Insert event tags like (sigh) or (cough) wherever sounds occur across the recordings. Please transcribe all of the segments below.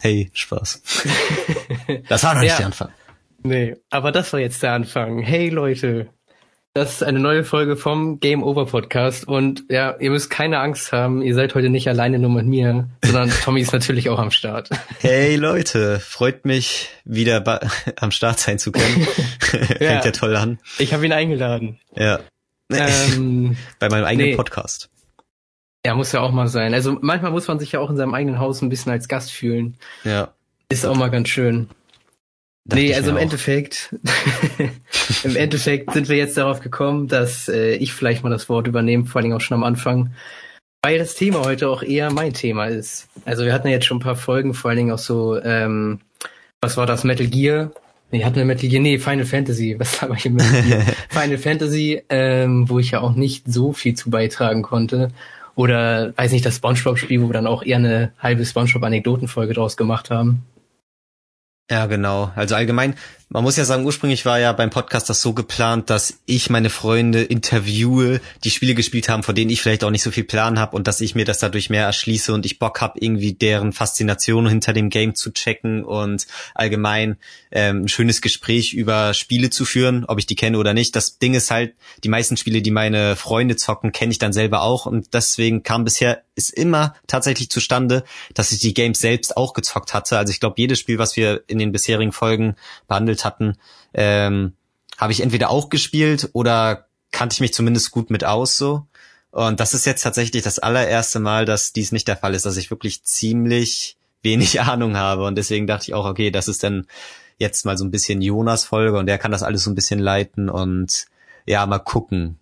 Hey, Spaß. (laughs) Das war noch nicht Ja. der Anfang. Nee, aber das war jetzt der Anfang. Hey Leute, das ist eine neue Folge vom Game Over Podcast und ja, ihr müsst keine Angst haben, ihr seid heute nicht alleine nur mit mir, sondern (laughs) Tommy ist natürlich auch am Start. Hey Leute, freut mich, wieder (laughs) am Start sein zu können. Fängt ja. Ja. toll an. Ich habe ihn eingeladen. Ja. Ähm, Bei meinem eigenen nee. Podcast. Ja, muss ja auch mal sein. Also manchmal muss man sich ja auch in seinem eigenen Haus ein bisschen als Gast fühlen. Ja. Ist auch mal ganz schön. nee, also im auch. Endeffekt, (laughs) im Endeffekt sind wir jetzt darauf gekommen, dass äh, ich vielleicht mal das Wort übernehme, vor allem auch schon am Anfang, weil das Thema heute auch eher mein Thema ist. Also wir hatten ja jetzt schon ein paar Folgen, vor allen Dingen auch so, ähm, was war das, Metal Gear? Nee, hatten wir Metal Gear, nee, Final Fantasy, (laughs) was habe ich Metal Gear? (laughs) Final Fantasy, ähm, wo ich ja auch nicht so viel zu beitragen konnte. Oder, weiß nicht, das Spongebob-Spiel, wo wir dann auch eher eine halbe Spongebob-Anekdotenfolge draus gemacht haben. Ja, genau. Also allgemein, man muss ja sagen, ursprünglich war ja beim Podcast das so geplant, dass ich meine Freunde interviewe, die Spiele gespielt haben, von denen ich vielleicht auch nicht so viel Plan habe und dass ich mir das dadurch mehr erschließe und ich Bock habe, irgendwie deren Faszination hinter dem Game zu checken und allgemein ähm, ein schönes Gespräch über Spiele zu führen, ob ich die kenne oder nicht. Das Ding ist halt, die meisten Spiele, die meine Freunde zocken, kenne ich dann selber auch und deswegen kam bisher ist immer tatsächlich zustande, dass ich die Games selbst auch gezockt hatte. Also ich glaube, jedes Spiel, was wir in den bisherigen Folgen behandelt hatten, ähm, habe ich entweder auch gespielt oder kannte ich mich zumindest gut mit aus so. Und das ist jetzt tatsächlich das allererste Mal, dass dies nicht der Fall ist, dass ich wirklich ziemlich wenig (laughs) Ahnung habe. Und deswegen dachte ich auch, okay, das ist dann jetzt mal so ein bisschen Jonas Folge und der kann das alles so ein bisschen leiten und ja, mal gucken,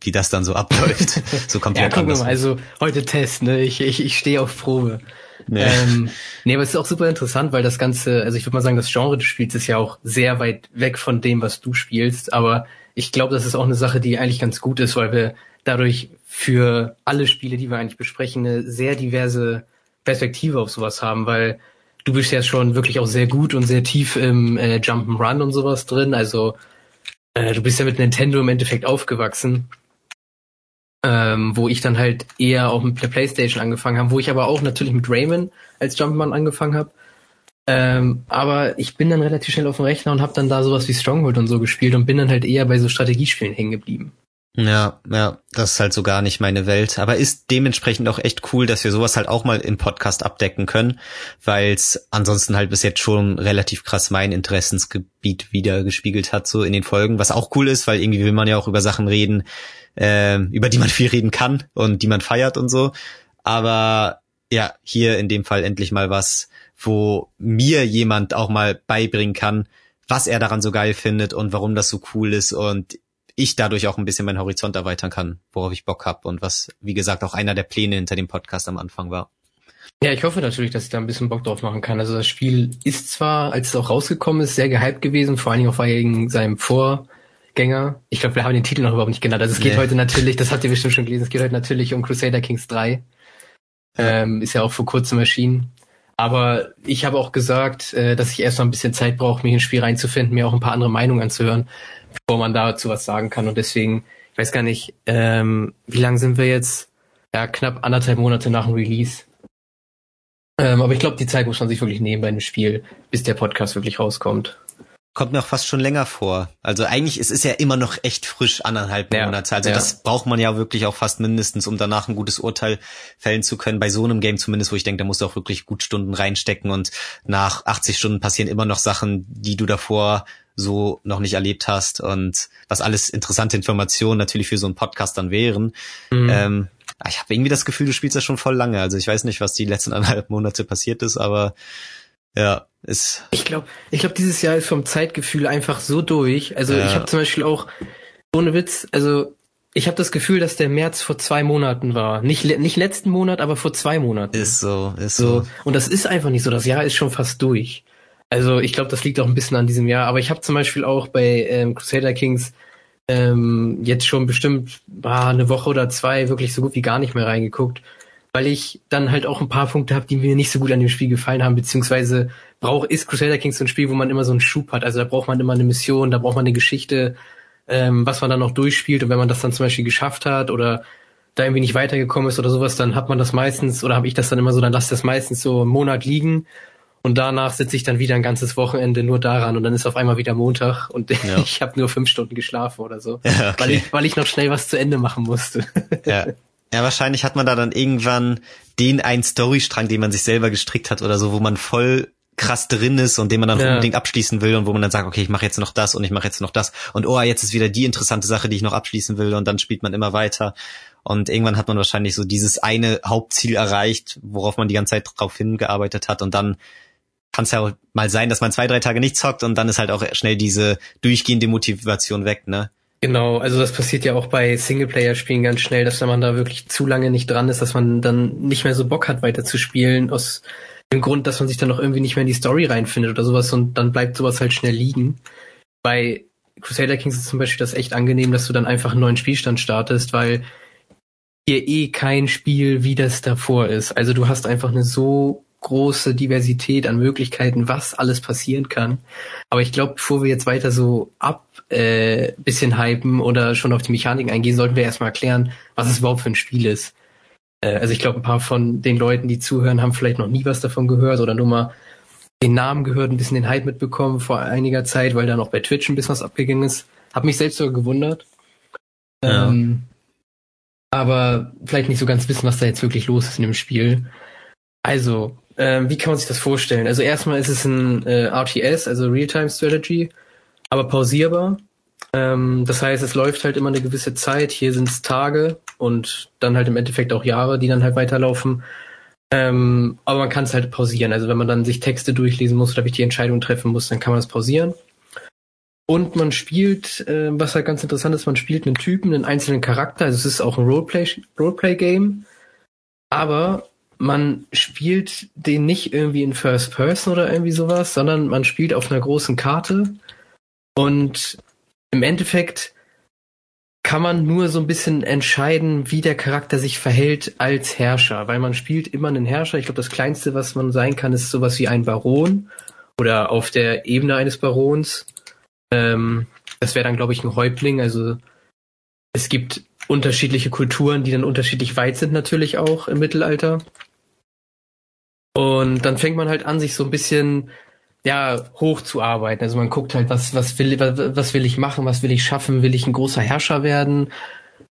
wie das dann so (laughs) abläuft. so Ja, komplett gucken wir mal. Also heute Test, ne? Ich, ich, ich stehe auf Probe. Nee. Ähm, (laughs) nee, aber es ist auch super interessant, weil das Ganze, also ich würde mal sagen, das Genre des Spiels ist ja auch sehr weit weg von dem, was du spielst. Aber ich glaube, das ist auch eine Sache, die eigentlich ganz gut ist, weil wir dadurch für alle Spiele, die wir eigentlich besprechen, eine sehr diverse Perspektive auf sowas haben, weil du bist ja schon wirklich auch sehr gut und sehr tief im äh, Jump'n'Run und sowas drin. Also äh, du bist ja mit Nintendo im Endeffekt aufgewachsen ähm, wo ich dann halt eher auch mit der Playstation angefangen habe, wo ich aber auch natürlich mit Rayman als Jumpman angefangen habe. Ähm, aber ich bin dann relativ schnell auf dem Rechner und habe dann da sowas wie Stronghold und so gespielt und bin dann halt eher bei so Strategiespielen hängen geblieben. Ja, ja, das ist halt so gar nicht meine Welt. Aber ist dementsprechend auch echt cool, dass wir sowas halt auch mal im Podcast abdecken können, weil es ansonsten halt bis jetzt schon relativ krass mein Interessensgebiet wieder gespiegelt hat, so in den Folgen. Was auch cool ist, weil irgendwie will man ja auch über Sachen reden, ähm, über die man (laughs) viel reden kann und die man feiert und so. Aber ja, hier in dem Fall endlich mal was, wo mir jemand auch mal beibringen kann, was er daran so geil findet und warum das so cool ist und ich dadurch auch ein bisschen meinen Horizont erweitern kann, worauf ich Bock hab und was, wie gesagt, auch einer der Pläne hinter dem Podcast am Anfang war. Ja, ich hoffe natürlich, dass ich da ein bisschen Bock drauf machen kann. Also das Spiel ist zwar, als es auch rausgekommen ist, sehr gehypt gewesen, vor allen Dingen auch wegen seinem Vorgänger. Ich glaube, wir haben den Titel noch überhaupt nicht genannt. Also es geht Nee. heute natürlich, das habt ihr bestimmt schon gelesen, es geht heute natürlich um Crusader Kings 3. Ähm, ist ja auch vor kurzem erschienen. Aber ich habe auch gesagt, äh, dass ich erst mal ein bisschen Zeit brauche, mich ins Spiel reinzufinden, mir auch ein paar andere Meinungen anzuhören, bevor man dazu was sagen kann. Und deswegen, ich weiß gar nicht, ähm, wie lang sind wir jetzt? Ja, knapp anderthalb Monate nach dem Release. Ähm, aber ich glaube, die Zeit muss man sich wirklich nehmen bei einem Spiel, bis der Podcast wirklich rauskommt. Kommt mir auch fast schon länger vor. Also eigentlich, es ist ja immer noch echt frisch, anderthalb Ja, Monate. Also ja. das braucht man ja wirklich auch fast mindestens, um danach ein gutes Urteil fällen zu können. Bei so einem Game zumindest, wo ich denke, da musst du auch wirklich gut Stunden reinstecken und nach 80 Stunden passieren immer noch Sachen, die du davor so noch nicht erlebt hast und was alles interessante Informationen natürlich für so einen Podcast dann wären. Mhm. Ähm, ich habe irgendwie das Gefühl, du spielst das schon voll lange. Also ich weiß nicht, was die letzten (laughs) anderthalb Monate passiert ist, aber ja, ist Ich glaube, ich glaube, dieses Jahr ist vom Zeitgefühl einfach so durch. Also Ja. ich habe zum Beispiel auch, ohne Witz, also ich habe das Gefühl, dass der März vor zwei Monaten war. Nicht, nicht letzten Monat, aber vor zwei Monaten. ist so, ist so. so. Und das ist einfach nicht so. Das Jahr ist schon fast durch. Also ich glaube, das liegt auch ein bisschen an diesem Jahr. Aber ich habe zum Beispiel auch bei ähm, Crusader Kings ähm, jetzt schon bestimmt ah, eine Woche oder zwei wirklich so gut wie gar nicht mehr reingeguckt, weil ich dann halt auch ein paar Punkte habe, die mir nicht so gut an dem Spiel gefallen haben, beziehungsweise braucht ist Crusader Kings so ein Spiel, wo man immer so einen Schub hat. Also da braucht man immer eine Mission, da braucht man eine Geschichte, ähm, was man dann noch durchspielt und wenn man das dann zum Beispiel geschafft hat oder da irgendwie nicht weitergekommen ist oder sowas, dann hat man das meistens oder habe ich das dann immer so, dann lasse das meistens so einen Monat liegen Und danach sitze ich dann wieder ein ganzes Wochenende nur daran und dann ist auf einmal wieder Montag und (laughs) ja. ich habe nur fünf Stunden geschlafen oder so, ja, okay. weil, ich, weil ich noch schnell was zu Ende machen musste. Ja. (laughs) Ja, wahrscheinlich hat man da dann irgendwann den einen Storystrang, den man sich selber gestrickt hat oder so, wo man voll krass drin ist und den man dann ja. unbedingt abschließen will und wo man dann sagt, okay, ich mache jetzt noch das und ich mache jetzt noch das und oh, jetzt ist wieder die interessante Sache, die ich noch abschließen will und dann spielt man immer weiter und irgendwann hat man wahrscheinlich so dieses eine Hauptziel erreicht, worauf man die ganze Zeit drauf hingearbeitet hat und dann kann es ja auch mal sein, dass man zwei, drei Tage nicht zockt und dann ist halt auch schnell diese durchgehende Motivation weg, ne? Genau, also das passiert ja auch bei Singleplayer-Spielen ganz schnell, dass wenn man da wirklich zu lange nicht dran ist, dass man dann nicht mehr so Bock hat, weiter zu spielen, aus dem Grund, dass man sich dann auch irgendwie nicht mehr in die Story reinfindet oder sowas und dann bleibt sowas halt schnell liegen. Bei Crusader Kings ist zum Beispiel das echt angenehm, dass du dann einfach einen neuen Spielstand startest, weil hier eh kein Spiel wie das davor ist. Also du hast einfach eine so große Diversität an Möglichkeiten, was alles passieren kann. Aber ich glaube, bevor wir jetzt weiter so ab äh, bisschen hypen oder schon auf die Mechanik eingehen, sollten wir erstmal erklären, was es überhaupt für ein Spiel ist. Äh, also ich glaube, ein paar von den Leuten, die zuhören, haben vielleicht noch nie was davon gehört oder nur mal den Namen gehört, ein bisschen den Hype mitbekommen vor einiger Zeit, weil da noch bei Twitch ein bisschen was abgegangen ist. Hab mich selbst sogar gewundert. Ja. Ähm, aber vielleicht nicht so ganz wissen, was da jetzt wirklich los ist in dem Spiel. Also, ähm, wie kann man sich das vorstellen? Also erstmal ist es ein äh, RTS, also Real-Time Strategy, aber pausierbar. Ähm, das heißt, es läuft halt immer eine gewisse Zeit. Hier sind es Tage und dann halt im Endeffekt auch Jahre, die dann halt weiterlaufen. Ähm, aber man kann es halt pausieren. Also wenn man dann sich Texte durchlesen muss oder die Entscheidung treffen muss, dann kann man es pausieren. Und man spielt, äh, was halt ganz interessant ist, man spielt einen Typen, einen einzelnen Charakter. Also es ist auch ein Roleplay-Game. Roleplay aber man spielt den nicht irgendwie in First Person oder irgendwie sowas, sondern man spielt auf einer großen Karte und im Endeffekt kann man nur so ein bisschen entscheiden, wie der Charakter sich verhält als Herrscher, weil man spielt immer einen Herrscher. Ich glaube, das Kleinste, was man sein kann, ist sowas wie ein Baron oder auf der Ebene eines Barons. Ähm, das wäre dann, glaube ich, ein Häuptling. Also es gibt unterschiedliche Kulturen, die dann unterschiedlich weit sind natürlich auch im Mittelalter. Und dann fängt man halt an, sich so ein bisschen ja, hochzuarbeiten. Also man guckt halt, was, was will, was, will ich machen, was will ich schaffen, will ich ein großer Herrscher werden,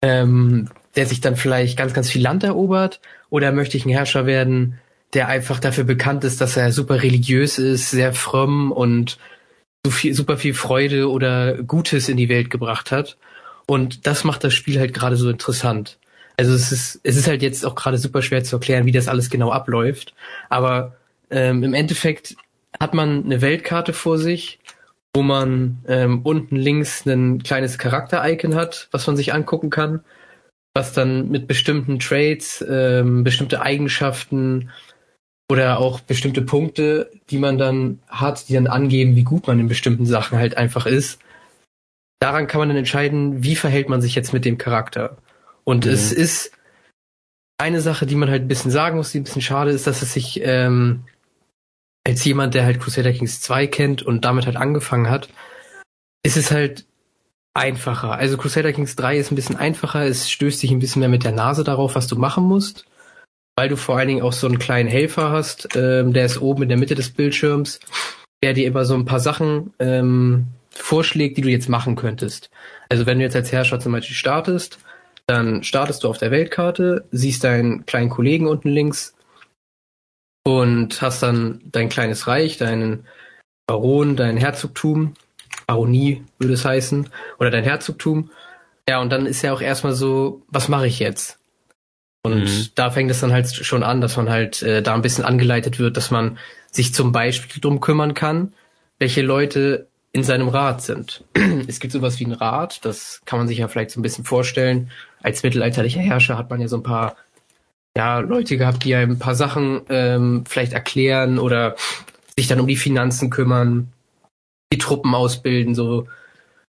ähm, der sich dann vielleicht ganz, ganz viel Land erobert, oder möchte ich ein Herrscher werden, der einfach dafür bekannt ist, dass er super religiös ist, sehr fromm und so viel, super viel Freude oder Gutes in die Welt gebracht hat. Und das macht das Spiel halt gerade so interessant. Also es ist, es ist halt jetzt auch gerade super schwer zu erklären, wie das alles genau abläuft. Aber ähm, im Endeffekt hat man eine Weltkarte vor sich, wo man ähm, unten links ein kleines Charakter-Icon hat, was man sich angucken kann, was dann mit bestimmten Traits, ähm, bestimmte Eigenschaften oder auch bestimmte Punkte, die man dann hat, die dann angeben, wie gut man in bestimmten Sachen halt einfach ist. Daran kann man dann entscheiden, wie verhält man sich jetzt mit dem Charakter. Und mhm. es ist eine Sache, die man halt ein bisschen sagen muss, die ein bisschen schade ist, dass es sich ähm, als jemand, der halt Crusader Kings 2 kennt und damit halt angefangen hat, ist es halt einfacher. Also Crusader Kings 3 ist ein bisschen einfacher, es stößt sich ein bisschen mehr mit der Nase darauf, was du machen musst, weil du vor allen Dingen auch so einen kleinen Helfer hast, ähm, der ist oben in der Mitte des Bildschirms, der dir immer so ein paar Sachen ähm, vorschlägt, die du jetzt machen könntest. Also wenn du jetzt als Herrscher zum Beispiel startest, dann startest du auf der Weltkarte, siehst deinen kleinen Kollegen unten links, und hast dann dein kleines Reich, deinen Baron, dein Herzogtum, Baronie würde es heißen, oder dein Herzogtum. Ja, und dann ist ja auch erstmal so, was mache ich jetzt? Und mhm. da fängt es dann halt schon an, dass man halt äh, da ein bisschen angeleitet wird, dass man sich zum Beispiel drum kümmern kann, welche Leute in seinem Rat sind. (clears throat) es gibt sowas wie ein Rat, das kann man sich ja vielleicht so ein bisschen vorstellen. Als mittelalterlicher Herrscher hat man ja so ein paar ja, Leute gehabt, die ein paar Sachen ähm, vielleicht erklären oder sich dann um die Finanzen kümmern, die Truppen ausbilden, so.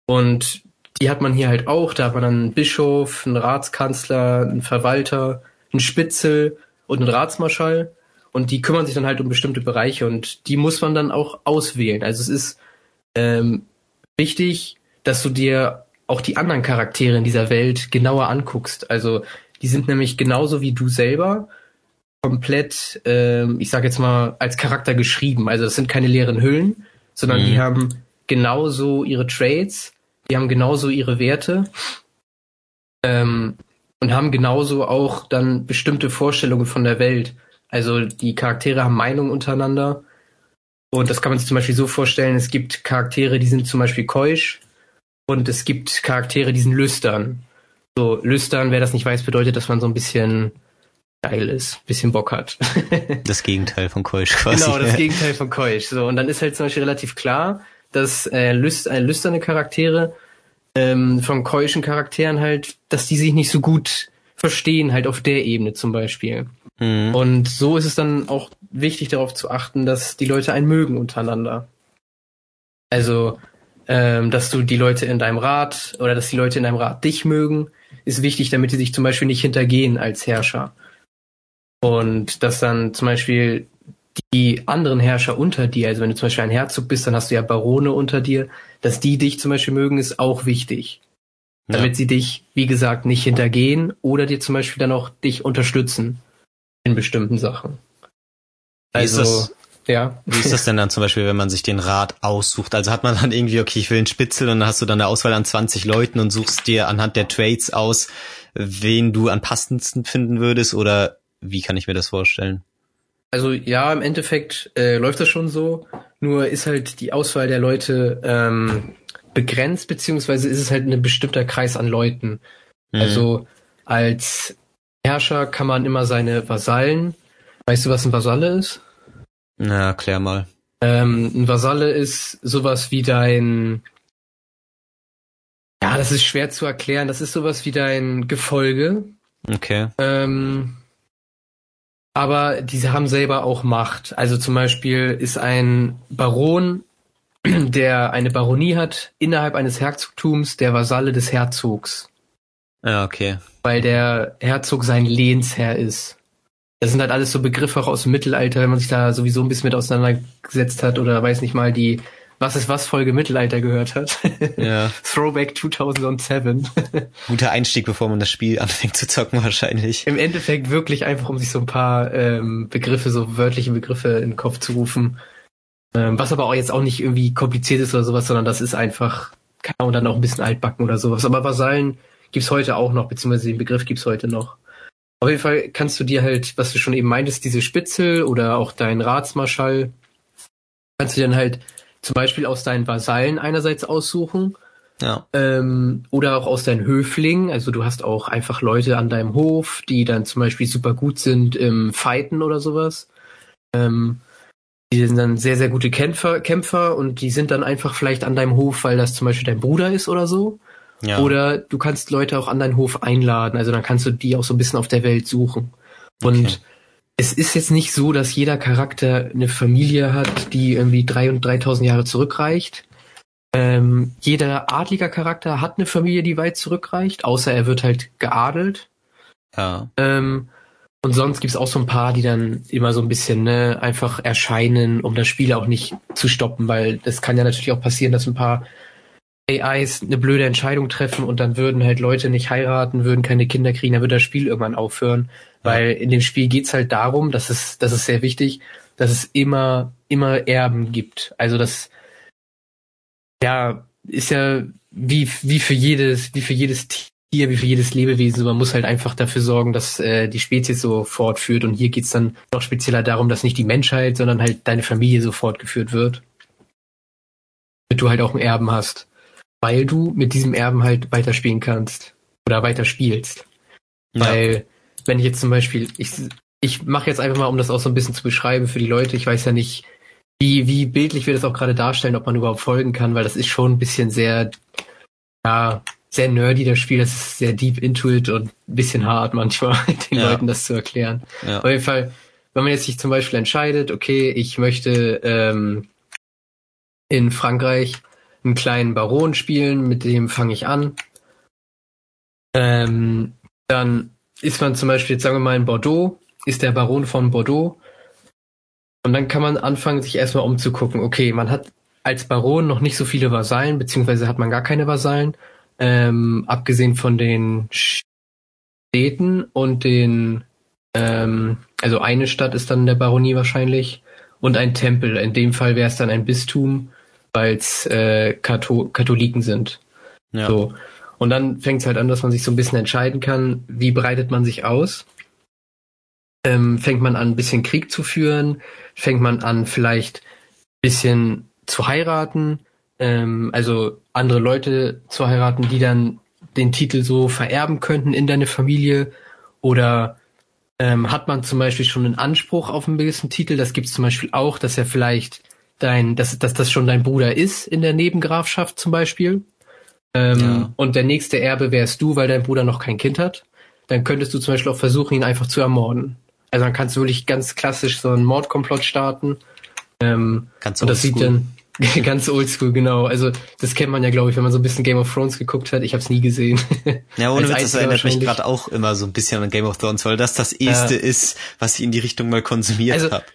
Und die hat man hier halt auch. Da hat man dann einen Bischof, einen Ratskanzler, einen Verwalter, einen Spitzel und einen Ratsmarschall. Und die kümmern sich dann halt um bestimmte Bereiche und die muss man dann auch auswählen. Also es ist ähm, wichtig, dass du dir auch die anderen Charaktere in dieser Welt genauer anguckst. Also die sind nämlich genauso wie du selber komplett, ähm, ich sag jetzt mal, als Charakter geschrieben. Also das sind keine leeren Hüllen, sondern Mhm. die haben genauso ihre Trades, die haben genauso ihre Werte ähm, und haben genauso auch dann bestimmte Vorstellungen von der Welt. Also die Charaktere haben Meinungen untereinander und das kann man sich zum Beispiel so vorstellen, es gibt Charaktere, die sind zum Beispiel keusch und es gibt Charaktere, die sind lüstern. So, lüstern, wer das nicht weiß, bedeutet, dass man so ein bisschen geil ist, bisschen Bock hat. (laughs) Das Gegenteil von Keusch quasi. Genau, das Gegenteil von keusch. So, und dann ist halt zum Beispiel relativ klar, dass äh, lüst, äh, lüsterne Charaktere ähm, von keuschen Charakteren halt, dass die sich nicht so gut verstehen, halt auf der Ebene zum Beispiel. Mhm. Und so ist es dann auch wichtig darauf zu achten, dass die Leute einen mögen untereinander. Also, ähm, dass du die Leute in deinem Rat oder dass die Leute in deinem Rat dich mögen, ist wichtig, damit die sich zum Beispiel nicht hintergehen als Herrscher. Und dass dann zum Beispiel die anderen Herrscher unter dir, also wenn du zum Beispiel ein Herzog bist, dann hast du ja Barone unter dir, dass die dich zum Beispiel mögen, ist auch wichtig. Ja. Damit sie dich, wie gesagt, nicht hintergehen oder dir zum Beispiel dann auch dich unterstützen in bestimmten Sachen. Wie ist das, ja. Wie ist das denn dann zum Beispiel, wenn man sich den Rat aussucht? Also hat man dann irgendwie, okay, ich will einen Spitzel und dann hast du dann eine Auswahl an 20 Leuten und suchst dir anhand der Trades aus, wen du am passendsten finden würdest oder wie kann ich mir das vorstellen? Also ja, im Endeffekt äh, läuft das schon so. Nur ist halt die Auswahl der Leute ähm, begrenzt, beziehungsweise ist es halt ein bestimmter Kreis an Leuten. Mhm. Also als Herrscher kann man immer seine Vasallen. Weißt du, was ein Vasalle ist? Na, klär mal. Ähm, ein Vasalle ist sowas wie dein. Ja, das ist schwer zu erklären. Das ist sowas wie dein Gefolge. Okay. Ähm, aber diese haben selber auch Macht. Also zum Beispiel ist ein Baron, (clears throat) der eine Baronie hat, innerhalb eines Herzogtums der Vasalle des Herzogs, Ja, okay. weil der Herzog sein Lehnsherr ist. Das sind halt alles so Begriffe auch aus dem Mittelalter, wenn man sich da sowieso ein bisschen mit auseinandergesetzt hat oder weiß nicht mal die Was ist was Folge Mittelalter gehört hat. Ja. (laughs) Throwback 2007. (laughs) Guter Einstieg, bevor man das Spiel anfängt zu zocken wahrscheinlich. Im Endeffekt wirklich einfach, um sich so ein paar ähm, Begriffe, so wörtliche Begriffe in den Kopf zu rufen. Ähm, was aber auch jetzt auch nicht irgendwie kompliziert ist oder sowas, sondern das ist einfach, kann man dann auch ein bisschen altbacken oder sowas. Aber Vasallen gibt's heute auch noch, beziehungsweise den Begriff gibt's heute noch. Auf jeden Fall kannst du dir halt, was du schon eben meintest, diese Spitzel oder auch dein Ratsmarschall, kannst du dann halt zum Beispiel aus deinen Vasallen einerseits aussuchen Ja. ähm, oder auch aus deinen Höflingen. Also du hast auch einfach Leute an deinem Hof, die dann zum Beispiel super gut sind im Fighten oder sowas. Ähm, die sind dann sehr, sehr gute Kämpfer, Kämpfer und die sind dann einfach vielleicht an deinem Hof, weil das zum Beispiel dein Bruder ist oder so. Ja. Oder du kannst Leute auch an deinen Hof einladen. Also dann kannst du die auch so ein bisschen auf der Welt suchen. Und Okay. es ist jetzt nicht so, dass jeder Charakter eine Familie hat, die irgendwie drei und 3000 Jahre zurückreicht. Ähm, jeder adliger Charakter hat eine Familie, die weit zurückreicht, außer er wird halt geadelt. ja. Ähm, und sonst gibt's auch so ein paar, die dann immer so ein bisschen ne, einfach erscheinen, um das Spiel auch nicht zu stoppen, weil es kann ja natürlich auch passieren, dass ein paar AIs eine blöde Entscheidung treffen und dann würden halt Leute nicht heiraten, würden keine Kinder kriegen, dann würde das Spiel irgendwann aufhören. Weil in dem Spiel geht's halt darum, dass es, das ist sehr wichtig, dass es immer, immer Erben gibt. Also das, ja, ist ja wie, wie für jedes, wie für jedes Tier, wie für jedes Lebewesen. Man muss halt einfach dafür sorgen, dass äh, die Spezies so fortführt. Und hier geht's dann noch spezieller darum, dass nicht die Menschheit, sondern halt deine Familie so fortgeführt wird. Damit du halt auch einen Erben hast. Weil du mit diesem Erben halt weiterspielen kannst. Oder weiterspielst. ja. Weil, wenn ich jetzt zum Beispiel, ich, ich mache jetzt einfach mal, um das auch so ein bisschen zu beschreiben für die Leute, ich weiß ja nicht, wie, wie bildlich wir das auch gerade darstellen, ob man überhaupt folgen kann, weil das ist schon ein bisschen sehr, ja, sehr nerdy, das Spiel, das ist sehr deep into it und ein bisschen hart manchmal, (laughs) den Ja. Leuten das zu erklären. ja. Auf jeden Fall, wenn man jetzt sich zum Beispiel entscheidet, okay, ich möchte ähm, in Frankreich einen kleinen Baron spielen, mit dem fange ich an. Ähm, dann ist man zum Beispiel, jetzt sagen wir mal in Bordeaux, ist der Baron von Bordeaux. Und dann kann man anfangen, sich erstmal umzugucken. Okay, man hat als Baron noch nicht so viele Vasallen, beziehungsweise hat man gar keine Vasallen, ähm, abgesehen von den Städten und den Ähm, also eine Stadt ist dann der Baronie wahrscheinlich und ein Tempel. In dem Fall wäre es dann ein Bistum, weil es äh, Kathol Katholiken sind. Ja. So. Und dann fängt es halt an, dass man sich so ein bisschen entscheiden kann, wie breitet man sich aus. Ähm, fängt man an, ein bisschen Krieg zu führen? Fängt man an, vielleicht ein bisschen zu heiraten? Ähm, also andere Leute zu heiraten, die dann den Titel so vererben könnten in deine Familie? Oder ähm, hat man zum Beispiel schon einen Anspruch auf einen gewissen Titel? Das gibt es zum Beispiel auch, dass er vielleicht dein, dass, dass das schon dein Bruder ist in der Nebengrafschaft zum Beispiel. Ähm, ja. Und der nächste Erbe wärst du, weil dein Bruder noch kein Kind hat. Dann könntest du zum Beispiel auch versuchen, ihn einfach zu ermorden. Also dann kannst du wirklich ganz klassisch so einen Mordkomplott starten. Ähm, ganz und das sieht dann (laughs) ganz oldschool, genau. Also das kennt man ja, glaube ich, wenn man so ein bisschen Game of Thrones geguckt hat. Ich habe es nie gesehen. (laughs) Ja, (laughs) ohne Witz, das erinnert mich gerade auch immer so ein bisschen an Game of Thrones, weil das das erste ja. ist, was ich in die Richtung mal konsumiert also, habe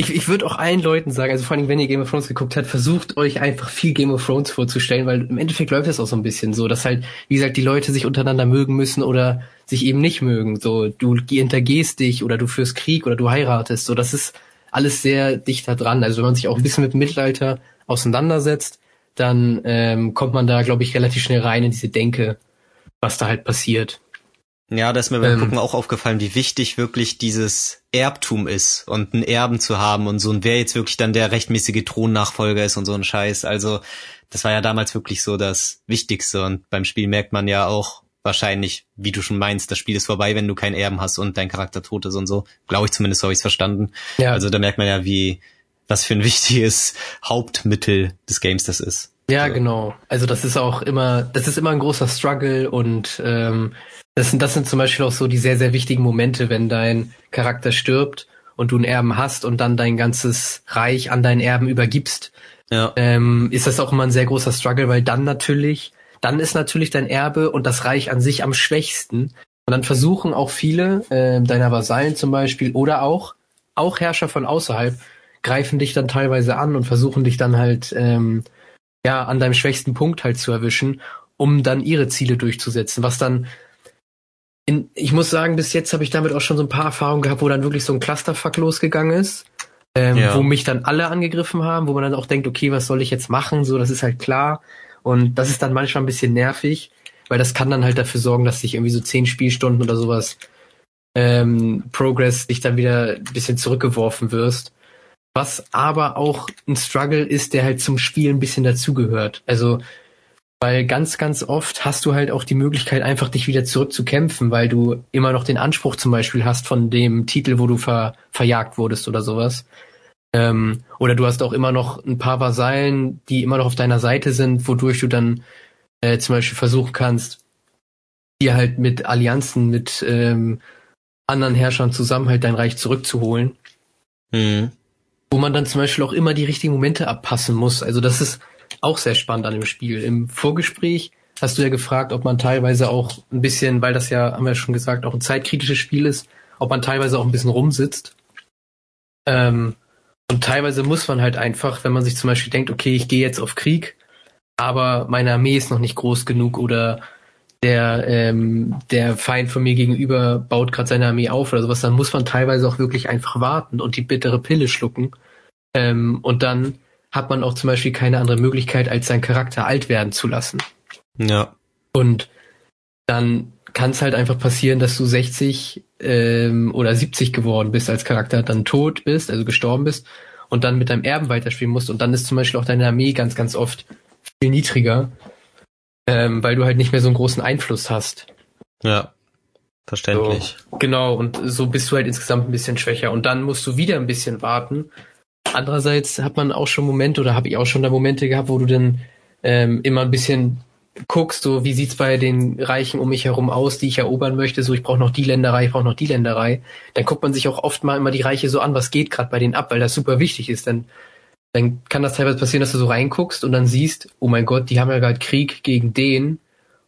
ich, ich würde auch allen Leuten sagen, also vor allem, wenn ihr Game of Thrones geguckt habt, versucht euch einfach viel Game of Thrones vorzustellen, weil im Endeffekt läuft es auch so ein bisschen so, dass halt, wie gesagt, die Leute sich untereinander mögen müssen oder sich eben nicht mögen. So, du hintergehst dich oder du führst Krieg oder du heiratest. So, das ist alles sehr dichter dran. Also wenn man sich auch ein bisschen mit Mittelalter auseinandersetzt, dann ähm, kommt man da, glaube ich, relativ schnell rein in diese Denke, was da halt passiert. Ja, da ist mir beim ähm, Gucken auch aufgefallen, wie wichtig wirklich dieses Erbtum ist und einen Erben zu haben und so und wer jetzt wirklich dann der rechtmäßige Thronnachfolger ist und so ein Scheiß. Also das war ja damals wirklich so das Wichtigste und beim Spiel merkt man ja auch wahrscheinlich, wie du schon meinst, das Spiel ist vorbei, wenn du keinen Erben hast und dein Charakter tot ist und so. Glaube ich zumindest, so habe ich es verstanden. Ja. Also da merkt man ja, wie was für ein (laughs) wichtiges Hauptmittel des Games das ist. Ja, so. genau. Also das ist auch immer, das ist immer ein großer Struggle und ähm, das sind, das sind zum Beispiel auch so die sehr, sehr wichtigen Momente, wenn dein Charakter stirbt und du einen Erben hast und dann dein ganzes Reich an deinen Erben übergibst. Ja. Ähm, ist das auch immer ein sehr großer Struggle, weil dann natürlich, dann ist natürlich dein Erbe und das Reich an sich am schwächsten. Und dann versuchen auch viele äh, deiner Vasallen zum Beispiel oder auch, auch Herrscher von außerhalb, greifen dich dann teilweise an und versuchen dich dann halt ähm, ja an deinem schwächsten Punkt halt zu erwischen, um dann ihre Ziele durchzusetzen, was dann in, ich muss sagen, bis jetzt habe ich damit auch schon so ein paar Erfahrungen gehabt, wo dann wirklich so ein Clusterfuck losgegangen ist. Ähm, ja. wo mich dann alle angegriffen haben, wo man dann auch denkt, okay, was soll ich jetzt machen? So, das ist halt klar. Und das ist dann manchmal ein bisschen nervig, weil das kann dann halt dafür sorgen, dass sich irgendwie so zehn Spielstunden oder sowas ähm, Progress dich dann wieder ein bisschen zurückgeworfen wirst. Was aber auch ein Struggle ist, der halt zum Spiel ein bisschen dazugehört. Also weil ganz, ganz oft hast du halt auch die Möglichkeit, einfach dich wieder zurückzukämpfen, weil du immer noch den Anspruch zum Beispiel hast von dem Titel, wo du ver, verjagt wurdest oder sowas. Ähm, oder du hast auch immer noch ein paar Vasallen, die immer noch auf deiner Seite sind, wodurch du dann äh, zum Beispiel versuchen kannst, dir halt mit Allianzen, mit ähm, anderen Herrschern zusammen halt dein Reich zurückzuholen. Mhm. Wo man dann zum Beispiel auch immer die richtigen Momente abpassen muss. Also das ist auch sehr spannend an dem Spiel. Im Vorgespräch hast du ja gefragt, ob man teilweise auch ein bisschen, weil das ja, haben wir schon gesagt, auch ein zeitkritisches Spiel ist, ob man teilweise auch ein bisschen rumsitzt. Ähm, und teilweise muss man halt einfach, wenn man sich zum Beispiel denkt, okay, ich gehe jetzt auf Krieg, aber meine Armee ist noch nicht groß genug oder der, ähm, der Feind von mir gegenüber baut gerade seine Armee auf oder sowas, dann muss man teilweise auch wirklich einfach warten und die bittere Pille schlucken. Ähm, und dann hat man auch zum Beispiel keine andere Möglichkeit, als seinen Charakter alt werden zu lassen. Ja. Und dann kann es halt einfach passieren, dass du 60 ähm, oder 70 geworden bist als Charakter, dann tot bist, also gestorben bist und dann mit deinem Erben weiterspielen musst und dann ist zum Beispiel auch deine Armee ganz, ganz oft viel niedriger, ähm, weil du halt nicht mehr so einen großen Einfluss hast. Ja, verständlich. So, genau, und so bist du halt insgesamt ein bisschen schwächer und dann musst du wieder ein bisschen warten Andererseits hat man auch schon Momente oder habe ich auch schon da Momente gehabt, wo du dann ähm, immer ein bisschen guckst, so wie sieht's bei den Reichen um mich herum aus, die ich erobern möchte, so ich brauche noch die Länderei, ich brauche noch die Länderei. Dann guckt man sich auch oft mal immer die Reiche so an, was geht gerade bei denen ab, weil das super wichtig ist. Dann, dann kann das teilweise passieren, dass du so reinguckst und dann siehst, oh mein Gott, die haben ja gerade Krieg gegen den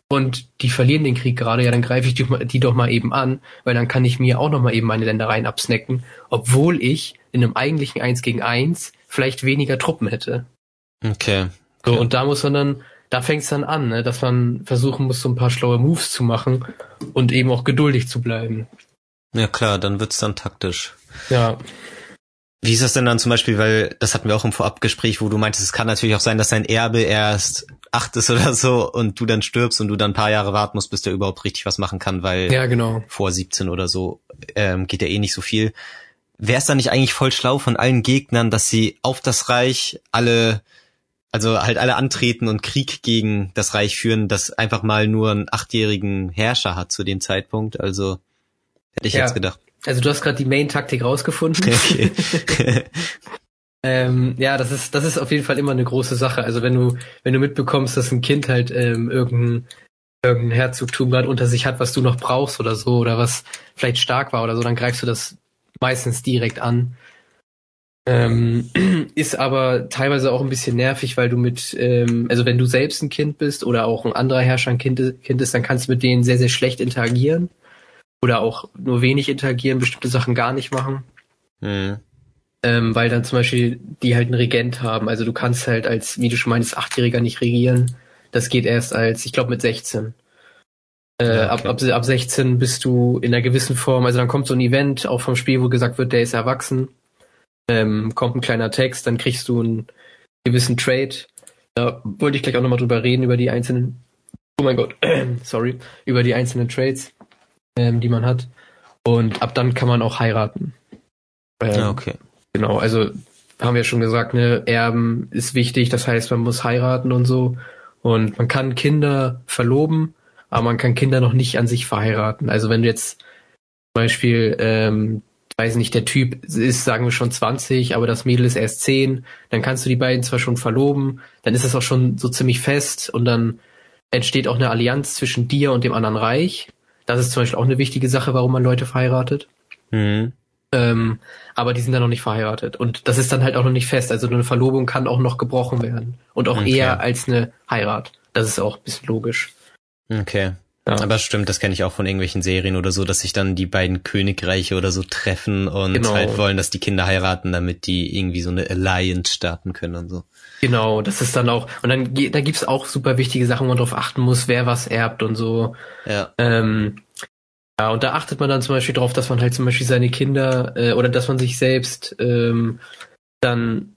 und die verlieren den Krieg gerade, ja, dann greife ich die, die, doch mal eben an, weil dann kann ich mir auch noch mal eben meine Ländereien absnacken, obwohl ich in einem eigentlichen Eins gegen Eins vielleicht weniger Truppen hätte. Okay. okay. So, und da muss man dann, da fängt es dann an, ne, dass man versuchen muss, so ein paar schlaue Moves zu machen und eben auch geduldig zu bleiben. Ja klar, dann wird's dann taktisch. Ja. Wie ist das denn dann zum Beispiel, weil das hatten wir auch im Vorabgespräch, wo du meintest, es kann natürlich auch sein, dass dein Erbe erst acht ist oder so und du dann stirbst und du dann ein paar Jahre warten musst, bis der überhaupt richtig was machen kann, weil Ja, genau. vor 17 oder so ähm, geht ja eh nicht so viel. Wäre es dann nicht eigentlich voll schlau von allen Gegnern, dass sie auf das Reich alle, also halt alle antreten und Krieg gegen das Reich führen, das einfach mal nur einen achtjährigen Herrscher hat zu dem Zeitpunkt? Also hätte ich Ja. jetzt gedacht. Also du hast gerade die Main-Taktik rausgefunden. (laughs) Okay. (laughs) (laughs) Ähm, ja, das ist, das ist auf jeden Fall immer eine große Sache. Also wenn du, wenn du mitbekommst, dass ein Kind halt ähm, irgendein, irgendein Herzogtum gerade unter sich hat, was du noch brauchst oder so, oder was vielleicht stark war oder so, dann greifst du das meistens direkt an. Ähm, (clears throat) ist aber teilweise auch ein bisschen nervig, weil du mit, ähm, also wenn du selbst ein Kind bist oder auch ein anderer Herrscher ein Kind, kind ist, dann kannst du mit denen sehr, sehr schlecht interagieren. Oder auch nur wenig interagieren, bestimmte Sachen gar nicht machen hm. ähm, weil dann zum Beispiel die halt einen Regent haben. Also du kannst halt als, wie du schon meinst, Achtjähriger nicht regieren. Das geht erst als, ich glaube, mit 16. Äh, ab, okay. ab, ab 16 bist du in einer gewissen Form, also dann kommt so ein Event auch vom Spiel, wo gesagt wird, der ist erwachsen. Ähm, kommt ein kleiner Text, dann kriegst du einen gewissen Trade. Da wollte ich gleich auch nochmal drüber reden, über die einzelnen, oh mein Gott, (clears throat) sorry, über die einzelnen Trades, ähm, die man hat. Und ab dann kann man auch heiraten. Ähm, Ja, okay. Genau, also haben wir schon gesagt, ne, Erben ist wichtig, das heißt, man muss heiraten und so. Und man kann Kinder verloben, aber man kann Kinder noch nicht an sich verheiraten. Also wenn du jetzt zum Beispiel, ähm, weiß nicht, der Typ ist, sagen wir schon 20, aber das Mädel ist erst 10, dann kannst du die beiden zwar schon verloben, dann ist es auch schon so ziemlich fest und dann entsteht auch eine Allianz zwischen dir und dem anderen Reich. Das ist zum Beispiel auch eine wichtige Sache, warum man Leute verheiratet. Hm. Ähm, aber die sind dann noch nicht verheiratet. Und das ist dann halt auch noch nicht fest. Also eine Verlobung kann auch noch gebrochen werden. Und auch Okay. eher als eine Heirat. Das ist auch ein bisschen logisch. Okay. Ja. Aber stimmt, das kenne ich auch von irgendwelchen Serien oder so, dass sich dann die beiden Königreiche oder so treffen und Genau. halt wollen, dass die Kinder heiraten, damit die irgendwie so eine Alliance starten können und so. Genau, das ist dann auch, und dann da gibt's auch super wichtige Sachen, wo man drauf achten muss, wer was erbt und so. Ja. Ähm, ja, und da achtet man dann zum Beispiel drauf, dass man halt zum Beispiel seine Kinder äh, oder dass man sich selbst ähm, dann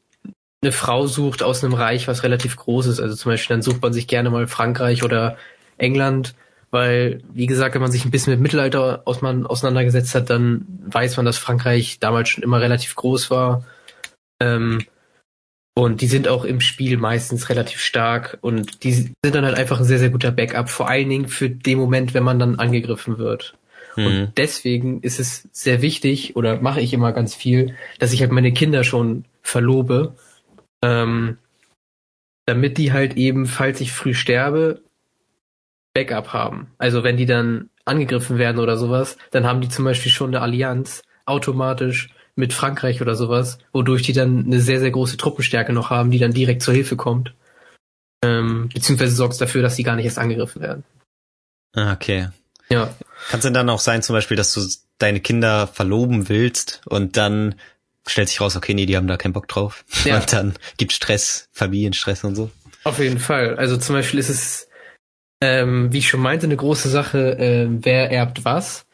eine Frau sucht aus einem Reich, was relativ groß ist. Also zum Beispiel dann sucht man sich gerne mal Frankreich oder England, weil, wie gesagt, wenn man sich ein bisschen mit Mittelalter aus man auseinandergesetzt hat, dann weiß man, dass Frankreich damals schon immer relativ groß war. Ähm, und die sind auch im Spiel meistens relativ stark und die sind dann halt einfach ein sehr, sehr guter Backup, vor allen Dingen für den Moment, wenn man dann angegriffen wird. Hm. Und deswegen ist es sehr wichtig, oder mache ich immer ganz viel, dass ich halt meine Kinder schon verlobe, ähm, damit die halt eben, falls ich früh sterbe, Backup haben. Also wenn die dann angegriffen werden oder sowas, dann haben die zum Beispiel schon eine Allianz automatisch mit Frankreich oder sowas, wodurch die dann eine sehr, sehr große Truppenstärke noch haben, die dann direkt zur Hilfe kommt. Ähm, beziehungsweise sorgst dafür, dass die gar nicht erst angegriffen werden. Ah, Okay. Ja. Kann es denn dann auch sein, zum Beispiel, dass du deine Kinder verloben willst und dann stellt sich raus, okay, nee, die haben da keinen Bock drauf. Ja. Und dann gibt Stress, Familienstress und so. Auf jeden Fall. Also zum Beispiel ist es, ähm, wie ich schon meinte, eine große Sache, ähm, wer erbt was.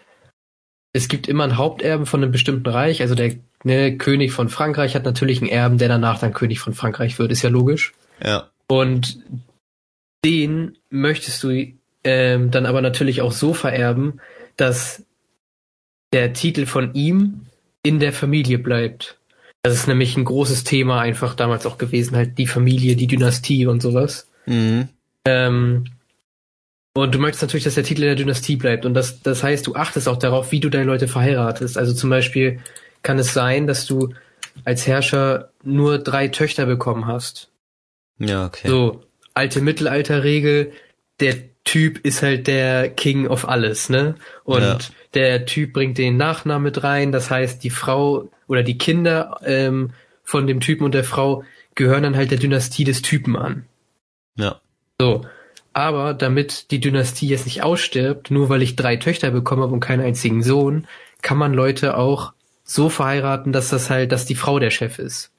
Es gibt immer einen Haupterben von einem bestimmten Reich. Also der ne, König von Frankreich hat natürlich einen Erben, der danach dann König von Frankreich wird, ist ja logisch. Ja. Und den möchtest du ähm, dann aber natürlich auch so vererben, dass der Titel von ihm in der Familie bleibt. Das ist nämlich ein großes Thema einfach damals auch gewesen, halt die Familie, die Dynastie und sowas. Mhm. Ähm, und du möchtest natürlich, dass der Titel in der Dynastie bleibt. Und das, das heißt, du achtest auch darauf, wie du deine Leute verheiratest. Also zum Beispiel kann es sein, dass du als Herrscher nur drei Töchter bekommen hast. Ja, okay. So, alte Mittelalterregel, der Typ ist halt der King of alles, ne? Und Ja. der Typ bringt den Nachnamen mit rein, das heißt, die Frau oder die Kinder ähm, von dem Typen und der Frau gehören dann halt der Dynastie des Typen an. Ja. So. Aber damit die Dynastie jetzt nicht ausstirbt, nur weil ich drei Töchter bekommen habe und keinen einzigen Sohn, kann man Leute auch so verheiraten, dass das halt, dass die Frau der Chef ist.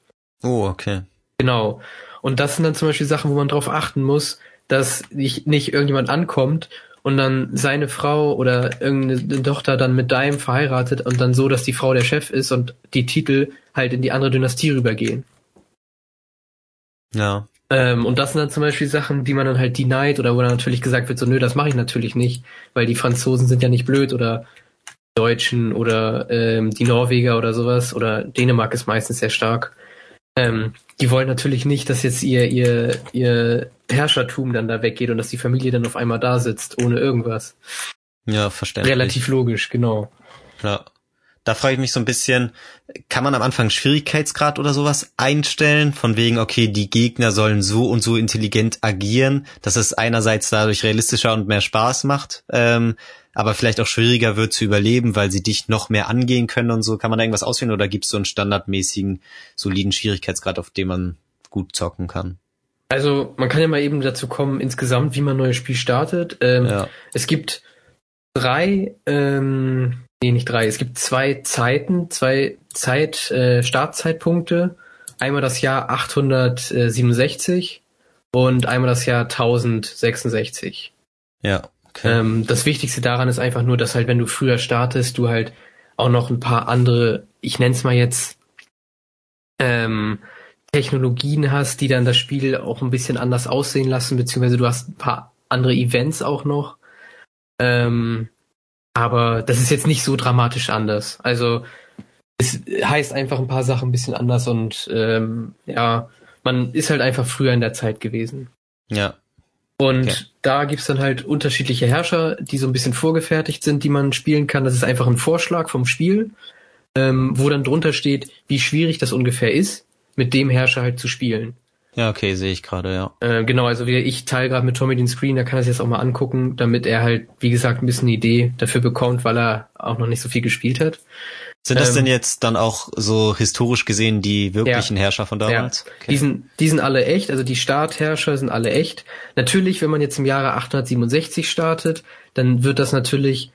Oh, okay. Genau. Und das sind dann zum Beispiel Sachen, wo man drauf achten muss, dass nicht, nicht irgendjemand ankommt und dann seine Frau oder irgendeine Tochter dann mit deinem verheiratet und dann so, dass die Frau der Chef ist und die Titel halt in die andere Dynastie rübergehen. Ja. Ähm, und das sind dann zum Beispiel Sachen, die man dann halt denied oder wo dann natürlich gesagt wird, so nö, das mache ich natürlich nicht, weil die Franzosen sind ja nicht blöd oder Deutschen oder ähm, die Norweger oder sowas oder Dänemark ist meistens sehr stark. Ähm, die wollen natürlich nicht, dass jetzt ihr, ihr, ihr Herrschertum dann da weggeht und dass die Familie dann auf einmal da sitzt, ohne irgendwas. Ja, verständlich. Relativ logisch, genau. Ja. Da frage ich mich so ein bisschen, kann man am Anfang Schwierigkeitsgrad oder sowas einstellen, von wegen, okay, die Gegner sollen so und so intelligent agieren, dass es einerseits dadurch realistischer und mehr Spaß macht, ähm, aber vielleicht auch schwieriger wird zu überleben, weil sie dich noch mehr angehen können und so. Kann man da irgendwas auswählen oder gibt es so einen standardmäßigen, soliden Schwierigkeitsgrad, auf dem man gut zocken kann? Also man kann ja mal eben dazu kommen, insgesamt, wie man ein neues Spiel startet. Ähm, ja. Es gibt drei ähm, nee, nicht drei. Es gibt zwei Zeiten, zwei Zeit, äh, Startzeitpunkte. Einmal das Jahr 867 und einmal das Jahr 1066. Ja. Okay. Ähm, das Wichtigste daran ist einfach nur, dass halt, wenn du früher startest, du halt auch noch ein paar andere, ich nenn's mal jetzt, ähm, Technologien hast, die dann das Spiel auch ein bisschen anders aussehen lassen, beziehungsweise du hast ein paar andere Events auch noch. Ähm, aber das ist jetzt nicht so dramatisch anders. Also es heißt einfach ein paar Sachen ein bisschen anders und ähm, ja, man ist halt einfach früher in der Zeit gewesen. Ja. Und okay. da gibt's dann halt unterschiedliche Herrscher, die so ein bisschen vorgefertigt sind, die man spielen kann. Das ist einfach ein Vorschlag vom Spiel, ähm, wo dann drunter steht, wie schwierig das ungefähr ist, mit dem Herrscher halt zu spielen. Ja, okay, sehe ich gerade, ja. Äh, genau, also wie ich teile gerade mit Tommy den Screen, da kann er sich jetzt auch mal angucken, damit er halt, wie gesagt, ein bisschen eine Idee dafür bekommt, weil er auch noch nicht so viel gespielt hat. Sind das ähm, denn jetzt dann auch so historisch gesehen die wirklichen ja, Herrscher von damals? Ja. Okay. Die, sind, die sind alle echt, also die Startherrscher sind alle echt. Natürlich, wenn man jetzt im Jahre 867 startet, dann wird das natürlich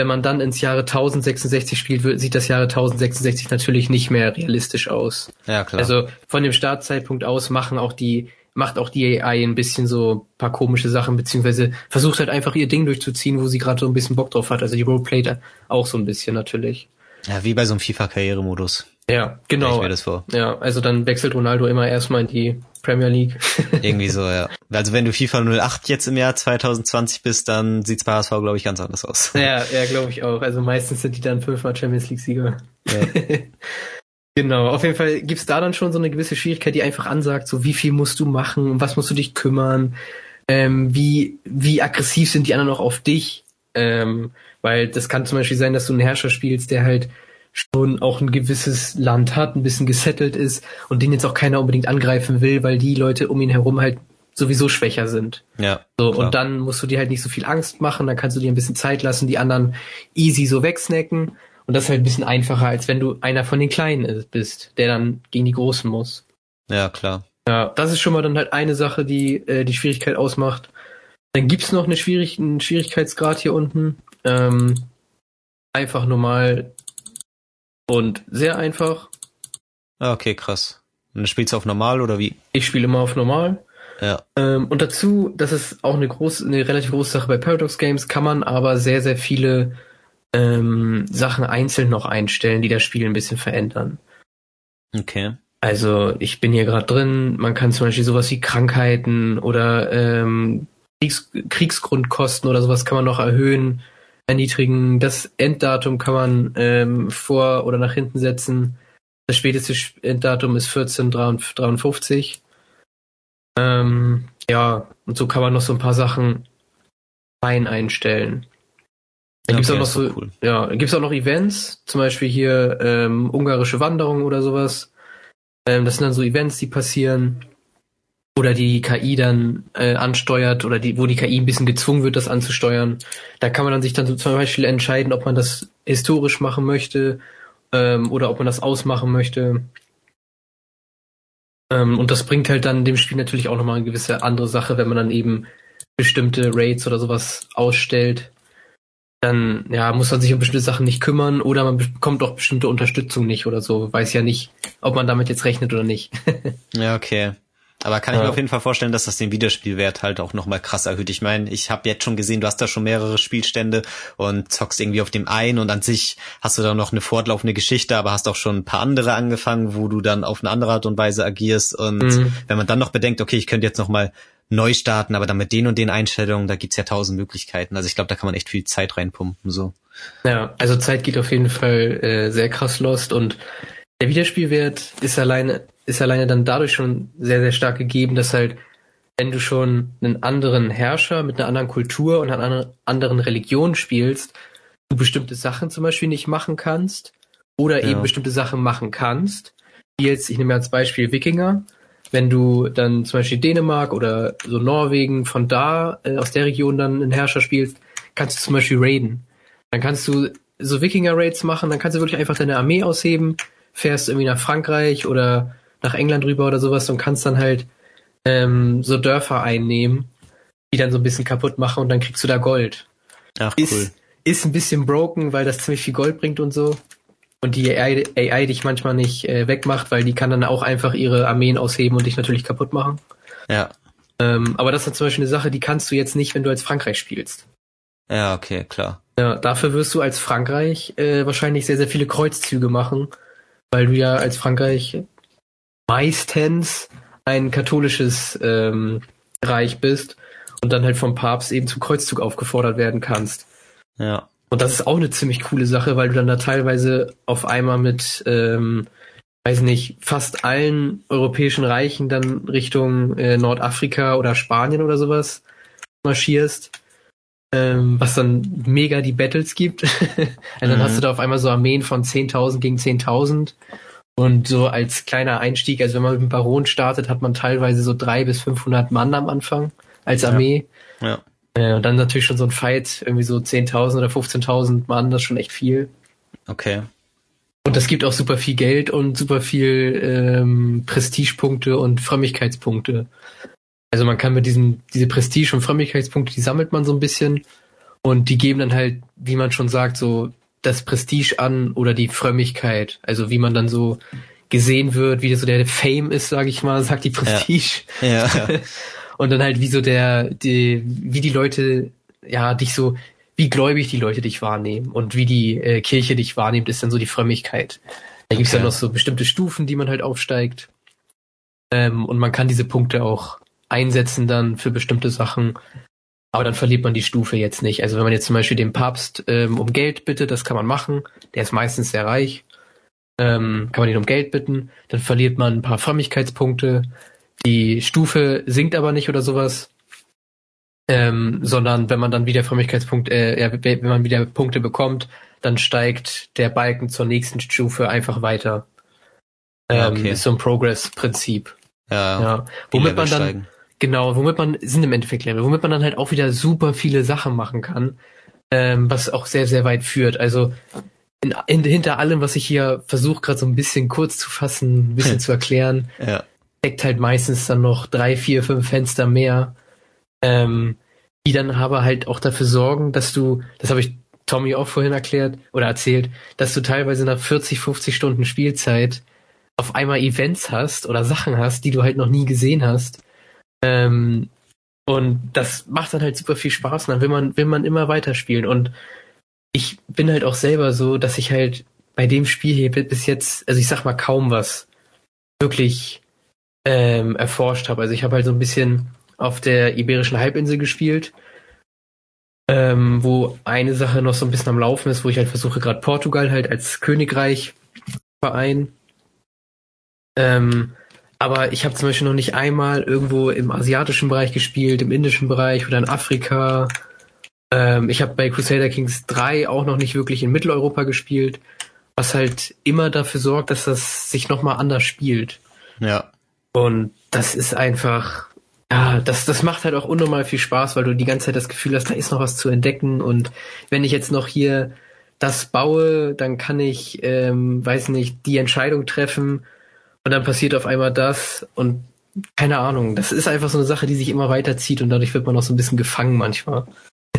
wenn man dann ins Jahre 1066 spielt, sieht das Jahre 1066 natürlich nicht mehr realistisch aus. Ja, klar. Also von dem Startzeitpunkt aus machen auch die, macht auch die AI ein bisschen so paar komische Sachen, beziehungsweise versucht halt einfach ihr Ding durchzuziehen, wo sie gerade so ein bisschen Bock drauf hat. Also die Roleplayt auch so ein bisschen natürlich. Ja, wie bei so einem FIFA-Karrieremodus. Ja, genau. Ich mir das vor. Ja, also dann wechselt Ronaldo immer erstmal in die Premier League. (laughs) Irgendwie so, ja. Also wenn du FIFA 08 jetzt im Jahr 2020 bist, dann sieht's bei HSV, glaube ich, ganz anders aus. Ja, ja, glaube ich auch. Also meistens sind die dann fünfmal Champions League-Sieger. Ja. (laughs) genau, auf jeden Fall gibt's da dann schon so eine gewisse Schwierigkeit, die einfach ansagt, so wie viel musst du machen, um was musst du dich kümmern, ähm, wie, wie aggressiv sind die anderen auch auf dich. Ähm, weil das kann zum Beispiel sein, dass du einen Herrscher spielst, der halt schon auch ein gewisses Land hat, ein bisschen gesettelt ist und den jetzt auch keiner unbedingt angreifen will, weil die Leute um ihn herum halt sowieso schwächer sind. Ja. So, klar. und dann musst du dir halt nicht so viel Angst machen, dann kannst du dir ein bisschen Zeit lassen, die anderen easy so wegsnacken. Und das ist halt ein bisschen einfacher, als wenn du einer von den Kleinen bist, der dann gegen die Großen muss. Ja, klar. Ja, das ist schon mal dann halt eine Sache, die äh, die Schwierigkeit ausmacht. Dann gibt's noch eine Schwierig einen Schwierigkeitsgrad hier unten. Ähm, einfach normal und sehr einfach. Ah, okay, krass. Und du spielst du auf normal oder wie? Ich spiele immer auf normal. Ja. Ähm, und dazu, das ist auch eine große, eine relativ große Sache bei Paradox Games, kann man aber sehr, sehr viele ähm, Sachen einzeln noch einstellen, die das Spiel ein bisschen verändern. Okay. Also ich bin hier gerade drin, man kann zum Beispiel sowas wie Krankheiten oder ähm, Kriegs Kriegsgrundkosten oder sowas kann man noch erhöhen erniedrigen. Das Enddatum kann man ähm, vor oder nach hinten setzen. Das späteste Enddatum ist 1453. Ähm, ja, und so kann man noch so ein paar Sachen fein einstellen. Dann okay, gibt's auch noch so, cool. ja, gibt's auch noch Events, zum Beispiel hier ähm, ungarische Wanderung oder sowas. Ähm, das sind dann so Events, die passieren oder die KI dann äh, ansteuert oder die, wo die KI ein bisschen gezwungen wird, das anzusteuern. Da kann man dann sich dann so zum Beispiel entscheiden, ob man das historisch machen möchte ähm, oder ob man das ausmachen möchte. Ähm, und das bringt halt dann dem Spiel natürlich auch nochmal eine gewisse andere Sache, wenn man dann eben bestimmte Raids oder sowas ausstellt. Dann ja, muss man sich um bestimmte Sachen nicht kümmern oder man bekommt auch bestimmte Unterstützung nicht oder so. Weiß ja nicht, ob man damit jetzt rechnet oder nicht. (laughs) ja, okay. Aber kann ich mir auf jeden Fall vorstellen, dass das den Wiederspielwert halt auch nochmal krass erhöht. Ich meine, ich habe jetzt schon gesehen, du hast da schon mehrere Spielstände und zockst irgendwie auf dem einen und an sich hast du da noch eine fortlaufende Geschichte, aber hast auch schon ein paar andere angefangen, wo du dann auf eine andere Art und Weise agierst. Und mhm. wenn man dann noch bedenkt, okay, ich könnte jetzt nochmal neu starten, aber dann mit den und den Einstellungen, da gibt's ja tausend Möglichkeiten. Also ich glaube, da kann man echt viel Zeit reinpumpen. so. Ja, also Zeit geht auf jeden Fall äh, sehr krass lost und der Wiederspielwert ist alleine ist alleine dann dadurch schon sehr, sehr stark gegeben, dass halt, wenn du schon einen anderen Herrscher mit einer anderen Kultur und einer anderen Religion spielst, du bestimmte Sachen zum Beispiel nicht machen kannst oder ja. eben bestimmte Sachen machen kannst. Wie jetzt, ich nehme als Beispiel Wikinger. Wenn du dann zum Beispiel Dänemark oder so Norwegen von da, äh, aus der Region dann einen Herrscher spielst, kannst du zum Beispiel raiden. Dann kannst du so Wikinger-Raids machen, dann kannst du wirklich einfach deine Armee ausheben, fährst irgendwie nach Frankreich oder nach England rüber oder sowas und kannst dann halt ähm, so Dörfer einnehmen, die dann so ein bisschen kaputt machen und dann kriegst du da Gold. Ach, cool. Ist, ist ein bisschen broken, weil das ziemlich viel Gold bringt und so. Und die AI, AI dich manchmal nicht äh, wegmacht, weil die kann dann auch einfach ihre Armeen ausheben und dich natürlich kaputt machen. Ja. Ähm, aber das ist zum Beispiel eine Sache, die kannst du jetzt nicht, wenn du als Frankreich spielst. Ja, okay, klar. Ja, dafür wirst du als Frankreich äh, wahrscheinlich sehr, sehr viele Kreuzzüge machen, weil du ja als Frankreich meistens ein katholisches ähm, Reich bist und dann halt vom Papst eben zum Kreuzzug aufgefordert werden kannst. Ja. Und das ist auch eine ziemlich coole Sache, weil du dann da teilweise auf einmal mit, ähm, weiß nicht, fast allen europäischen Reichen dann Richtung äh, Nordafrika oder Spanien oder sowas marschierst. Ähm, was dann mega die Battles gibt. (laughs) und dann mhm. hast du da auf einmal so Armeen von 10.000 gegen 10.000 und so als kleiner Einstieg, also wenn man mit dem Baron startet, hat man teilweise so drei bis 500 Mann am Anfang als Armee. Ja. ja. Äh, und dann natürlich schon so ein Fight, irgendwie so 10.000 oder 15.000 Mann, das ist schon echt viel. Okay. Und das gibt auch super viel Geld und super viel ähm, Prestigepunkte und Frömmigkeitspunkte. Also man kann mit diesen, diese Prestige- und Frömmigkeitspunkte, die sammelt man so ein bisschen und die geben dann halt, wie man schon sagt, so das Prestige an oder die Frömmigkeit. Also wie man dann so gesehen wird, wie so der Fame ist, sage ich mal, (laughs) sagt die Prestige. Ja. ja. (laughs) Und dann halt wie so der, die, wie die Leute, ja, dich so, wie gläubig die Leute dich wahrnehmen und wie die äh, Kirche dich wahrnimmt, ist dann so die Frömmigkeit. Da gibt's okay. dann noch so bestimmte Stufen, die man halt aufsteigt. Ähm, und man kann diese Punkte auch einsetzen dann für bestimmte Sachen. Aber dann verliert man die Stufe jetzt nicht. Also wenn man jetzt zum Beispiel den Papst ähm, um Geld bittet, das kann man machen. Der ist meistens sehr reich. Ähm, kann man ihn um Geld bitten. Dann verliert man ein paar Frömmigkeitspunkte. Die Stufe sinkt aber nicht oder sowas. Ähm, sondern wenn man dann wieder Frömmigkeitspunkte, äh, wenn man wieder Punkte bekommt, dann steigt der Balken zur nächsten Stufe einfach weiter. Ähm, okay. Ist so ein Progress-Prinzip. Ja, ja. Womit man dann, steigen. Genau, womit man, sind im Endeffekt Level, womit man dann halt auch wieder super viele Sachen machen kann, ähm, was auch sehr, sehr weit führt. Also in, in, hinter allem, was ich hier versuche, gerade so ein bisschen kurz zu fassen, ein bisschen zu erklären, ja. steckt halt meistens dann noch drei, vier, fünf Fenster mehr, ähm, die dann aber halt auch dafür sorgen, dass du, das habe ich Tommy auch vorhin erklärt oder erzählt, dass du teilweise nach 40, 50 Stunden Spielzeit auf einmal Events hast oder Sachen hast, die du halt noch nie gesehen hast ähm, und das macht dann halt super viel Spaß und dann will man, will man immer weiterspielen. Und ich bin halt auch selber so, dass ich halt bei dem Spiel hier bis jetzt, also ich sag mal kaum was wirklich ähm, erforscht habe. Also ich habe halt so ein bisschen auf der Iberischen Halbinsel gespielt, ähm, wo eine Sache noch so ein bisschen am Laufen ist, wo ich halt versuche, gerade Portugal halt als Königreich verein. Ähm, aber ich habe zum Beispiel noch nicht einmal irgendwo im asiatischen Bereich gespielt, im indischen Bereich oder in Afrika. Ähm, ich habe bei Crusader Kings 3 auch noch nicht wirklich in Mitteleuropa gespielt, was halt immer dafür sorgt, dass das sich nochmal anders spielt. Ja. Und das ist einfach, ja, das, das macht halt auch unnormal viel Spaß, weil du die ganze Zeit das Gefühl hast, da ist noch was zu entdecken. Und wenn ich jetzt noch hier das baue, dann kann ich, ähm, weiß nicht, die Entscheidung treffen, und dann passiert auf einmal das und keine Ahnung. Das ist einfach so eine Sache, die sich immer weiterzieht und dadurch wird man auch so ein bisschen gefangen manchmal.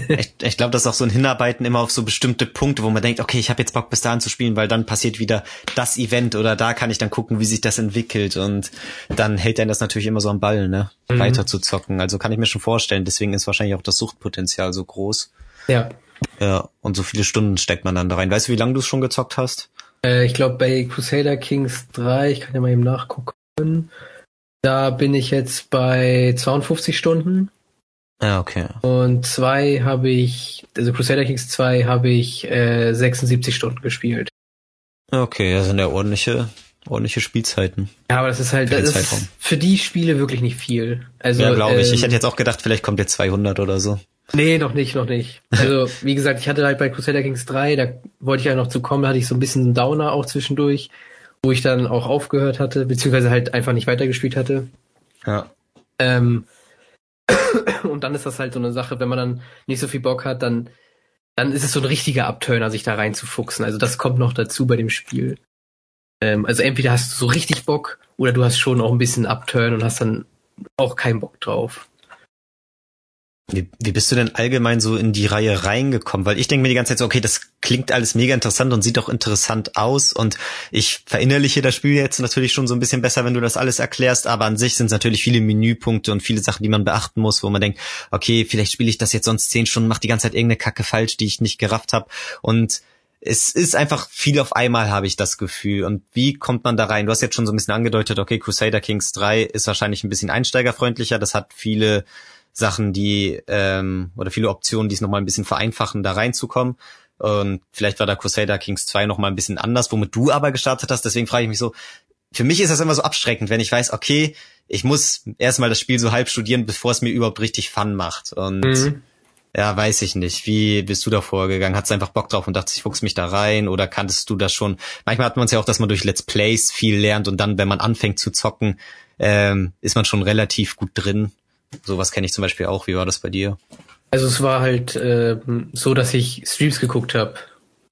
ich, ich glaube, das ist auch so ein Hinarbeiten immer auf so bestimmte Punkte, wo man denkt, okay, ich habe jetzt Bock bis dahin zu spielen, weil dann passiert wieder das Event oder da kann ich dann gucken, wie sich das entwickelt und dann hält er das natürlich immer so am Ball, ne, mhm. weiter zu zocken. Also kann ich mir schon vorstellen. Deswegen ist wahrscheinlich auch das Suchtpotenzial so groß. Ja. Ja, und so viele Stunden steckt man dann da rein. Weißt du, wie lange du es schon gezockt hast? Äh, ich glaube bei Crusader Kings 3, ich kann ja mal eben nachgucken. Da bin ich jetzt bei 52 Stunden. Ja, okay. Und zwei habe ich, also Crusader Kings 2 habe ich äh, 76 Stunden gespielt. Okay, das sind ja ordentliche, ordentliche Spielzeiten. Ja, aber das ist halt, das ist für die Spiele wirklich nicht viel. Also, ja, glaube ich. Ähm, ich hätte jetzt auch gedacht, vielleicht kommt jetzt 200 oder so. Nee, noch nicht, noch nicht. Also, (laughs) wie gesagt, ich hatte halt bei Crusader Kings 3, da wollte ich ja noch zu kommen, da hatte ich so ein bisschen einen Downer auch zwischendurch, wo ich dann auch aufgehört hatte, beziehungsweise halt einfach nicht weitergespielt hatte. Ja. Ähm, (clears throat) und dann ist das halt so eine Sache, wenn man dann nicht so viel Bock hat, dann, dann ist es so ein richtiger Abturner, sich da reinzufuchsen. Also das kommt noch dazu bei dem Spiel. Ähm, also entweder hast du so richtig Bock oder du hast schon auch ein bisschen Abturn und hast dann auch keinen Bock drauf. Wie, wie bist du denn allgemein so in die Reihe reingekommen? Weil ich denke mir die ganze Zeit so, okay, das klingt alles mega interessant und sieht auch interessant aus und ich verinnerliche das Spiel jetzt natürlich schon so ein bisschen besser, wenn du das alles erklärst, aber an sich sind es natürlich viele Menüpunkte und viele Sachen, die man beachten muss, wo man denkt, okay, vielleicht spiele ich das jetzt sonst zehn Stunden, mach die ganze Zeit irgendeine Kacke falsch, die ich nicht gerafft habe und es ist einfach viel auf einmal, habe ich das Gefühl. Und wie kommt man da rein? Du hast jetzt schon so ein bisschen angedeutet, okay, Crusader Kings 3 ist wahrscheinlich ein bisschen einsteigerfreundlicher. Das hat viele Sachen, die ähm, oder viele Optionen, die es nochmal ein bisschen vereinfachen, da reinzukommen. Und vielleicht war da Crusader Kings 2 nochmal ein bisschen anders, womit du aber gestartet hast. Deswegen frage ich mich so, für mich ist das immer so abschreckend, wenn ich weiß, okay, ich muss erstmal das Spiel so halb studieren, bevor es mir überhaupt richtig Fun macht. Und mhm. ja, weiß ich nicht. Wie bist du da vorgegangen? Hattest du einfach Bock drauf und dachtest, ich fuchs mich da rein? Oder kanntest du das schon? Manchmal hat man es ja auch, dass man durch Let's Plays viel lernt und dann, wenn man anfängt zu zocken, ähm, ist man schon relativ gut drin. Sowas kenne ich zum Beispiel auch. Wie war das bei dir? Also es war halt äh, so, dass ich Streams geguckt habe.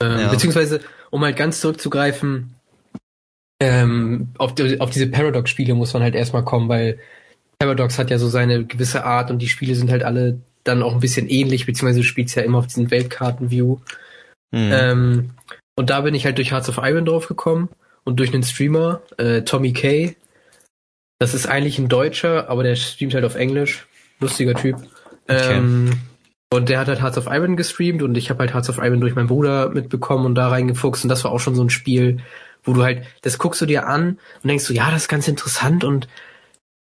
Ähm, ja. Beziehungsweise, um halt ganz zurückzugreifen, ähm, auf, die, auf diese Paradox-Spiele muss man halt erstmal kommen, weil Paradox hat ja so seine gewisse Art und die Spiele sind halt alle dann auch ein bisschen ähnlich, beziehungsweise du spielst ja immer auf diesen Weltkarten-View. Mhm. Ähm, und da bin ich halt durch Hearts of Iron drauf gekommen und durch einen Streamer, äh, Tommy Kay, das ist eigentlich ein Deutscher, aber der streamt halt auf Englisch. Lustiger Typ. Okay. Ähm, und der hat halt Hearts of Iron gestreamt und ich habe halt Hearts of Iron durch meinen Bruder mitbekommen und da reingefuchst und das war auch schon so ein Spiel, wo du halt, das guckst du dir an und denkst du, ja, das ist ganz interessant und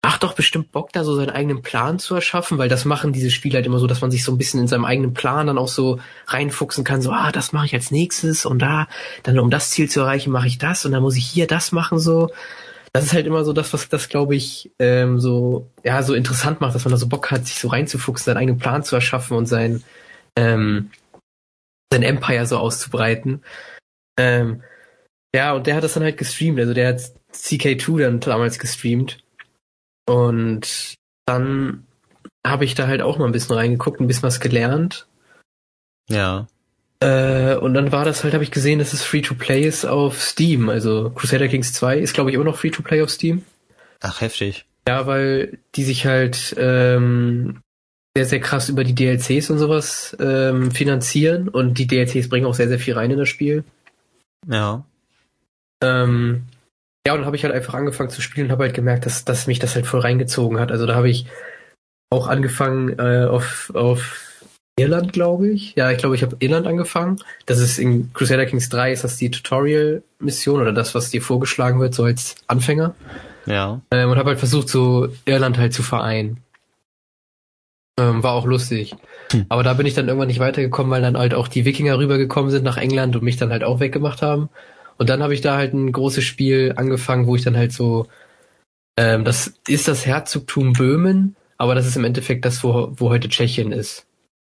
macht doch bestimmt Bock, da so seinen eigenen Plan zu erschaffen, weil das machen diese Spiele halt immer so, dass man sich so ein bisschen in seinem eigenen Plan dann auch so reinfuchsen kann, so, ah, das mache ich als nächstes und da, dann um das Ziel zu erreichen, mache ich das und dann muss ich hier das machen so das ist halt immer so das, was das, glaube ich, ähm, so, ja, so interessant macht, dass man da so Bock hat, sich so reinzufuchsen, seinen eigenen Plan zu erschaffen und sein, ähm, sein Empire so auszubreiten. Ähm, ja, und der hat das dann halt gestreamt, also der hat CK2 dann damals gestreamt. Und dann habe ich da halt auch mal ein bisschen reingeguckt, ein bisschen was gelernt. Ja. Äh, und dann war das halt, habe ich gesehen, dass es Free-to-Play ist auf Steam. Also Crusader Kings 2 ist, glaube ich, immer noch Free-to-Play auf Steam. Ach, heftig. Ja, weil die sich halt ähm, sehr, sehr krass über die DLCs und sowas ähm, finanzieren und die DLCs bringen auch sehr, sehr viel rein in das Spiel. Ja. Ähm, ja, und dann habe ich halt einfach angefangen zu spielen und habe halt gemerkt, dass, dass mich das halt voll reingezogen hat. Also da habe ich auch angefangen äh, auf, auf Irland, glaube ich. Ja, ich glaube, ich habe Irland angefangen. Das ist in Crusader Kings 3 ist das die Tutorial-Mission oder das, was dir vorgeschlagen wird, so als Anfänger. Ja. Ähm, und habe halt versucht, so Irland halt zu vereinen. Ähm, war auch lustig. Hm. Aber da bin ich dann irgendwann nicht weitergekommen, weil dann halt auch die Wikinger rübergekommen sind nach England und mich dann halt auch weggemacht haben. Und dann habe ich da halt ein großes Spiel angefangen, wo ich dann halt so, ähm, das ist das Herzogtum Böhmen, aber das ist im Endeffekt das, wo, wo heute Tschechien ist.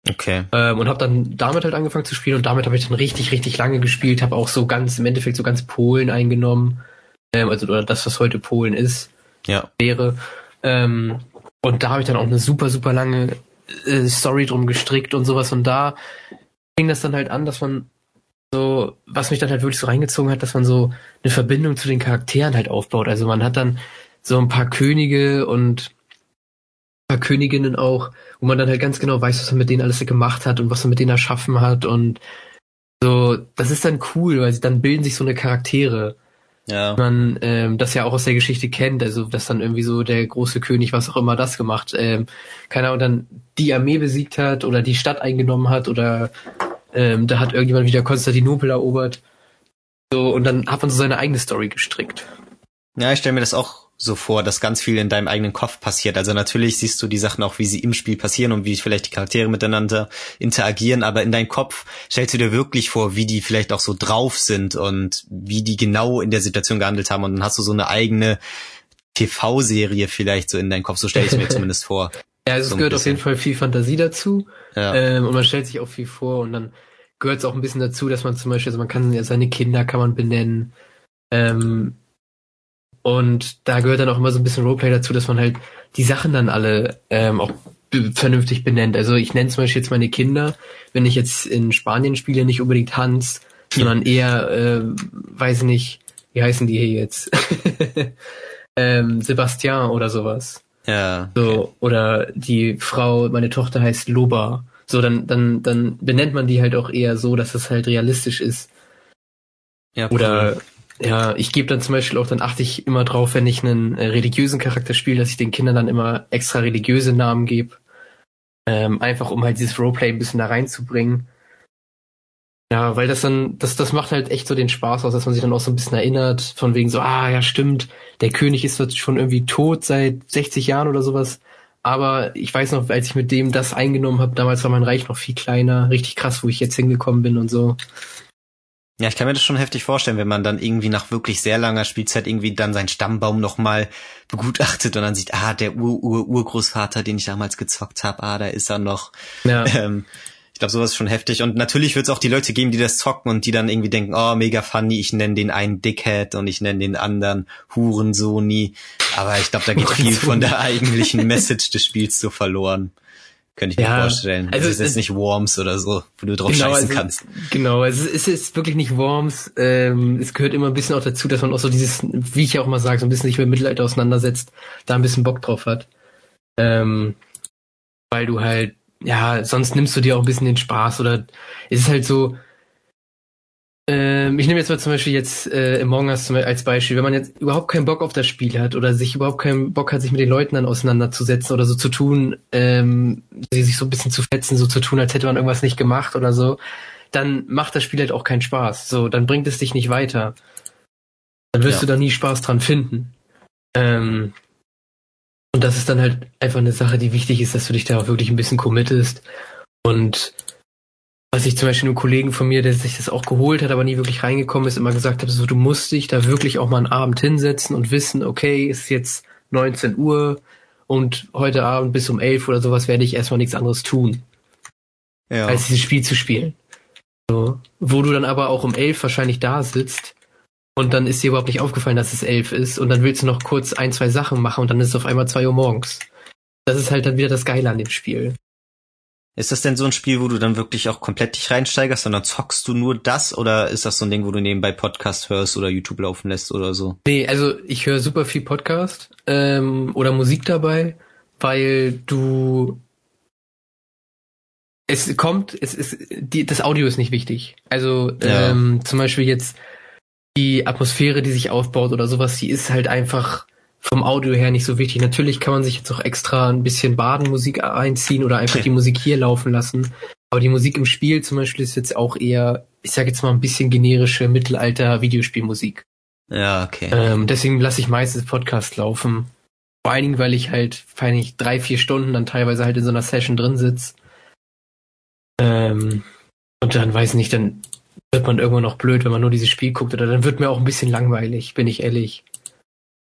Okay. Ähm, und habe dann damit halt angefangen zu spielen und damit habe ich dann richtig, richtig lange gespielt, habe auch so ganz, im Endeffekt so ganz Polen eingenommen. Ähm, also oder das, was heute Polen ist, ja. wäre. Ähm, und da habe ich dann auch eine super, super lange äh, Story drum gestrickt und sowas. Und da fing das dann halt an, dass man so, was mich dann halt wirklich so reingezogen hat, dass man so eine Verbindung zu den Charakteren halt aufbaut. Also man hat dann so ein paar Könige und paar Königinnen auch, wo man dann halt ganz genau weiß, was er mit denen alles gemacht hat und was er mit denen erschaffen hat und so, das ist dann cool, weil sie dann bilden sich so eine Charaktere. Ja. Man ähm, das ja auch aus der Geschichte kennt, also dass dann irgendwie so der große König, was auch immer das gemacht, ähm, keine Ahnung, dann die Armee besiegt hat oder die Stadt eingenommen hat oder ähm, da hat irgendjemand wieder Konstantinopel erobert. So, und dann hat man so seine eigene Story gestrickt. Ja, ich stelle mir das auch so vor, dass ganz viel in deinem eigenen Kopf passiert. Also natürlich siehst du die Sachen auch, wie sie im Spiel passieren und wie vielleicht die Charaktere miteinander interagieren, aber in deinem Kopf stellst du dir wirklich vor, wie die vielleicht auch so drauf sind und wie die genau in der Situation gehandelt haben und dann hast du so eine eigene TV-Serie vielleicht so in deinem Kopf, so stelle ich mir (laughs) zumindest vor. Ja, also so es gehört auf jeden Fall viel Fantasie dazu ja. ähm, und man stellt sich auch viel vor und dann gehört es auch ein bisschen dazu, dass man zum Beispiel, also man kann ja seine Kinder kann man benennen, ähm, und da gehört dann auch immer so ein bisschen Roleplay dazu, dass man halt die Sachen dann alle ähm, auch vernünftig benennt. Also ich nenne zum Beispiel jetzt meine Kinder, wenn ich jetzt in Spanien spiele, nicht unbedingt Hans, sondern eher, äh, weiß nicht, wie heißen die hier jetzt? (laughs) ähm, Sebastian oder sowas. Ja. Okay. So, oder die Frau, meine Tochter heißt Loba. So, dann, dann, dann benennt man die halt auch eher so, dass es halt realistisch ist. Ja, oder ja, ich gebe dann zum Beispiel auch, dann achte ich immer drauf, wenn ich einen äh, religiösen Charakter spiele, dass ich den Kindern dann immer extra religiöse Namen gebe. Ähm, einfach um halt dieses Roleplay ein bisschen da reinzubringen. Ja, weil das dann, das, das macht halt echt so den Spaß aus, dass man sich dann auch so ein bisschen erinnert, von wegen so, ah ja, stimmt, der König ist jetzt schon irgendwie tot seit 60 Jahren oder sowas. Aber ich weiß noch, als ich mit dem das eingenommen habe, damals war mein Reich noch viel kleiner, richtig krass, wo ich jetzt hingekommen bin und so. Ja, ich kann mir das schon heftig vorstellen, wenn man dann irgendwie nach wirklich sehr langer Spielzeit irgendwie dann seinen Stammbaum nochmal begutachtet und dann sieht, ah, der Ur-Ur-Urgroßvater, den ich damals gezockt habe, ah, da ist er noch. Ja. (laughs) Ähm, ich glaube, sowas ist schon heftig. Und natürlich wird es auch die Leute geben, die das zocken und die dann irgendwie denken, oh, mega funny, ich nenne den einen Dickhead und ich nenne den anderen Hurensoni. Aber ich glaube, da geht viel von der eigentlichen (laughs) Message des Spiels so verloren. Könnte ich ja, mir vorstellen. Also es ist jetzt nicht Worms oder so, wo du drauf genau, scheißen also, kannst. Genau, es ist, es ist wirklich nicht Worms. Ähm, es gehört immer ein bisschen auch dazu, dass man auch so dieses, wie ich auch mal sage, so ein bisschen sich mit Mittelalter auseinandersetzt, da ein bisschen Bock drauf hat. Ähm, weil du halt, ja, sonst nimmst du dir auch ein bisschen den Spaß oder es ist halt so, ich nehme jetzt mal zum Beispiel jetzt äh, Among Us als Beispiel. Wenn man jetzt überhaupt keinen Bock auf das Spiel hat oder sich überhaupt keinen Bock hat, sich mit den Leuten dann auseinanderzusetzen oder so zu tun, ähm, sich so ein bisschen zu fetzen, so zu tun, als hätte man irgendwas nicht gemacht oder so, dann macht das Spiel halt auch keinen Spaß. So, dann bringt es dich nicht weiter. Dann wirst ja. du da nie Spaß dran finden. Ähm, und das ist dann halt einfach eine Sache, die wichtig ist, dass du dich da auch wirklich ein bisschen committest und was ich zum Beispiel einem Kollegen von mir, der sich das auch geholt hat, aber nie wirklich reingekommen ist, immer gesagt habe, so du musst dich da wirklich auch mal einen Abend hinsetzen und wissen, okay, ist jetzt 19 Uhr und heute Abend bis um 11 oder sowas werde ich erstmal nichts anderes tun, ja. als dieses Spiel zu spielen. So, wo du dann aber auch um 11 wahrscheinlich da sitzt und dann ist dir überhaupt nicht aufgefallen, dass es 11 ist und dann willst du noch kurz ein, zwei Sachen machen und dann ist es auf einmal 2 Uhr morgens. Das ist halt dann wieder das Geile an dem Spiel. Ist das denn so ein Spiel, wo du dann wirklich auch komplett dich reinsteigerst und dann zockst du nur das oder ist das so ein Ding, wo du nebenbei Podcast hörst oder YouTube laufen lässt oder so? Nee, also ich höre super viel Podcast ähm, oder Musik dabei, weil du es kommt, es ist die, das Audio ist nicht wichtig. Also ja. ähm, zum Beispiel jetzt die Atmosphäre, die sich aufbaut oder sowas, die ist halt einfach vom Audio her nicht so wichtig. Natürlich kann man sich jetzt auch extra ein bisschen Badenmusik einziehen oder einfach die (laughs) Musik hier laufen lassen. Aber die Musik im Spiel zum Beispiel ist jetzt auch eher, ich sage jetzt mal ein bisschen generische Mittelalter-Videospielmusik. Ja, okay. Ähm, deswegen lasse ich meistens Podcast laufen. Vor allen Dingen, weil ich halt, weiß nicht, drei, vier Stunden dann teilweise halt in so einer Session drin sitze. Ähm, und dann weiß nicht, dann wird man irgendwann noch blöd, wenn man nur dieses Spiel guckt, oder dann wird mir auch ein bisschen langweilig, bin ich ehrlich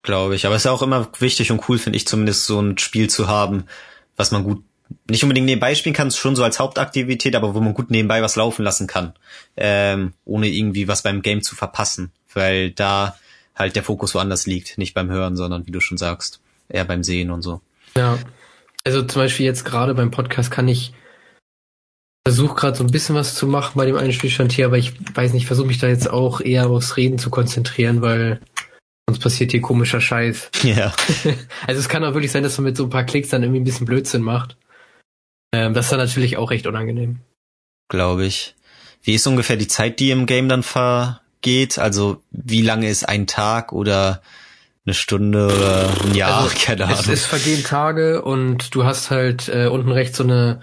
glaube ich. Aber es ist auch immer wichtig und cool, finde ich zumindest, so ein Spiel zu haben, was man gut nicht unbedingt nebenbei spielen kann, schon so als Hauptaktivität, aber wo man gut nebenbei was laufen lassen kann, ähm, ohne irgendwie was beim Game zu verpassen, weil da halt der Fokus woanders liegt, nicht beim Hören, sondern wie du schon sagst, eher beim Sehen und so. Ja, also zum Beispiel jetzt gerade beim Podcast kann ich versuche gerade so ein bisschen was zu machen bei dem einen Spielstand hier, aber ich weiß nicht, versuche mich da jetzt auch eher aufs Reden zu konzentrieren, weil Sonst passiert hier komischer Scheiß. (laughs) Ja. (laughs) also es kann auch wirklich sein, dass man mit so ein paar Klicks dann irgendwie ein bisschen Blödsinn macht. Ähm, das ist dann natürlich auch recht unangenehm. Glaube ich. Wie ist ungefähr die Zeit, die im Game dann vergeht? Also wie lange ist ein Tag oder eine Stunde oder ein Jahr? Also, (laughs) Keine Ahnung. Es, es vergehen Tage und du hast halt äh, unten rechts so eine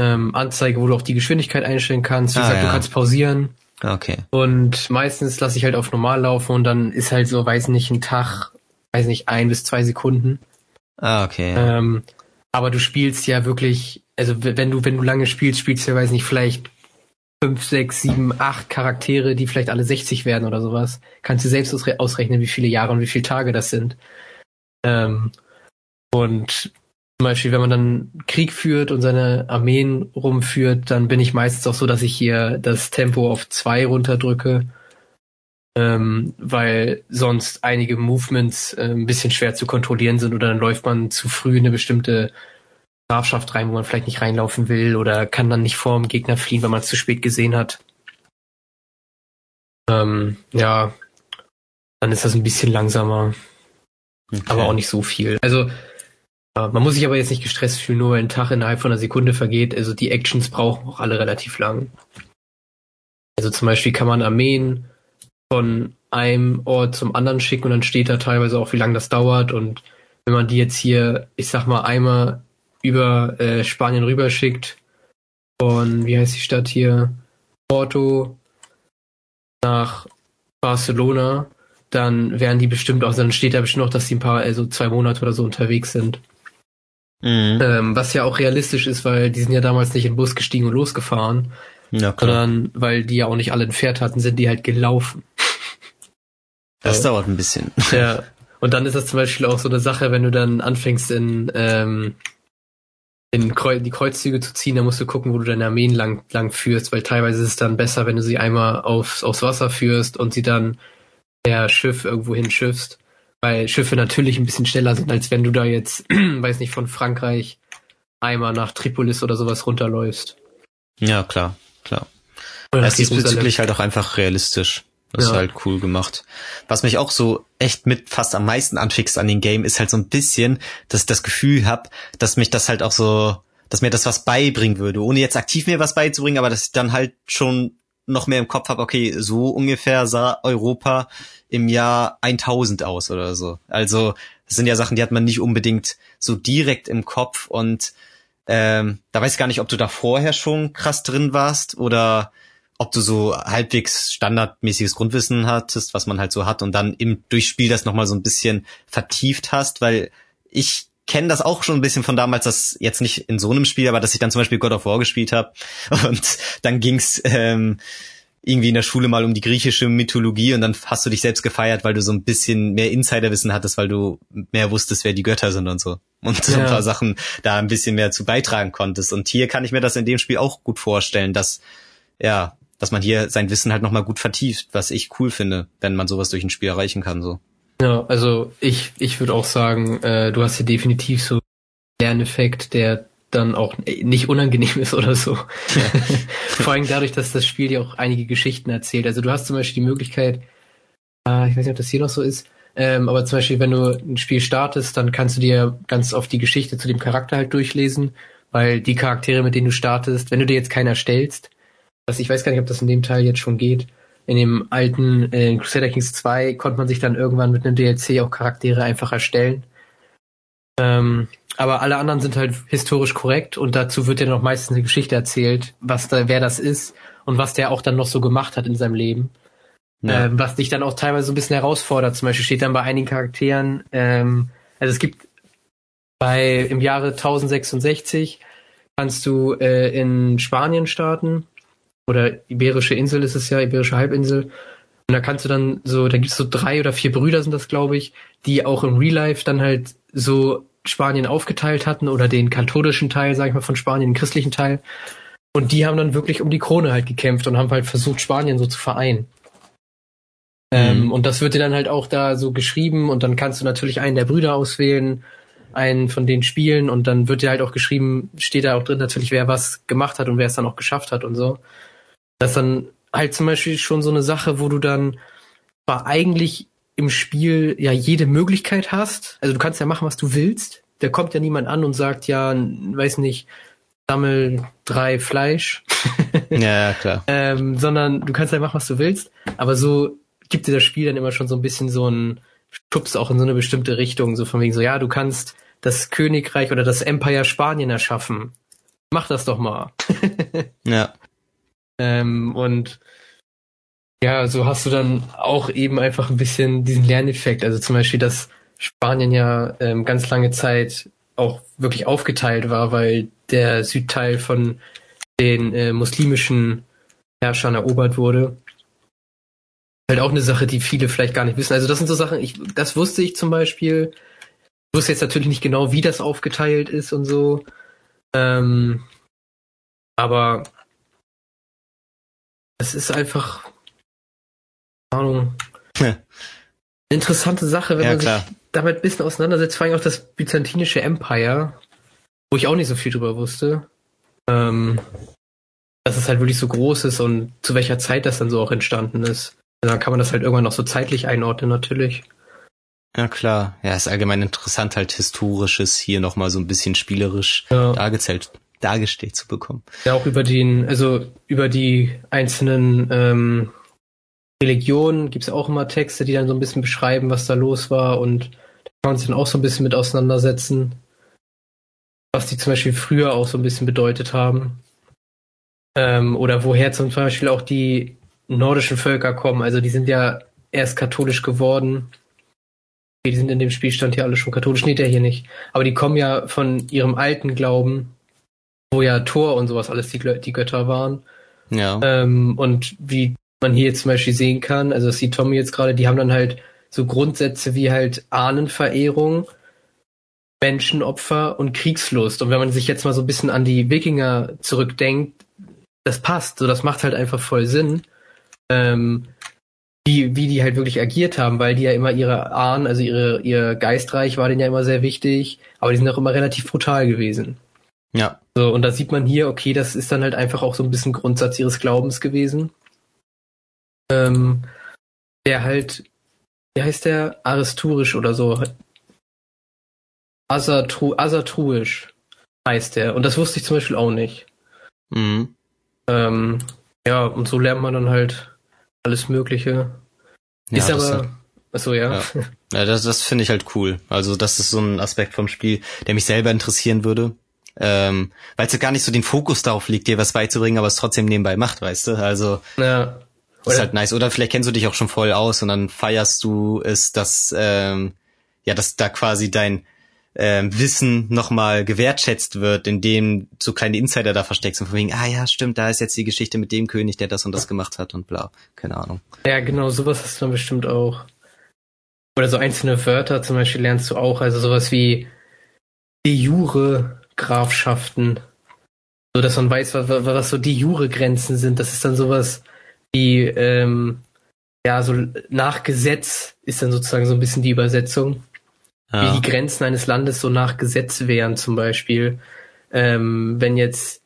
ähm, Anzeige, wo du auch die Geschwindigkeit einstellen kannst. Wie ah, gesagt, ja. du kannst pausieren. Okay. Und meistens lasse ich halt auf normal laufen und dann ist halt so, weiß nicht, ein Tag, weiß nicht, ein bis zwei Sekunden. Ah, okay. Ja. Ähm, aber du spielst ja wirklich, also wenn du, wenn du lange spielst, spielst du ja, weiß nicht, vielleicht fünf, sechs, sieben, acht Charaktere, die vielleicht alle 60 werden oder sowas. Kannst du selbst ausrechnen, wie viele Jahre und wie viele Tage das sind. Ähm, und zum Beispiel, wenn man dann Krieg führt und seine Armeen rumführt, dann bin ich meistens auch so, dass ich hier das Tempo auf zwei runterdrücke, ähm, weil sonst einige Movements äh, ein bisschen schwer zu kontrollieren sind oder dann läuft man zu früh in eine bestimmte Grafschaft rein, wo man vielleicht nicht reinlaufen will oder kann dann nicht vor dem Gegner fliehen, wenn man es zu spät gesehen hat. Ähm, ja, dann ist das ein bisschen langsamer, okay. aber auch nicht so viel. Also man muss sich aber jetzt nicht gestresst fühlen, nur weil ein Tag innerhalb von einer Sekunde vergeht. Also die Actions brauchen auch alle relativ lang. Also zum Beispiel kann man Armeen von einem Ort zum anderen schicken und dann steht da teilweise auch, wie lange das dauert. Und wenn man die jetzt hier, ich sag mal, einmal über äh, Spanien rüberschickt, von, wie heißt die Stadt hier, Porto nach Barcelona, dann werden die bestimmt auch, dann steht da bestimmt noch, dass die ein paar, also zwei Monate oder so unterwegs sind. Mhm. Ähm, was ja auch realistisch ist, weil die sind ja damals nicht in den Bus gestiegen und losgefahren, ja, sondern weil die ja auch nicht alle ein Pferd hatten, sind die halt gelaufen. Das ja. dauert ein bisschen. (laughs) Ja. (laughs) Und dann ist das zum Beispiel auch so eine Sache, wenn du dann anfängst in, ähm, in Kreu die Kreuzzüge zu ziehen, dann musst du gucken, wo du deine Armeen lang, lang führst, weil teilweise ist es dann besser, wenn du sie einmal aufs, aufs Wasser führst und sie dann per Schiff irgendwo hinschiffst weil Schiffe natürlich ein bisschen schneller sind, als wenn du da jetzt, (clears throat) weiß nicht, von Frankreich einmal nach Tripolis oder sowas runterläufst. Ja, klar, klar. Es ist bezüglich halt auch einfach realistisch. Das ja. ist halt cool gemacht. Was mich auch so echt mit fast am meisten anfixt an den Game, ist halt so ein bisschen, dass ich das Gefühl hab, dass mich das halt auch so, dass mir das was beibringen würde, ohne jetzt aktiv mir was beizubringen, aber dass ich dann halt schon noch mehr im Kopf habe, okay, so ungefähr sah Europa im Jahr 1000 aus oder so. Also das sind ja Sachen, die hat man nicht unbedingt so direkt im Kopf und ähm, da weiß ich gar nicht, ob du da vorher schon krass drin warst oder ob du so halbwegs standardmäßiges Grundwissen hattest, was man halt so hat und dann im Durchspiel das nochmal so ein bisschen vertieft hast, weil ich kenne das auch schon ein bisschen von damals, dass jetzt nicht in so einem Spiel, aber dass ich dann zum Beispiel God of War gespielt habe (laughs) und dann ging's ähm, irgendwie in der Schule mal um die griechische Mythologie und dann hast du dich selbst gefeiert, weil du so ein bisschen mehr Insiderwissen hattest, weil du mehr wusstest, wer die Götter sind und so. Und so ein paar Sachen da ein bisschen mehr zu beitragen konntest. Und hier kann ich mir das in dem Spiel auch gut vorstellen, dass, ja, dass man hier sein Wissen halt nochmal gut vertieft, was ich cool finde, wenn man sowas durch ein Spiel erreichen kann, so. Ja, also ich, ich würde auch sagen, äh, du hast hier definitiv so einen Lerneffekt, der dann auch nicht unangenehm ist oder so. Ja. (laughs) Vor allem dadurch, dass das Spiel dir auch einige Geschichten erzählt. Also du hast zum Beispiel die Möglichkeit, äh, ich weiß nicht, ob das hier noch so ist, ähm, aber zum Beispiel, wenn du ein Spiel startest, dann kannst du dir ganz oft die Geschichte zu dem Charakter halt durchlesen, weil die Charaktere, mit denen du startest, wenn du dir jetzt keiner stellst, was ich weiß gar nicht, ob das in dem Teil jetzt schon geht, in dem alten äh, Crusader Kings 2 konnte man sich dann irgendwann mit einem DLC auch Charaktere einfach erstellen. Ähm, aber alle anderen sind halt historisch korrekt und dazu wird ja noch meistens eine Geschichte erzählt, was da, wer das ist und was der auch dann noch so gemacht hat in seinem Leben. Ja. Ähm, was dich dann auch teilweise so ein bisschen herausfordert. Zum Beispiel steht dann bei einigen Charakteren, ähm, also es gibt bei im Jahre 1066 kannst du äh, in Spanien starten oder Iberische Insel ist es ja, Iberische Halbinsel. Und da kannst du dann so, da gibt es so drei oder vier Brüder sind das, glaube ich, die auch im Real Life dann halt so Spanien aufgeteilt hatten oder den katholischen Teil, sag ich mal, von Spanien, den christlichen Teil. Und die haben dann wirklich um die Krone halt gekämpft und haben halt versucht, Spanien so zu vereinen. Ähm, mhm. Ähm, und das wird dir dann halt auch da so geschrieben und dann kannst du natürlich einen der Brüder auswählen, einen von denen spielen und dann wird dir halt auch geschrieben, steht da auch drin natürlich, wer was gemacht hat und wer es dann auch geschafft hat und so. Das ist dann halt zum Beispiel schon so eine Sache, wo du dann war eigentlich im Spiel ja jede Möglichkeit hast. Also du kannst ja machen, was du willst. Da kommt ja niemand an und sagt ja, weiß nicht, sammel drei Fleisch. (laughs) ja, klar. ähm, sondern du kannst ja machen, was du willst. Aber so gibt dir das Spiel dann immer schon so ein bisschen so einen Schubs auch in so eine bestimmte Richtung. So von wegen so, ja, du kannst das Königreich oder das Empire Spanien erschaffen. Mach das doch mal. ja. (laughs) Ähm, und ja, so hast du dann auch eben einfach ein bisschen diesen Lerneffekt. Also zum Beispiel, dass Spanien ja ähm, ganz lange Zeit auch wirklich aufgeteilt war, weil der Südteil von den äh, muslimischen Herrschern erobert wurde. Halt auch eine Sache, die viele vielleicht gar nicht wissen. Also das sind so Sachen, ich, das wusste ich zum Beispiel. Ich wusste jetzt natürlich nicht genau, wie das aufgeteilt ist und so. Ähm, aber es ist einfach, Ahnung, ja. interessante Sache, wenn ja, man klar. sich damit ein bisschen auseinandersetzt, vor allem auch das byzantinische Empire, wo ich auch nicht so viel drüber wusste. Ähm, dass es halt wirklich so groß ist und zu welcher Zeit das dann so auch entstanden ist. Also dann kann man das halt irgendwann noch so zeitlich einordnen, natürlich. Ja, klar. Ja, ist allgemein interessant, halt historisches hier nochmal so ein bisschen spielerisch ja. dargestellt, dargestellt zu bekommen. Ja, auch über den, also über die einzelnen ähm, Religionen gibt's auch immer Texte, die dann so ein bisschen beschreiben, was da los war und da kann man sich dann auch so ein bisschen mit auseinandersetzen, was die zum Beispiel früher auch so ein bisschen bedeutet haben. Ähm, oder woher zum Beispiel auch die nordischen Völker kommen. Also die sind ja erst katholisch geworden. Die sind in dem Spielstand hier alle schon katholisch, nee, der hier nicht. Aber die kommen ja von ihrem alten Glauben, wo ja Thor und sowas alles die, die Götter waren. Ja. Ähm, und wie man hier zum Beispiel sehen kann, also das sieht Tommy jetzt gerade, die haben dann halt so Grundsätze wie halt Ahnenverehrung, Menschenopfer und Kriegslust. Und wenn man sich jetzt mal so ein bisschen an die Wikinger zurückdenkt, das passt, so das macht halt einfach voll Sinn, ähm, wie, wie die halt wirklich agiert haben, weil die ja immer ihre Ahnen, also ihre, ihr Geistreich war denen ja immer sehr wichtig, aber die sind auch immer relativ brutal gewesen. Ja. So, und da sieht man hier, okay, das ist dann halt einfach auch so ein bisschen Grundsatz ihres Glaubens gewesen ähm, der halt, wie heißt der? Aristurisch oder so. Asatru Asatruisch heißt der. Und das wusste ich zum Beispiel auch nicht. Mhm. Ähm, ja, und so lernt man dann halt alles Mögliche. Ja, ist aber. Achso, ja. Ja, ja das, das finde ich halt cool. Also, das ist so ein Aspekt vom Spiel, der mich selber interessieren würde. Ähm, weil es ja gar nicht so den Fokus darauf liegt, dir was beizubringen, aber es trotzdem nebenbei macht, weißt du? Also. Ja. Oder? Ist halt nice. Oder vielleicht kennst du dich auch schon voll aus und dann feierst du es, dass ähm, ja, dass da quasi dein ähm, Wissen nochmal gewertschätzt wird, indem so kleine Insider da versteckst und von wegen, ah ja, stimmt, da ist jetzt die Geschichte mit dem König, der das und das gemacht hat und bla. Keine Ahnung. Ja, genau, sowas hast du dann bestimmt auch. Oder so einzelne Wörter zum Beispiel lernst du auch, also sowas wie de jure Grafschaften. So dass man weiß, was, was so die jure Grenzen sind. Das ist dann sowas, die, ähm, ja, so nach Gesetz ist dann sozusagen so ein bisschen die Übersetzung. Ja. Wie die Grenzen eines Landes so nach Gesetz wären, zum Beispiel. Ähm, wenn jetzt,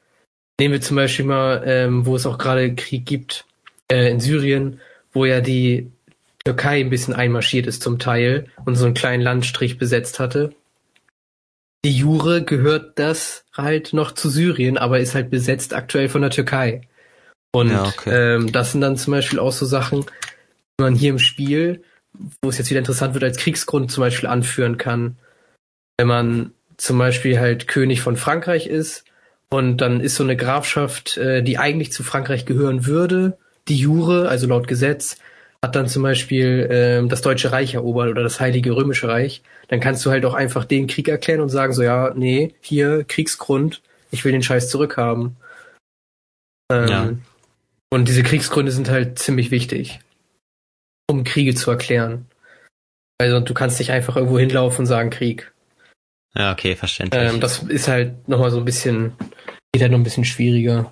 nehmen wir zum Beispiel mal, ähm, wo es auch gerade Krieg gibt, äh, in Syrien, wo ja die Türkei ein bisschen einmarschiert ist zum Teil und so einen kleinen Landstrich besetzt hatte. Die Jure gehört das halt noch zu Syrien, aber ist halt besetzt aktuell von der Türkei. Und ja, okay. ähm, das sind dann zum Beispiel auch so Sachen, die man hier im Spiel, wo es jetzt wieder interessant wird, als Kriegsgrund zum Beispiel anführen kann. Wenn man zum Beispiel halt König von Frankreich ist und dann ist so eine Grafschaft, äh, die eigentlich zu Frankreich gehören würde, die Jure, also laut Gesetz, hat dann zum Beispiel äh, das Deutsche Reich erobert oder das Heilige Römische Reich, dann kannst du halt auch einfach den Krieg erklären und sagen so, ja, nee, hier Kriegsgrund, ich will den Scheiß zurückhaben. Ähm, ja. Und diese Kriegsgründe sind halt ziemlich wichtig, um Kriege zu erklären. Also du kannst nicht einfach irgendwo hinlaufen und sagen Krieg. Ja, okay, verständlich. Ähm, das ist halt nochmal so ein bisschen, geht halt noch ein bisschen schwieriger.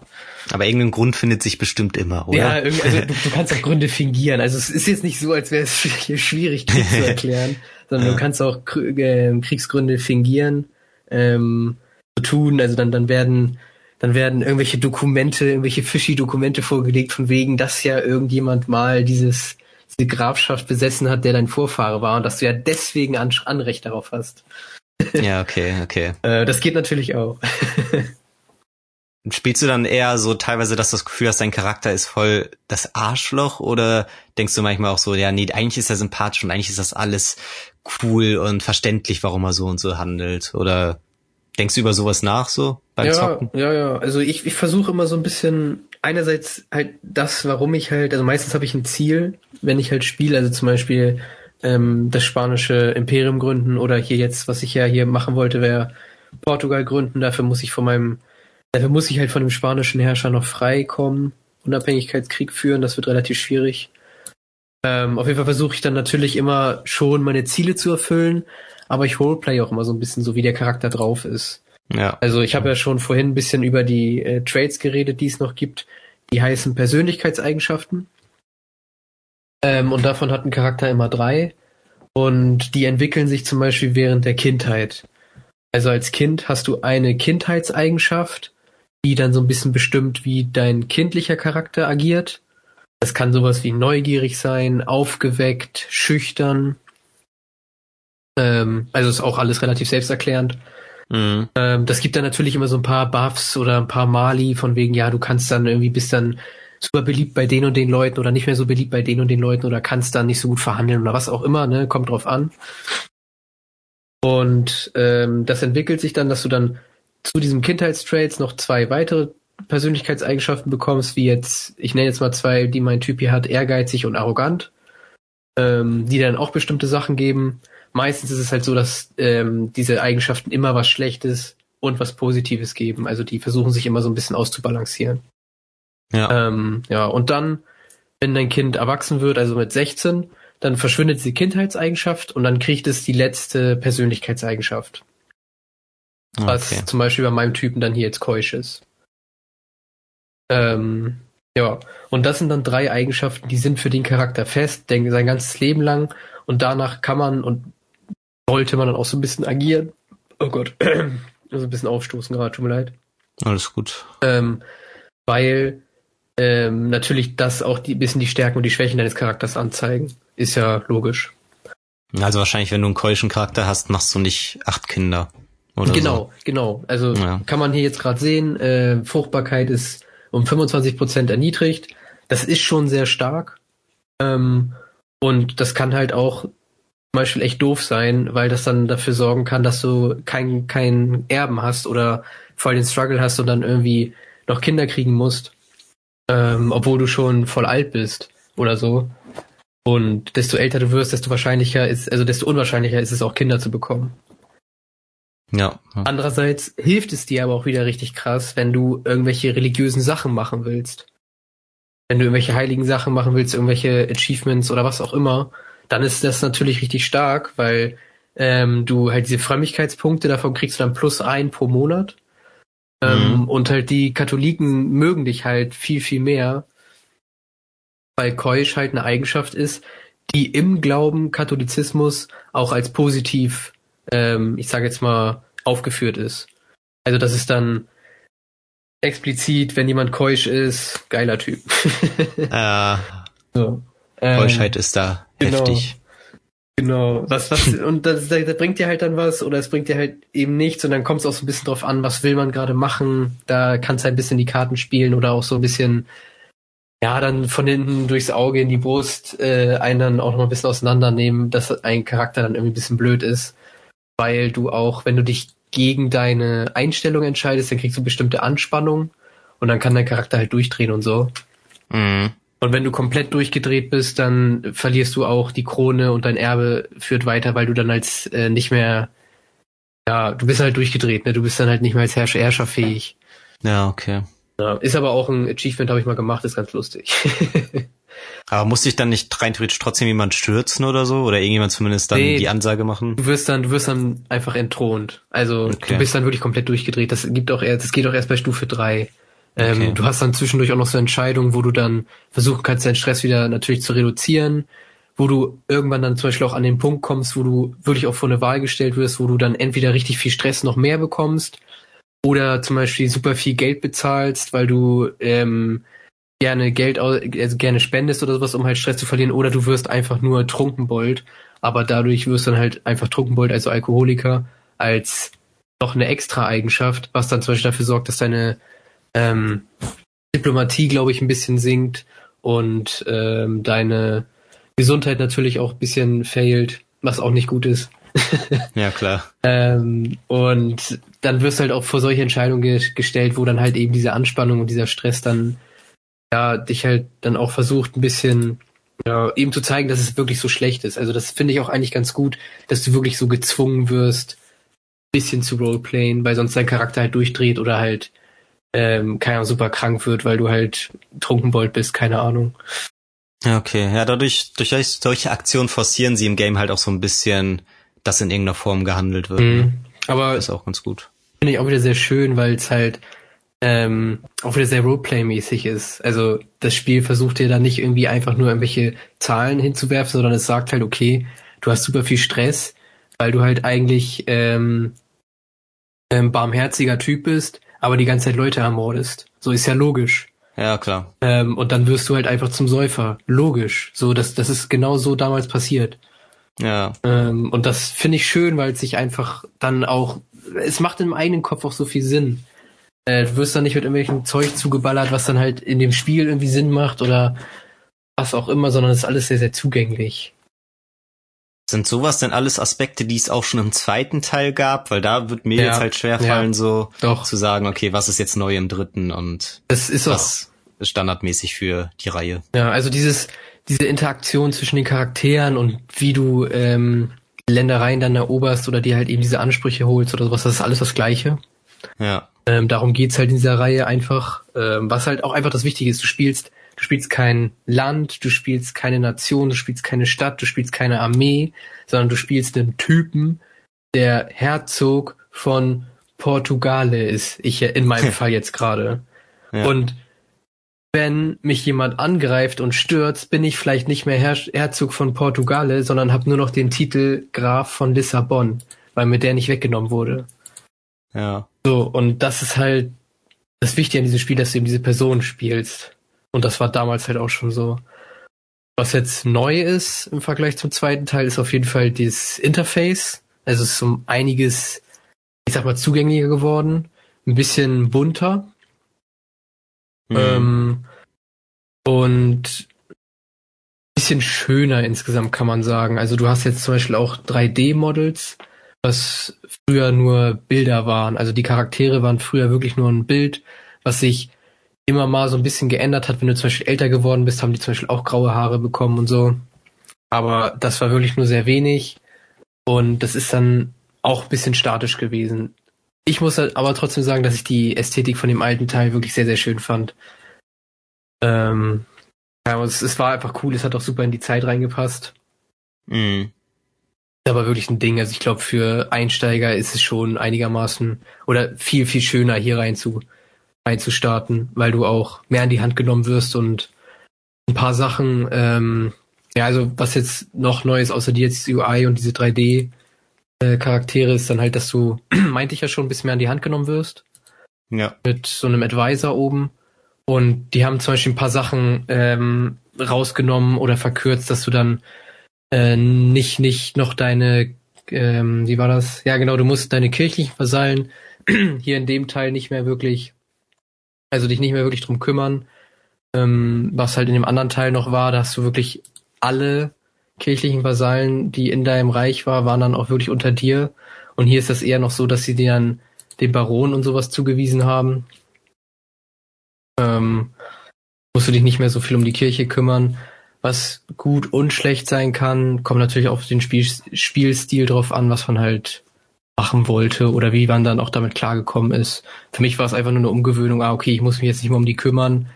Aber irgendein Grund findet sich bestimmt immer, oder? Ja, also du, du kannst auch Gründe fingieren. Also es ist jetzt nicht so, als wäre es schwierig, Krieg zu (laughs) erklären, sondern ja. du kannst auch äh, Kriegsgründe fingieren, ähm, tun. Also dann, dann werden dann werden irgendwelche Dokumente, irgendwelche fishy Dokumente vorgelegt, von wegen, dass ja irgendjemand mal dieses, diese Grafschaft besessen hat, der dein Vorfahre war und dass du ja deswegen An Anrecht darauf hast. Ja, okay, okay. (laughs) Äh, das geht natürlich auch. (laughs) Spielst du dann eher so teilweise, dass du das Gefühl hast, dein Charakter ist voll das Arschloch oder denkst du manchmal auch so, ja, nee, eigentlich ist er sympathisch und eigentlich ist das alles cool und verständlich, warum er so und so handelt? Oder denkst du über sowas nach so beim ja, Zocken? Ja, ja, also ich, ich versuche immer so ein bisschen, einerseits halt das, warum ich halt, also meistens habe ich ein Ziel, wenn ich halt spiele, also zum Beispiel ähm, das spanische Imperium gründen oder hier jetzt, was ich ja hier machen wollte, wäre Portugal gründen, dafür muss ich von meinem Dafür muss ich halt von dem spanischen Herrscher noch frei kommen, Unabhängigkeitskrieg führen, das wird relativ schwierig. Ähm, auf jeden Fall versuche ich dann natürlich immer schon meine Ziele zu erfüllen, aber ich roleplay auch immer so ein bisschen so, wie der Charakter drauf ist. Ja. Also ich habe ja schon vorhin ein bisschen über die äh, Traits geredet, die es noch gibt. Die heißen Persönlichkeitseigenschaften. Ähm, und davon hat ein Charakter immer drei. Und die entwickeln sich zum Beispiel während der Kindheit. Also als Kind hast du eine Kindheitseigenschaft, die dann so ein bisschen bestimmt, wie dein kindlicher Charakter agiert. Das kann sowas wie neugierig sein, aufgeweckt, schüchtern. Ähm, also ist auch alles relativ selbsterklärend. Mhm. Ähm, das gibt dann natürlich immer so ein paar Buffs oder ein paar Mali von wegen, ja, du kannst dann irgendwie bist dann super beliebt bei den und den Leuten oder nicht mehr so beliebt bei den und den Leuten oder kannst dann nicht so gut verhandeln oder was auch immer, ne, kommt drauf an. Und ähm, das entwickelt sich dann, dass du dann zu diesem Kindheitstraits noch zwei weitere Persönlichkeitseigenschaften bekommst, wie jetzt, ich nenne jetzt mal zwei, die mein Typ hier hat, ehrgeizig und arrogant, ähm, die dann auch bestimmte Sachen geben. Meistens ist es halt so, dass ähm, diese Eigenschaften immer was Schlechtes und was Positives geben. Also die versuchen sich immer so ein bisschen auszubalancieren. Ja. Ähm, ja, und dann, wenn dein Kind erwachsen wird, also mit 16, dann verschwindet die Kindheitseigenschaft und dann kriegt es die letzte Persönlichkeitseigenschaft. Was okay. zum Beispiel bei meinem Typen dann hier jetzt keusch ist. Ähm, ja, und das sind dann drei Eigenschaften, die sind für den Charakter fest, denke sein ganzes Leben lang und danach kann man und sollte man dann auch so ein bisschen agieren. Oh Gott, (clears throat) also ein bisschen aufstoßen gerade, tut mir leid. Alles gut. Ähm, weil ähm, natürlich das auch die bisschen die Stärken und die Schwächen deines Charakters anzeigen. Ist ja logisch. Also wahrscheinlich, wenn du einen keuschen Charakter hast, machst du nicht acht Kinder. Oder genau, so. genau. Also ja. kann man hier jetzt gerade sehen, äh, Fruchtbarkeit ist um 25 Prozent erniedrigt. Das ist schon sehr stark. Ähm, und das kann halt auch zum Beispiel echt doof sein, weil das dann dafür sorgen kann, dass du keinen kein Erben hast oder voll den Struggle hast und dann irgendwie noch Kinder kriegen musst ähm, obwohl du schon voll alt bist oder so. Und desto älter du wirst, desto wahrscheinlicher ist, also desto unwahrscheinlicher ist es auch Kinder zu bekommen. Ja. ja. Andererseits hilft es dir aber auch wieder richtig krass, wenn du irgendwelche religiösen Sachen machen willst. Wenn du irgendwelche heiligen Sachen machen willst, irgendwelche Achievements oder was auch immer, dann ist das natürlich richtig stark, weil ähm, du halt diese Frömmigkeitspunkte, davon kriegst du dann plus ein pro Monat. Ähm, mhm. Und halt die Katholiken mögen dich halt viel, viel mehr, weil Keusch halt eine Eigenschaft ist, die im Glauben Katholizismus auch als positiv, ähm, ich sage jetzt mal, aufgeführt ist. Also das ist dann explizit, wenn jemand keusch ist, geiler Typ. (laughs) äh, so. Keuschheit ähm, ist da genau. heftig. Genau, was, was, und das, das, das bringt dir halt dann was oder es bringt dir halt eben nichts und dann kommt es auch so ein bisschen drauf an, was will man gerade machen. Da kannst du halt ein bisschen die Karten spielen oder auch so ein bisschen, ja, dann von hinten durchs Auge in die Brust äh, einen dann auch noch ein bisschen auseinandernehmen, dass ein Charakter dann irgendwie ein bisschen blöd ist, weil du auch, wenn du dich gegen deine Einstellung entscheidest, dann kriegst du bestimmte Anspannung und dann kann dein Charakter halt durchdrehen und so. Mhm. Und wenn du komplett durchgedreht bist, dann verlierst du auch die Krone und dein Erbe führt weiter, weil du dann als äh, nicht mehr, ja, du bist halt durchgedreht, ne? Du bist dann halt nicht mehr als Herrscher, Herrscher fähig. Ja, okay. Ja, ist aber auch ein Achievement, habe ich mal gemacht, ist ganz lustig. (laughs) aber musste ich dann nicht rein theoretisch trotzdem jemand stürzen oder so? Oder irgendjemand zumindest dann nee, die Ansage machen? Du wirst dann, du wirst dann einfach entthront. Also okay. du bist dann wirklich komplett durchgedreht. Das gibt auch erst, das geht auch erst bei Stufe drei. Ähm, okay. Du hast dann zwischendurch auch noch so Entscheidungen, wo du dann versuchen kannst, deinen Stress wieder natürlich zu reduzieren, wo du irgendwann dann zum Beispiel auch an den Punkt kommst, wo du wirklich auch vor eine Wahl gestellt wirst, wo du dann entweder richtig viel Stress noch mehr bekommst oder zum Beispiel super viel Geld bezahlst, weil du ähm, gerne Geld, also gerne spendest oder sowas, um halt Stress zu verlieren, oder du wirst einfach nur Trunkenbold, aber dadurch wirst du dann halt einfach Trunkenbold, also Alkoholiker, als noch eine extra Eigenschaft, was dann zum Beispiel dafür sorgt, dass deine ähm, Diplomatie, glaube ich, ein bisschen sinkt und ähm, deine Gesundheit natürlich auch ein bisschen failt, was auch nicht gut ist. (laughs) ja, klar. ähm, und dann wirst du halt auch vor solche Entscheidungen ge gestellt, wo dann halt eben diese Anspannung und dieser Stress dann ja dich halt dann auch versucht ein bisschen ja, eben zu zeigen, dass es wirklich so schlecht ist. Also das finde ich auch eigentlich ganz gut, dass du wirklich so gezwungen wirst, ein bisschen zu roleplayen, weil sonst dein Charakter halt durchdreht oder halt ähm, keine Ahnung, super krank wird, weil du halt Trunkenbold bist, keine Ahnung. Ja, okay. Ja, dadurch, durch solche Aktionen forcieren sie im Game halt auch so ein bisschen, dass in irgendeiner Form gehandelt wird. Mhm. Aber das ist auch ganz gut. Finde ich auch wieder sehr schön, weil es halt ähm, auch wieder sehr Roleplay-mäßig ist. Also das Spiel versucht dir da nicht irgendwie einfach nur irgendwelche Zahlen hinzuwerfen, sondern es sagt halt, okay, du hast super viel Stress, weil du halt eigentlich ähm, ähm, barmherziger Typ bist, aber die ganze Zeit Leute ermordest. So ist ja logisch. Ja, klar. Ähm, und dann wirst du halt einfach zum Säufer. Logisch. So, das, das ist genau so damals passiert. Ja. Ähm, und das finde ich schön, weil es sich einfach dann auch, es macht im eigenen Kopf auch so viel Sinn. Äh, du wirst dann nicht mit irgendwelchem Zeug zugeballert, was dann halt in dem Spiel irgendwie Sinn macht oder was auch immer, sondern es ist alles sehr, sehr zugänglich. Sind sowas denn alles Aspekte, die es auch schon im zweiten Teil gab? Weil da wird mir ja, jetzt halt schwerfallen, ja, so doch. zu sagen, okay, was ist jetzt neu im dritten und das ist was auch. standardmäßig für die Reihe. Ja, also dieses, diese Interaktion zwischen den Charakteren und wie du ähm, Ländereien dann eroberst oder dir halt eben diese Ansprüche holst oder sowas, das ist alles das Gleiche. Ja. Ähm, darum geht's halt in dieser Reihe einfach, ähm, was halt auch einfach das Wichtige ist. Du spielst Du spielst kein Land, du spielst keine Nation, du spielst keine Stadt, du spielst keine Armee, sondern du spielst einen Typen, der Herzog von Portugale ist. Ich in meinem (laughs) Fall jetzt gerade. Ja. Und wenn mich jemand angreift und stürzt, bin ich vielleicht nicht mehr Her Herzog von Portugale, sondern habe nur noch den Titel Graf von Lissabon, weil mir der nicht weggenommen wurde. Ja. So, und das ist halt das Wichtige an diesem Spiel, dass du eben diese Person spielst. Und das war damals halt auch schon so. Was jetzt neu ist im Vergleich zum zweiten Teil, ist auf jeden Fall das Interface. Also es ist um einiges, ich sag mal, zugänglicher geworden. Ein bisschen bunter. Mhm. Ähm, und bisschen schöner insgesamt kann man sagen. Also du hast jetzt zum Beispiel auch 3D-Models, was früher nur Bilder waren. Also die Charaktere waren früher wirklich nur ein Bild, was sich immer mal so ein bisschen geändert hat. Wenn du zum Beispiel älter geworden bist, haben die zum Beispiel auch graue Haare bekommen und so. Aber das war wirklich nur sehr wenig. Und das ist dann auch ein bisschen statisch gewesen. Ich muss halt aber trotzdem sagen, dass ich die Ästhetik von dem alten Teil wirklich sehr, sehr schön fand. Ähm, ja, es, es war einfach cool, es hat auch super in die Zeit reingepasst. Mhm. Aber wirklich ein Ding. Also ich glaube, für Einsteiger ist es schon einigermaßen oder viel, viel schöner hier rein zu einzustarten, weil du auch mehr in die Hand genommen wirst und ein paar Sachen, ähm, ja, also was jetzt noch neu ist, außer die jetzt UI und diese 3D äh, Charaktere, ist dann halt, dass du, (clears throat) meinte ich ja schon, ein bisschen mehr an die Hand genommen wirst. Ja. Mit so einem Advisor oben. Und die haben zum Beispiel ein paar Sachen ähm, rausgenommen oder verkürzt, dass du dann äh, nicht, nicht noch deine, ähm, wie war das? Ja, genau, du musst deine kirchlichen Vasallen (clears throat) hier in dem Teil nicht mehr wirklich also dich nicht mehr wirklich drum kümmern. Ähm, was halt in dem anderen Teil noch war, dass du wirklich alle kirchlichen Vasallen, die in deinem Reich war, waren dann auch wirklich unter dir. Und hier ist das eher noch so, dass sie dir dann den Baron und sowas zugewiesen haben. Ähm, musst du dich nicht mehr so viel um die Kirche kümmern. Was gut und schlecht sein kann, kommt natürlich auf den Spiel Spielstil drauf an, was man halt machen wollte oder wie man dann auch damit klargekommen ist. Für mich war es einfach nur eine Umgewöhnung, ah, okay, ich muss mich jetzt nicht mehr um die kümmern,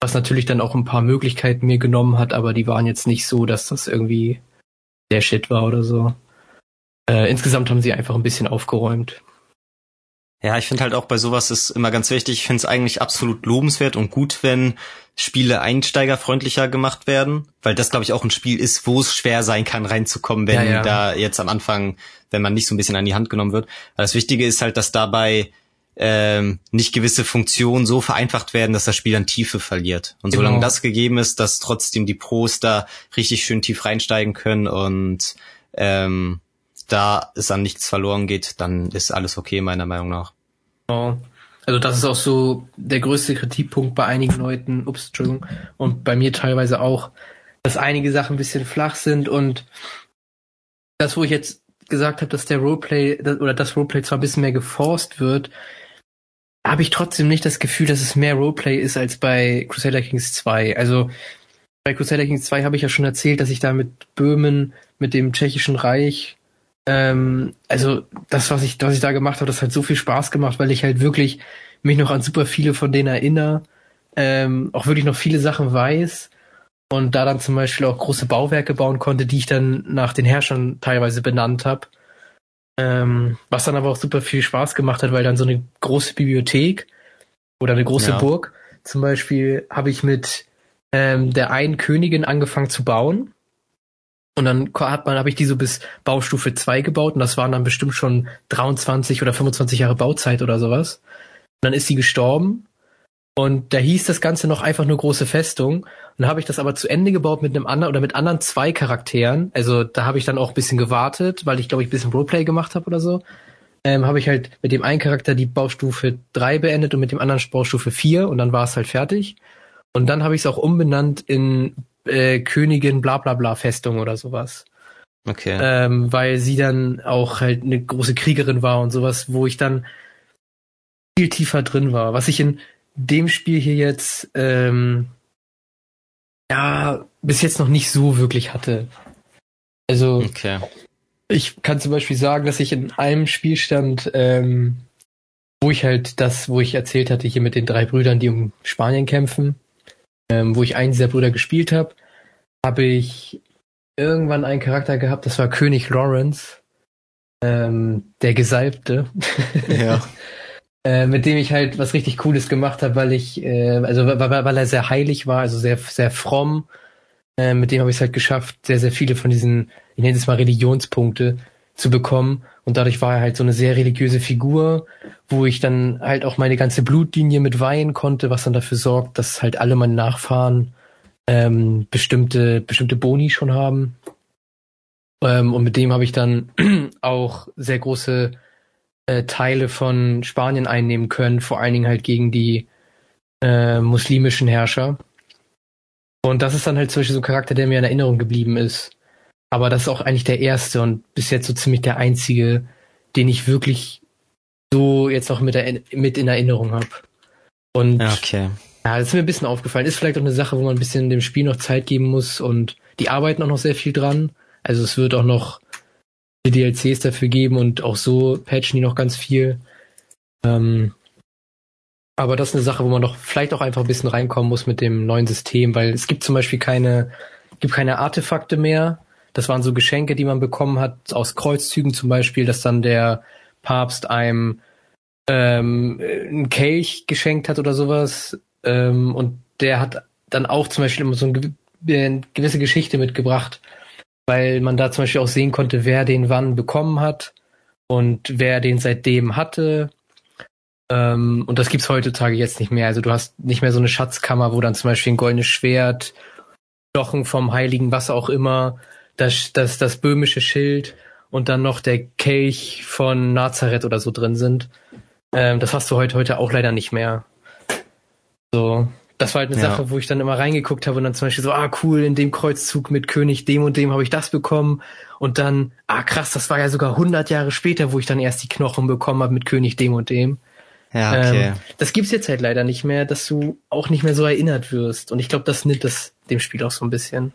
was natürlich dann auch ein paar Möglichkeiten mir genommen hat, aber die waren jetzt nicht so, dass das irgendwie der Shit war oder so. Äh, insgesamt haben sie einfach ein bisschen aufgeräumt. Ja, ich finde halt auch bei sowas ist immer ganz wichtig, ich finde es eigentlich absolut lobenswert und gut, wenn Spiele einsteigerfreundlicher gemacht werden, weil das glaube ich auch ein Spiel ist, wo es schwer sein kann reinzukommen, wenn ja, ja. da jetzt am Anfang, wenn man nicht so ein bisschen an die Hand genommen wird. Aber das Wichtige ist halt, dass dabei ähm, nicht gewisse Funktionen so vereinfacht werden, dass das Spiel an Tiefe verliert. Und solange genau. das gegeben ist, dass trotzdem die Pros da richtig schön tief reinsteigen können und ähm, da es an nichts verloren geht, dann ist alles okay, meiner Meinung nach. Genau. Also das ist auch so der größte Kritikpunkt bei einigen Leuten, ups, Entschuldigung, und bei mir teilweise auch, dass einige Sachen ein bisschen flach sind und das, wo ich jetzt gesagt habe, dass der Roleplay oder das Roleplay zwar ein bisschen mehr geforst wird, habe ich trotzdem nicht das Gefühl, dass es mehr Roleplay ist als bei Crusader Kings 2. Also bei Crusader Kings 2 habe ich ja schon erzählt, dass ich da mit Böhmen, mit dem tschechischen Reich, ähm, also das, was ich, was ich da gemacht habe, das hat so viel Spaß gemacht, weil ich halt wirklich mich noch an super viele von denen erinnere, ähm, auch wirklich noch viele Sachen weiß und da dann zum Beispiel auch große Bauwerke bauen konnte, die ich dann nach den Herrschern teilweise benannt habe. Ähm, was dann aber auch super viel Spaß gemacht hat, weil dann so eine große Bibliothek oder eine große ja. Burg, zum Beispiel habe ich mit ähm, der einen Königin angefangen zu bauen. Und dann hat man, habe ich die so bis Baustufe 2 gebaut und das waren dann bestimmt schon 23 oder 25 Jahre Bauzeit oder sowas. Und dann ist sie gestorben und da hieß das Ganze noch einfach nur große Festung. Und dann habe ich das aber zu Ende gebaut mit einem anderen oder mit anderen zwei Charakteren. Also da habe ich dann auch ein bisschen gewartet, weil ich glaube ich ein bisschen Roleplay gemacht habe oder so. Ähm, habe ich halt mit dem einen Charakter die Baustufe 3 beendet und mit dem anderen Baustufe 4 und dann war es halt fertig. Und dann habe ich es auch umbenannt in äh, Königin bla bla bla Festung oder sowas. Okay. Ähm, weil sie dann auch halt eine große Kriegerin war und sowas, wo ich dann viel tiefer drin war. Was ich in dem Spiel hier jetzt ähm, ja bis jetzt noch nicht so wirklich hatte. Also okay. ich kann zum Beispiel sagen, dass ich in einem Spielstand, ähm, wo ich halt das, wo ich erzählt hatte, hier mit den drei Brüdern, die um Spanien kämpfen, ähm, wo ich einen dieser Brüder gespielt habe, habe ich irgendwann einen Charakter gehabt, das war König Lawrence, ähm, der Gesalbte. (laughs) Ja. Äh, mit dem ich halt was richtig Cooles gemacht habe, weil ich, äh, also weil, weil er sehr heilig war, also sehr, sehr fromm. Äh, mit dem habe ich es halt geschafft, sehr, sehr viele von diesen, ich nenne es mal Religionspunkte zu bekommen. Und dadurch war er halt so eine sehr religiöse Figur, wo ich dann halt auch meine ganze Blutlinie mit weihen konnte, was dann dafür sorgt, dass halt alle meine Nachfahren ähm, bestimmte, bestimmte Boni schon haben. Ähm, und mit dem habe ich dann (clears throat) auch sehr große äh, Teile von Spanien einnehmen können, vor allen Dingen halt gegen die äh, muslimischen Herrscher. Und das ist dann halt zum Beispiel so ein Charakter, der mir in Erinnerung geblieben ist. Aber das ist auch eigentlich der erste und bis jetzt so ziemlich der einzige, den ich wirklich so jetzt auch mit, der, mit in Erinnerung habe. Und okay. ja, das ist mir ein bisschen aufgefallen. Ist vielleicht auch eine Sache, wo man ein bisschen dem Spiel noch Zeit geben muss und die arbeiten auch noch sehr viel dran. Also es wird auch noch DLCs dafür geben und auch so patchen die noch ganz viel. Ähm, aber das ist eine Sache, wo man doch vielleicht auch einfach ein bisschen reinkommen muss mit dem neuen System, weil es gibt zum Beispiel keine, gibt keine Artefakte mehr. Das waren so Geschenke, die man bekommen hat aus Kreuzzügen zum Beispiel, dass dann der Papst einem ähm, einen Kelch geschenkt hat oder sowas. Ähm, und der hat dann auch zum Beispiel immer so eine gewisse Geschichte mitgebracht, weil man da zum Beispiel auch sehen konnte, wer den wann bekommen hat und wer den seitdem hatte. Ähm, und das gibt's heutzutage jetzt nicht mehr. Also du hast nicht mehr so eine Schatzkammer, wo dann zum Beispiel ein goldenes Schwert, Knochen vom Heiligen, was auch immer, das, das, das böhmische Schild und dann noch der Kelch von Nazareth oder so drin sind. Ähm, das hast du heute, heute auch leider nicht mehr. So das war halt eine ja. Sache, wo ich dann immer reingeguckt habe und dann zum Beispiel so, ah cool, in dem Kreuzzug mit König dem und dem habe ich das bekommen und dann, ah krass, das war ja sogar 100 Jahre später, wo ich dann erst die Knochen bekommen habe mit König dem und dem. Ja, okay. Ähm, das gibt's jetzt halt leider nicht mehr, dass du auch nicht mehr so erinnert wirst und ich glaube, das nimmt das dem Spiel auch so ein bisschen.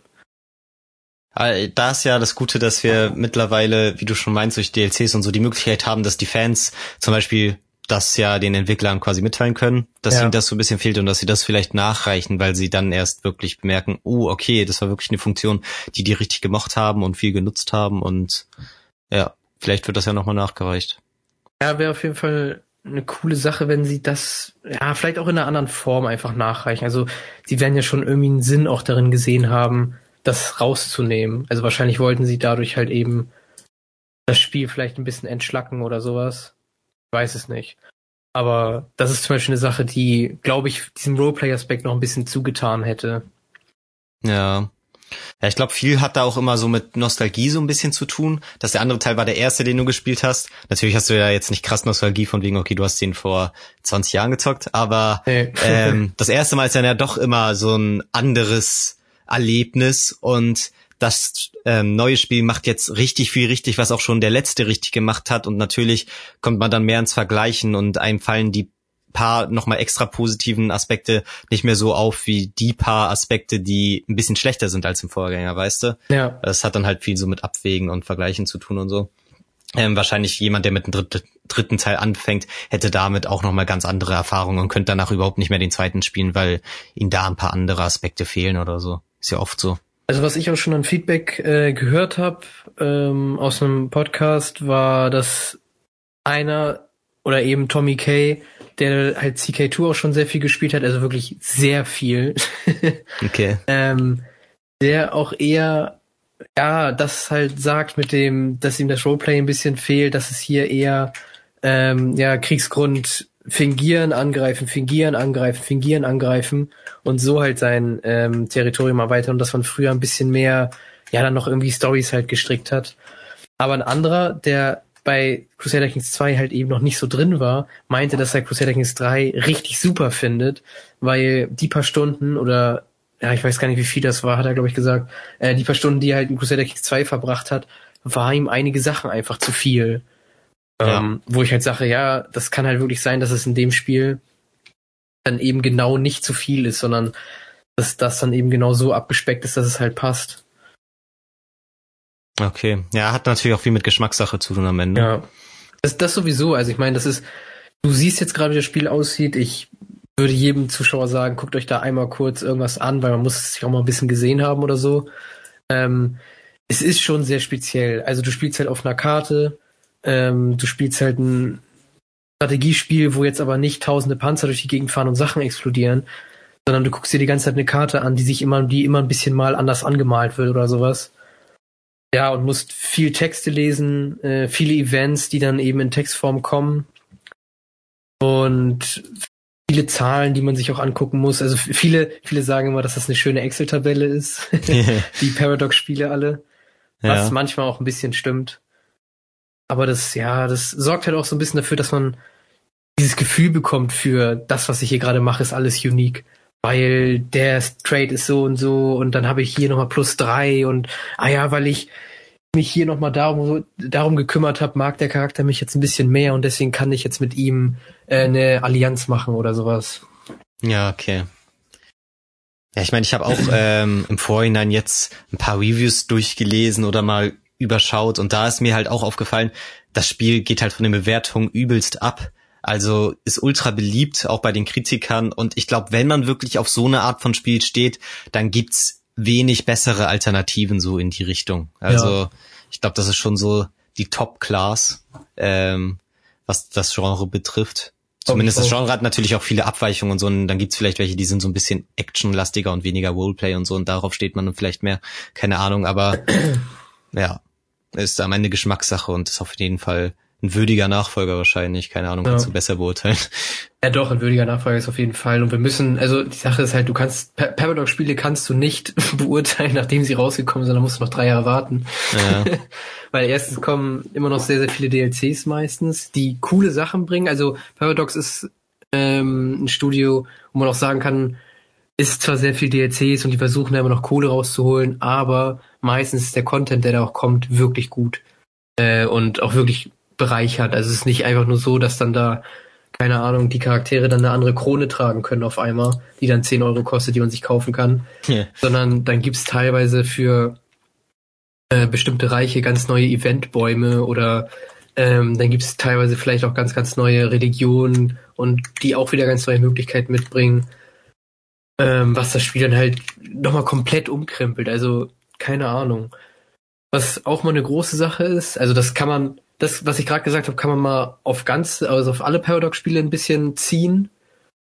Ah, da ist ja das Gute, dass wir mittlerweile, wie du schon meinst, durch DLCs und so die Möglichkeit haben, dass die Fans zum Beispiel das ja den Entwicklern quasi mitteilen können, dass ja. ihnen das so ein bisschen fehlt und dass sie das vielleicht nachreichen, weil sie dann erst wirklich bemerken, oh, okay, das war wirklich eine Funktion, die die richtig gemocht haben und viel genutzt haben und ja, vielleicht wird das ja nochmal nachgereicht. Ja, wäre auf jeden Fall eine coole Sache, wenn sie das, ja, vielleicht auch in einer anderen Form einfach nachreichen. Also, sie werden ja schon irgendwie einen Sinn auch darin gesehen haben, das rauszunehmen. Also wahrscheinlich wollten sie dadurch halt eben das Spiel vielleicht ein bisschen entschlacken oder sowas weiß es nicht. Aber das ist zum Beispiel eine Sache, die, glaube ich, diesem Roleplay-Aspekt noch ein bisschen zugetan hätte. Ja. Ja, ich glaube, viel hat da auch immer so mit Nostalgie so ein bisschen zu tun. Dass der andere Teil war der erste, den du gespielt hast. Natürlich hast du ja jetzt nicht krass Nostalgie von wegen, okay, du hast den vor 20 Jahren gezockt, aber hey. ähm, (laughs) das erste Mal ist dann ja doch immer so ein anderes Erlebnis und das ähm, neue Spiel macht jetzt richtig viel richtig, was auch schon der letzte richtig gemacht hat und natürlich kommt man dann mehr ins Vergleichen und einem fallen die paar nochmal extra positiven Aspekte nicht mehr so auf wie die paar Aspekte, die ein bisschen schlechter sind als im Vorgänger, weißt du? Ja. Das hat dann halt viel so mit Abwägen und Vergleichen zu tun und so. Ähm, wahrscheinlich jemand, der mit dem dritt, dritten Teil anfängt, hätte damit auch nochmal ganz andere Erfahrungen und könnte danach überhaupt nicht mehr den zweiten spielen, weil ihm da ein paar andere Aspekte fehlen oder so. Ist ja oft so. Also was ich auch schon an Feedback äh, gehört habe ähm, aus einem Podcast, war, dass einer oder eben Tommy Kay der halt CK2 auch schon sehr viel gespielt hat, also wirklich sehr viel. (laughs) okay. ähm, der auch eher, ja, das halt sagt mit dem, dass ihm das Roleplay ein bisschen fehlt, dass es hier eher, ähm, ja, Kriegsgrund fingieren, angreifen, fingieren, angreifen, fingieren, angreifen und so halt sein ähm, Territorium erweitern und dass man früher ein bisschen mehr, ja, dann noch irgendwie Stories halt gestrickt hat. Aber ein anderer, der bei Crusader Kings 2 halt eben noch nicht so drin war, meinte, dass er Crusader Kings 3 richtig super findet, weil die paar Stunden oder ja, ich weiß gar nicht, wie viel das war, hat er, glaube ich, gesagt, äh, die paar Stunden, die er halt in Crusader Kings 2 verbracht hat, war ihm einige Sachen einfach zu viel. Ja. Ähm, wo ich halt sage, ja, das kann halt wirklich sein, dass es in dem Spiel dann eben genau nicht zu viel ist, sondern dass das dann eben genau so abgespeckt ist, dass es halt passt. Okay. Ja, hat natürlich auch viel mit Geschmackssache zu tun am Ende. Ja. Das, das sowieso. Also ich meine, das ist, du siehst jetzt gerade, wie das Spiel aussieht. Ich würde jedem Zuschauer sagen, guckt euch da einmal kurz irgendwas an, weil man muss es sich auch mal ein bisschen gesehen haben oder so. Ähm, es ist schon sehr speziell. Also du spielst halt auf einer Karte, ähm, du spielst halt ein Strategiespiel, wo jetzt aber nicht tausende Panzer durch die Gegend fahren und Sachen explodieren, sondern du guckst dir die ganze Zeit eine Karte an, die sich immer, die immer ein bisschen mal anders angemalt wird oder sowas. Ja, und musst viel Texte lesen, äh, viele Events, die dann eben in Textform kommen. Und viele Zahlen, die man sich auch angucken muss. Also viele, viele sagen immer, dass das eine schöne Excel-Tabelle ist. (laughs) die Paradox-Spiele alle. Was ja. manchmal auch ein bisschen stimmt. Aber das, ja, das sorgt halt auch so ein bisschen dafür, dass man dieses Gefühl bekommt für das, was ich hier gerade mache, ist alles unique weil der Trade ist so und so und dann habe ich hier nochmal plus drei und ah ja, weil ich mich hier nochmal darum, darum gekümmert habe, mag der Charakter mich jetzt ein bisschen mehr und deswegen kann ich jetzt mit ihm äh, eine Allianz machen oder sowas. Ja, okay. Ja, ich meine, ich habe auch (clears throat) ähm, im Vorhinein jetzt ein paar Reviews durchgelesen oder mal überschaut und da ist mir halt auch aufgefallen, das Spiel geht halt von den Bewertungen übelst ab. Also ist ultra beliebt, auch bei den Kritikern. Und ich glaube, wenn man wirklich auf so eine Art von Spiel steht, dann gibt's wenig bessere Alternativen so in die Richtung. Also ja. ich glaube, das ist schon so die Top-Class, ähm, was das Genre betrifft. Zumindest das Genre hat natürlich auch viele Abweichungen und so. Und dann gibt's vielleicht welche, die sind so ein bisschen actionlastiger und weniger Roleplay und so. Und darauf steht man dann vielleicht mehr. Keine Ahnung, aber (clears throat) ja, ist am Ende Geschmackssache und ist auf jeden Fall ein würdiger Nachfolger wahrscheinlich. Keine Ahnung, kannst ja. du besser beurteilen. Ja, doch, ein würdiger Nachfolger ist auf jeden Fall. Und wir müssen, also die Sache ist halt, du kannst, Paradox-Spiele kannst du nicht (laughs) beurteilen, nachdem sie rausgekommen sind, dann musst du noch drei Jahre warten. Ja. (laughs) Weil erstens kommen immer noch sehr, sehr viele DLCs meistens, die coole Sachen bringen. Also Paradox ist ähm, ein Studio, wo man auch sagen kann, ist zwar sehr viel DLCs und die versuchen da immer noch Kohle rauszuholen, aber meistens ist der Content, der da auch kommt, wirklich gut. Äh, und auch wirklich bereichert. Also es ist nicht einfach nur so, dass dann da, keine Ahnung, die Charaktere dann eine andere Krone tragen können auf einmal, die dann 10 Euro kostet, die man sich kaufen kann. Yeah. Sondern dann gibt's teilweise für äh, bestimmte Reiche ganz neue Eventbäume oder ähm, dann gibt's teilweise vielleicht auch ganz, ganz neue Religionen und die auch wieder ganz neue Möglichkeiten mitbringen, ähm, was das Spiel dann halt nochmal komplett umkrempelt. Also keine Ahnung. Was auch mal eine große Sache ist, also das kann man das, was ich gerade gesagt habe, kann man mal auf ganz, also auf alle Paradox-Spiele ein bisschen ziehen.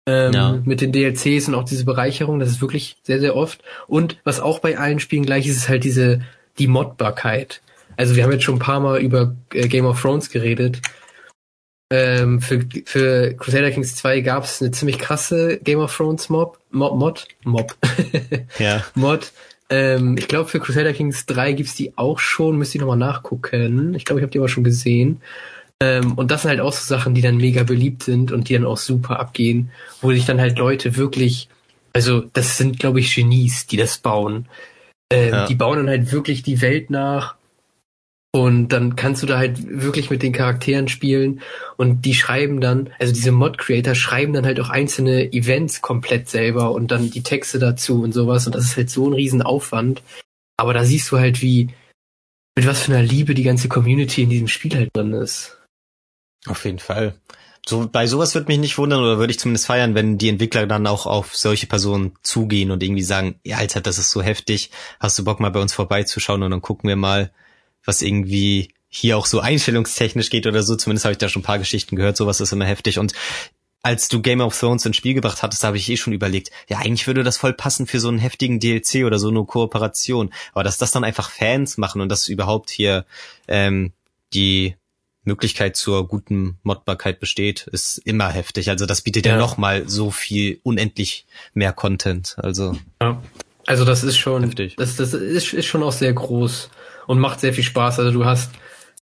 Ähm, ja. Mit den DLCs und auch diese Bereicherung, das ist wirklich sehr, sehr oft. Und was auch bei allen Spielen gleich ist, ist halt diese, die Modbarkeit. Also wir haben jetzt schon ein paar Mal über äh, Game of Thrones geredet. ähm, für, für Crusader Kings 2 gab es eine ziemlich krasse Game of Thrones Mob, Mob, Mod, Mob, (laughs) ja. Mod. Ähm, ich glaube, für Crusader Kings 3 gibt's die auch schon, müsste ich nochmal nachgucken. Ich glaube, ich habe die aber schon gesehen. Ähm, und das sind halt auch so Sachen, die dann mega beliebt sind und die dann auch super abgehen, wo sich dann halt Leute wirklich, also das sind, glaube ich, Genies, die das bauen. Ähm, ja. Die bauen dann halt wirklich die Welt nach und dann kannst du da halt wirklich mit den Charakteren spielen und die schreiben dann, also diese Mod-Creator schreiben dann halt auch einzelne Events komplett selber und dann die Texte dazu und sowas und das ist halt so ein Riesenaufwand. Aber da siehst du halt, wie, mit was für einer Liebe die ganze Community in diesem Spiel halt drin ist. Auf jeden Fall. So, bei sowas würde mich nicht wundern oder würde ich zumindest feiern, wenn die Entwickler dann auch auf solche Personen zugehen und irgendwie sagen, ja, Alter, das ist so heftig, hast du Bock mal bei uns vorbeizuschauen und dann gucken wir mal, was irgendwie hier auch so einstellungstechnisch geht oder so. Zumindest habe ich da schon ein paar Geschichten gehört. Sowas ist immer heftig. Und als du Game of Thrones ins Spiel gebracht hattest, habe ich eh schon überlegt, ja, eigentlich würde das voll passen für so einen heftigen DLC oder so eine Kooperation. Aber dass das dann einfach Fans machen und dass überhaupt hier ähm, die Möglichkeit zur guten Modbarkeit besteht, ist immer heftig. Also das bietet ja, ja noch mal so viel unendlich mehr Content. Also ja. also das ist schon heftig. das das ist, ist schon auch sehr groß und macht sehr viel Spaß. Also du hast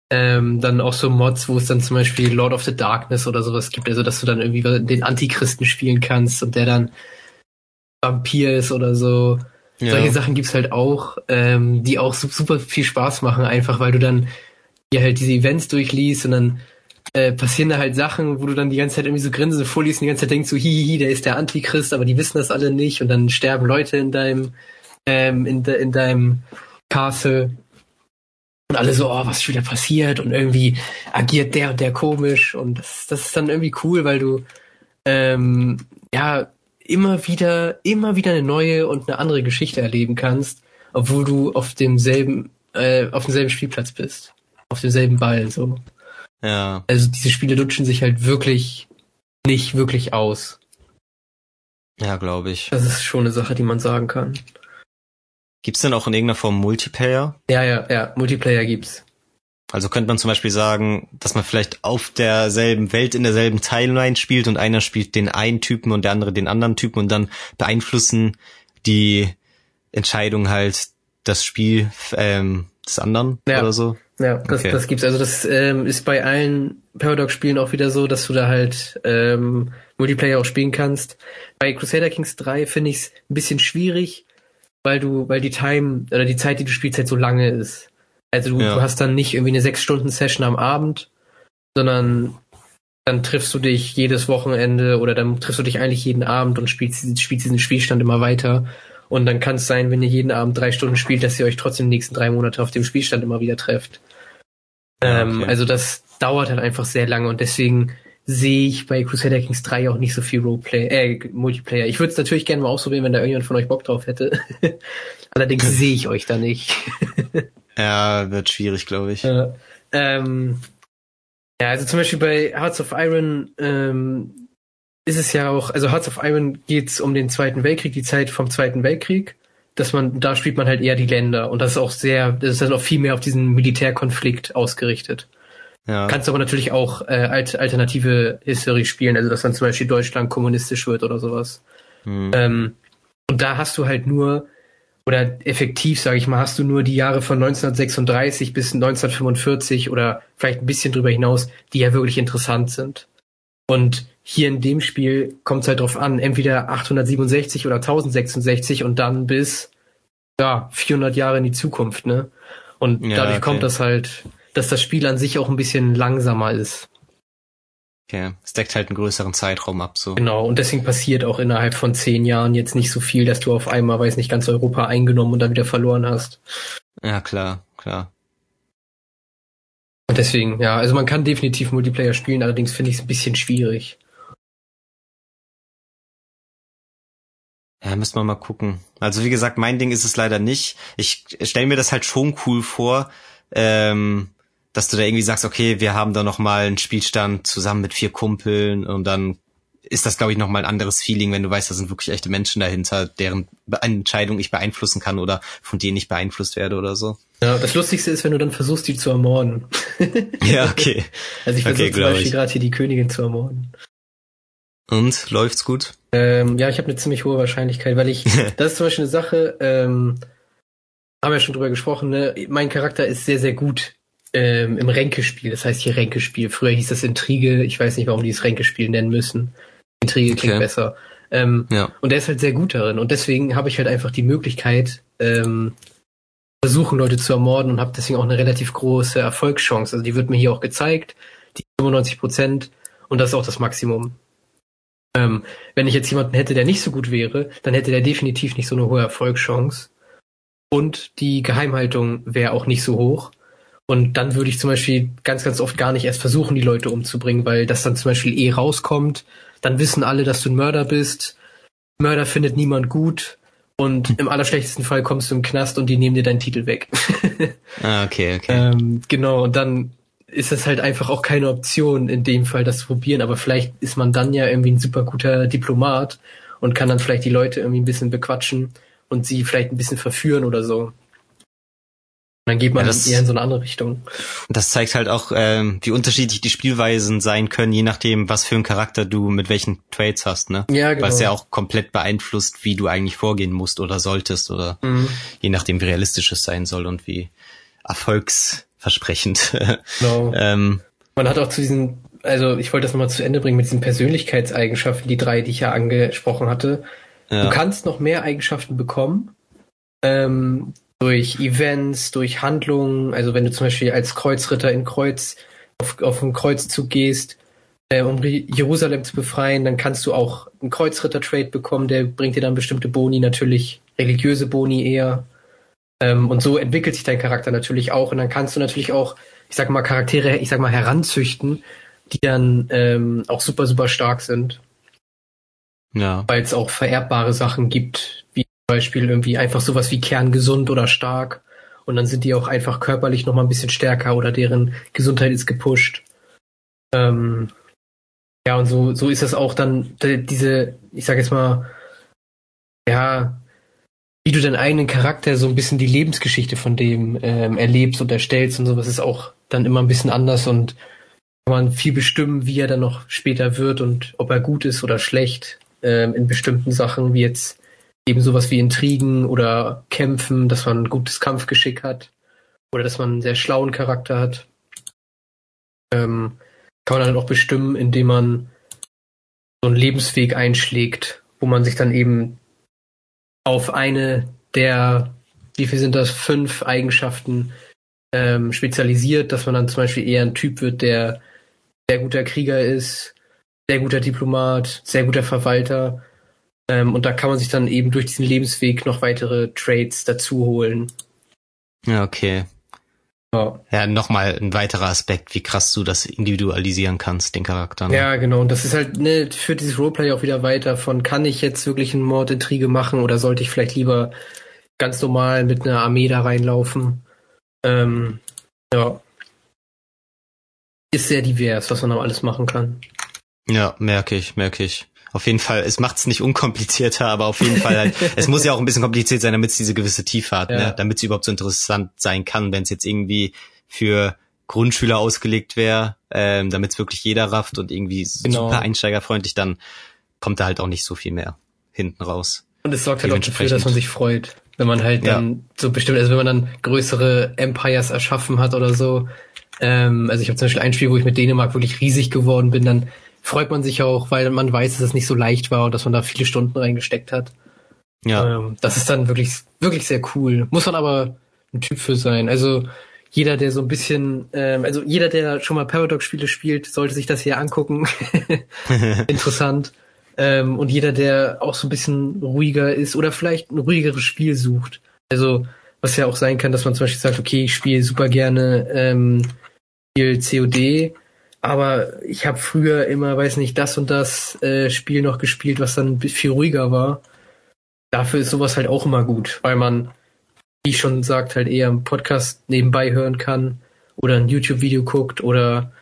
ähm, dann auch so Mods, wo es dann zum Beispiel Lord of the Darkness oder sowas gibt, also dass du dann irgendwie den Antichristen spielen kannst und der dann Vampir ist oder so. Ja. Solche Sachen gibt's halt auch, ähm, die auch super viel Spaß machen, einfach weil du dann ja halt diese Events durchliest und dann äh, passieren da halt Sachen, wo du dann die ganze Zeit irgendwie so grinsen vorliest und die ganze Zeit denkst so, hihihi, der ist der Antichrist, aber die wissen das alle nicht und dann sterben Leute in deinem ähm, in, de, in deinem Castle und alle so, oh, was ist wieder passiert? Und irgendwie agiert der und der komisch. Und das, das ist dann irgendwie cool, weil du ähm, ja immer wieder, immer wieder eine neue und eine andere Geschichte erleben kannst, obwohl du auf demselben, äh, auf demselben Spielplatz bist. Auf demselben Ball, so. Ja. Also diese Spiele lutschen sich halt wirklich nicht wirklich aus. Ja, glaube ich. Das ist schon eine Sache, die man sagen kann. Gibt's denn auch in irgendeiner Form Multiplayer? Ja, ja, ja, Multiplayer gibt's. Also könnte man zum Beispiel sagen, dass man vielleicht auf derselben Welt in derselben Timeline spielt und einer spielt den einen Typen und der andere den anderen Typen und dann beeinflussen die Entscheidung halt das Spiel ähm, des anderen ja. oder so. Ja, das, okay. das gibt's. Also das ähm, ist bei allen Paradox-Spielen auch wieder so, dass du da halt ähm, Multiplayer auch spielen kannst. Bei Crusader Kings 3 finde ich es ein bisschen schwierig, weil du, weil die Time oder die Zeit, die du spielst, halt so lange ist. Also du, ja. du hast dann nicht irgendwie eine sechs Stunden Session am Abend, sondern dann triffst du dich jedes Wochenende oder dann triffst du dich eigentlich jeden Abend und spielst, spielst diesen Spielstand immer weiter. Und dann kann es sein, wenn ihr jeden Abend drei Stunden spielt, dass ihr euch trotzdem die nächsten drei Monate auf dem Spielstand immer wieder trefft. Ja, ähm, okay. ähm, also das dauert halt einfach sehr lange und deswegen sehe ich bei Crusader Kings 3 auch nicht so viel Roleplay, äh, Multiplayer. Ich würde es natürlich gerne mal ausprobieren, wenn da irgendjemand von euch Bock drauf hätte. (laughs) Allerdings sehe ich euch da nicht. (laughs) ja, wird schwierig, glaube ich. Ja, ähm, ja, also zum Beispiel bei Hearts of Iron ähm, ist es ja auch, also Hearts of Iron geht's um den Zweiten Weltkrieg, die Zeit vom Zweiten Weltkrieg. Dass man, da spielt man halt eher die Länder und das ist auch sehr, das ist dann auch viel mehr auf diesen Militärkonflikt ausgerichtet. Ja. Kannst aber natürlich auch äh, alternative Historie spielen, also dass dann zum Beispiel Deutschland kommunistisch wird oder sowas. Mhm. Ähm, und da hast du halt nur, oder effektiv, sage ich mal, hast du nur die Jahre von 1936 bis 1945 oder vielleicht ein bisschen drüber hinaus, die ja wirklich interessant sind. Und hier in dem Spiel kommt es halt drauf an, entweder 867 oder 1066 und dann bis ja 400 Jahre in die Zukunft, ne? Und ja, dadurch okay. kommt das halt dass das Spiel an sich auch ein bisschen langsamer ist. Okay, es deckt halt einen größeren Zeitraum ab, so. Genau, und deswegen passiert auch innerhalb von zehn Jahren jetzt nicht so viel, dass du auf einmal, weiß nicht, ganz Europa eingenommen und dann wieder verloren hast. Ja, klar, klar. Und deswegen, ja, also man kann definitiv Multiplayer spielen, allerdings finde ich es ein bisschen schwierig. Ja, müssen wir mal gucken. Also wie gesagt, mein Ding ist es leider nicht. Ich stelle mir das halt schon cool vor, ähm, dass du da irgendwie sagst, okay, wir haben da noch mal einen Spielstand zusammen mit vier Kumpeln und dann ist das, glaube ich, nochmal ein anderes Feeling, wenn du weißt, da sind wirklich echte Menschen dahinter, deren Entscheidung ich beeinflussen kann oder von denen ich beeinflusst werde oder so. Ja, das Lustigste ist, wenn du dann versuchst, die zu ermorden. (laughs) ja, okay. (laughs) Also ich versuche okay, zum Beispiel gerade hier die Königin zu ermorden. Und läuft's gut? Ähm, ja, ich habe eine ziemlich hohe Wahrscheinlichkeit, weil ich, (laughs) das ist zum Beispiel eine Sache, ähm, haben wir ja schon drüber gesprochen, ne? mein Charakter ist sehr, sehr gut ähm, im Ränkespiel. Das heißt hier Ränkespiel. Früher hieß das Intrige. Ich weiß nicht, warum die es Ränkespiel nennen müssen. Intrige klingt okay. besser. Ähm, ja. Und der ist halt sehr gut darin. Und deswegen habe ich halt einfach die Möglichkeit, ähm, versuchen, Leute zu ermorden und habe deswegen auch eine relativ große Erfolgschance. Also die wird mir hier auch gezeigt, die 95 Prozent. Und das ist auch das Maximum. Ähm, wenn ich jetzt jemanden hätte, der nicht so gut wäre, dann hätte der definitiv nicht so eine hohe Erfolgschance. Und die Geheimhaltung wäre auch nicht so hoch. Und dann würde ich zum Beispiel ganz, ganz oft gar nicht erst versuchen, die Leute umzubringen, weil das dann zum Beispiel eh rauskommt. Dann wissen alle, dass du ein Mörder bist. Mörder findet niemand gut. Und im allerschlechtesten Fall kommst du im Knast und die nehmen dir deinen Titel weg. (laughs) ah, okay, okay. Ähm, genau, und dann ist es halt einfach auch keine Option, in dem Fall das zu probieren. Aber vielleicht ist man dann ja irgendwie ein super guter Diplomat und kann dann vielleicht die Leute irgendwie ein bisschen bequatschen und sie vielleicht ein bisschen verführen oder so. Dann geht man ja, das, eher in so eine andere Richtung. Das zeigt halt auch, ähm, wie unterschiedlich die Spielweisen sein können, je nachdem, was für einen Charakter du mit welchen Trades hast, ne? Ja, genau. Was ja auch komplett beeinflusst, wie du eigentlich vorgehen musst oder solltest oder mhm. je nachdem, wie realistisch es sein soll und wie erfolgsversprechend. (laughs) Genau. ähm, man hat auch zu diesen, also ich wollte das nochmal zu Ende bringen mit diesen Persönlichkeitseigenschaften, die drei, die ich ja angesprochen hatte. Ja. Du kannst noch mehr Eigenschaften bekommen. Ähm, durch Events, durch Handlungen, also wenn du zum Beispiel als Kreuzritter in Kreuz auf, auf einen Kreuzzug gehst, äh, um Jerusalem zu befreien, dann kannst du auch einen Kreuzritter-Trade bekommen, der bringt dir dann bestimmte Boni, natürlich religiöse Boni eher. Ähm, und so entwickelt sich dein Charakter natürlich auch. Und dann kannst du natürlich auch, ich sag mal, Charaktere, ich sag mal, heranzüchten, die dann ähm, auch super, super stark sind. Ja. Weil es auch vererbbare Sachen gibt, wie Beispiel irgendwie einfach sowas wie kerngesund oder stark. Und dann sind die auch einfach körperlich nochmal ein bisschen stärker oder deren Gesundheit ist gepusht. Ähm, ja, und so, so ist das auch dann, diese, ich sag jetzt mal, ja, wie du deinen eigenen Charakter so ein bisschen die Lebensgeschichte von dem ähm, erlebst und erstellst und sowas ist auch dann immer ein bisschen anders und kann man viel bestimmen, wie er dann noch später wird und ob er gut ist oder schlecht ähm, in bestimmten Sachen, wie jetzt eben sowas wie Intrigen oder Kämpfen, dass man ein gutes Kampfgeschick hat oder dass man einen sehr schlauen Charakter hat. Ähm, kann man dann auch bestimmen, indem man so einen Lebensweg einschlägt, wo man sich dann eben auf eine der, wie viel sind das, fünf Eigenschaften ähm, spezialisiert, dass man dann zum Beispiel eher ein Typ wird, der sehr guter Krieger ist, sehr guter Diplomat, sehr guter Verwalter ähm, und da kann man sich dann eben durch diesen Lebensweg noch weitere Trades dazu holen. Ja, okay. Ja, ja nochmal ein weiterer Aspekt, wie krass du das individualisieren kannst, den Charakter. Ne? Ja, genau. Und das ist halt, ne, führt dieses Roleplay auch wieder weiter von, kann ich jetzt wirklich einen Mordintrige machen oder sollte ich vielleicht lieber ganz normal mit einer Armee da reinlaufen? Ähm, ja. Ist sehr divers, was man da alles machen kann. Ja, merke ich, merke ich auf jeden Fall, es macht es nicht unkomplizierter, aber auf jeden Fall halt, (laughs) es muss ja auch ein bisschen kompliziert sein, damit es diese gewisse Tiefe hat, ne? ja. ne? damit es überhaupt so interessant sein kann, wenn es jetzt irgendwie für Grundschüler ausgelegt wäre, ähm, damit es wirklich jeder rafft und irgendwie genau. super einsteigerfreundlich, dann kommt da halt auch nicht so viel mehr hinten raus. Und es sorgt halt auch dafür, dass man sich freut, wenn man halt dann ja. so bestimmt, also wenn man dann größere Empires erschaffen hat oder so. Ähm, also ich habe zum Beispiel ein Spiel, wo ich mit Dänemark wirklich riesig geworden bin, dann freut man sich auch, weil man weiß, dass es nicht so leicht war und dass man da viele Stunden reingesteckt hat. Ja. Ähm, das ist dann wirklich, wirklich sehr cool. Muss man aber ein Typ für sein. Also jeder, der so ein bisschen, ähm, also jeder, der schon mal Paradox-Spiele spielt, sollte sich das hier angucken. (laughs) (laughs) Interessant. Ähm, und jeder, der auch so ein bisschen ruhiger ist oder vielleicht ein ruhigeres Spiel sucht. Also was ja auch sein kann, dass man zum Beispiel sagt, okay, ich spiele super gerne ähm, viel COD aber ich habe früher immer, weiß nicht, das und das äh, Spiel noch gespielt, was dann viel ruhiger war. Dafür ist sowas halt auch immer gut, weil man, wie ich schon sagt, halt eher einen Podcast nebenbei hören kann oder ein YouTube-Video guckt oder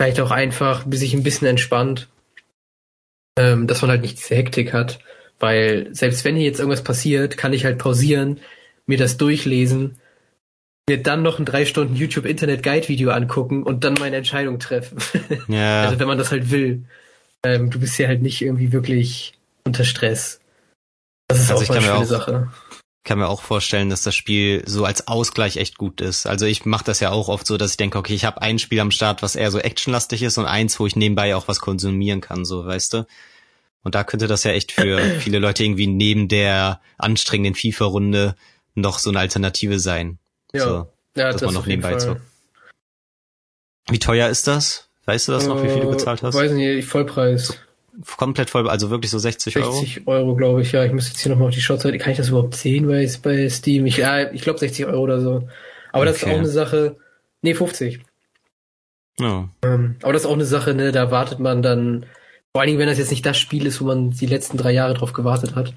vielleicht auch einfach sich ein bisschen entspannt. ähm, dass man halt nicht diese Hektik hat. Weil selbst wenn hier jetzt irgendwas passiert, kann ich halt pausieren, mir das durchlesen, mir dann noch ein drei Stunden YouTube Internet Guide Video angucken und dann meine Entscheidung treffen. Ja. (laughs) Also wenn man das halt will. Ähm, du bist ja halt nicht irgendwie wirklich unter Stress. Das ist Also auch eine schöne auch- Sache. kann mir auch vorstellen, dass das Spiel so als Ausgleich echt gut ist. Also ich mache das ja auch oft so, dass ich denke, okay, ich habe ein Spiel am Start, was eher so actionlastig ist und eins, wo ich nebenbei auch was konsumieren kann, so weißt du. Und da könnte das ja echt für (clears throat) viele Leute irgendwie neben der anstrengenden FIFA-Runde noch so eine Alternative sein. Ja, So, ja dass man noch nebenbei zockt. Wie teuer ist das? Weißt du das noch, wie viel du Äh, gezahlt hast? Weiß nicht, Vollpreis. Komplett voll, also wirklich so 60 Euro? 60 Euro, glaube ich. Ja, ich muss jetzt hier nochmal auf die Shotseite. Kann ich das überhaupt sehen bei, bei Steam? Ich, ja, ich glaube 60 Euro oder so. Aber das ist Okay. auch eine Sache. Nee, 50. Ja. Ähm, aber das ist auch eine Sache, ne, da wartet man dann, vor allen Dingen, wenn das jetzt nicht das Spiel ist, wo man die letzten drei Jahre drauf gewartet hat,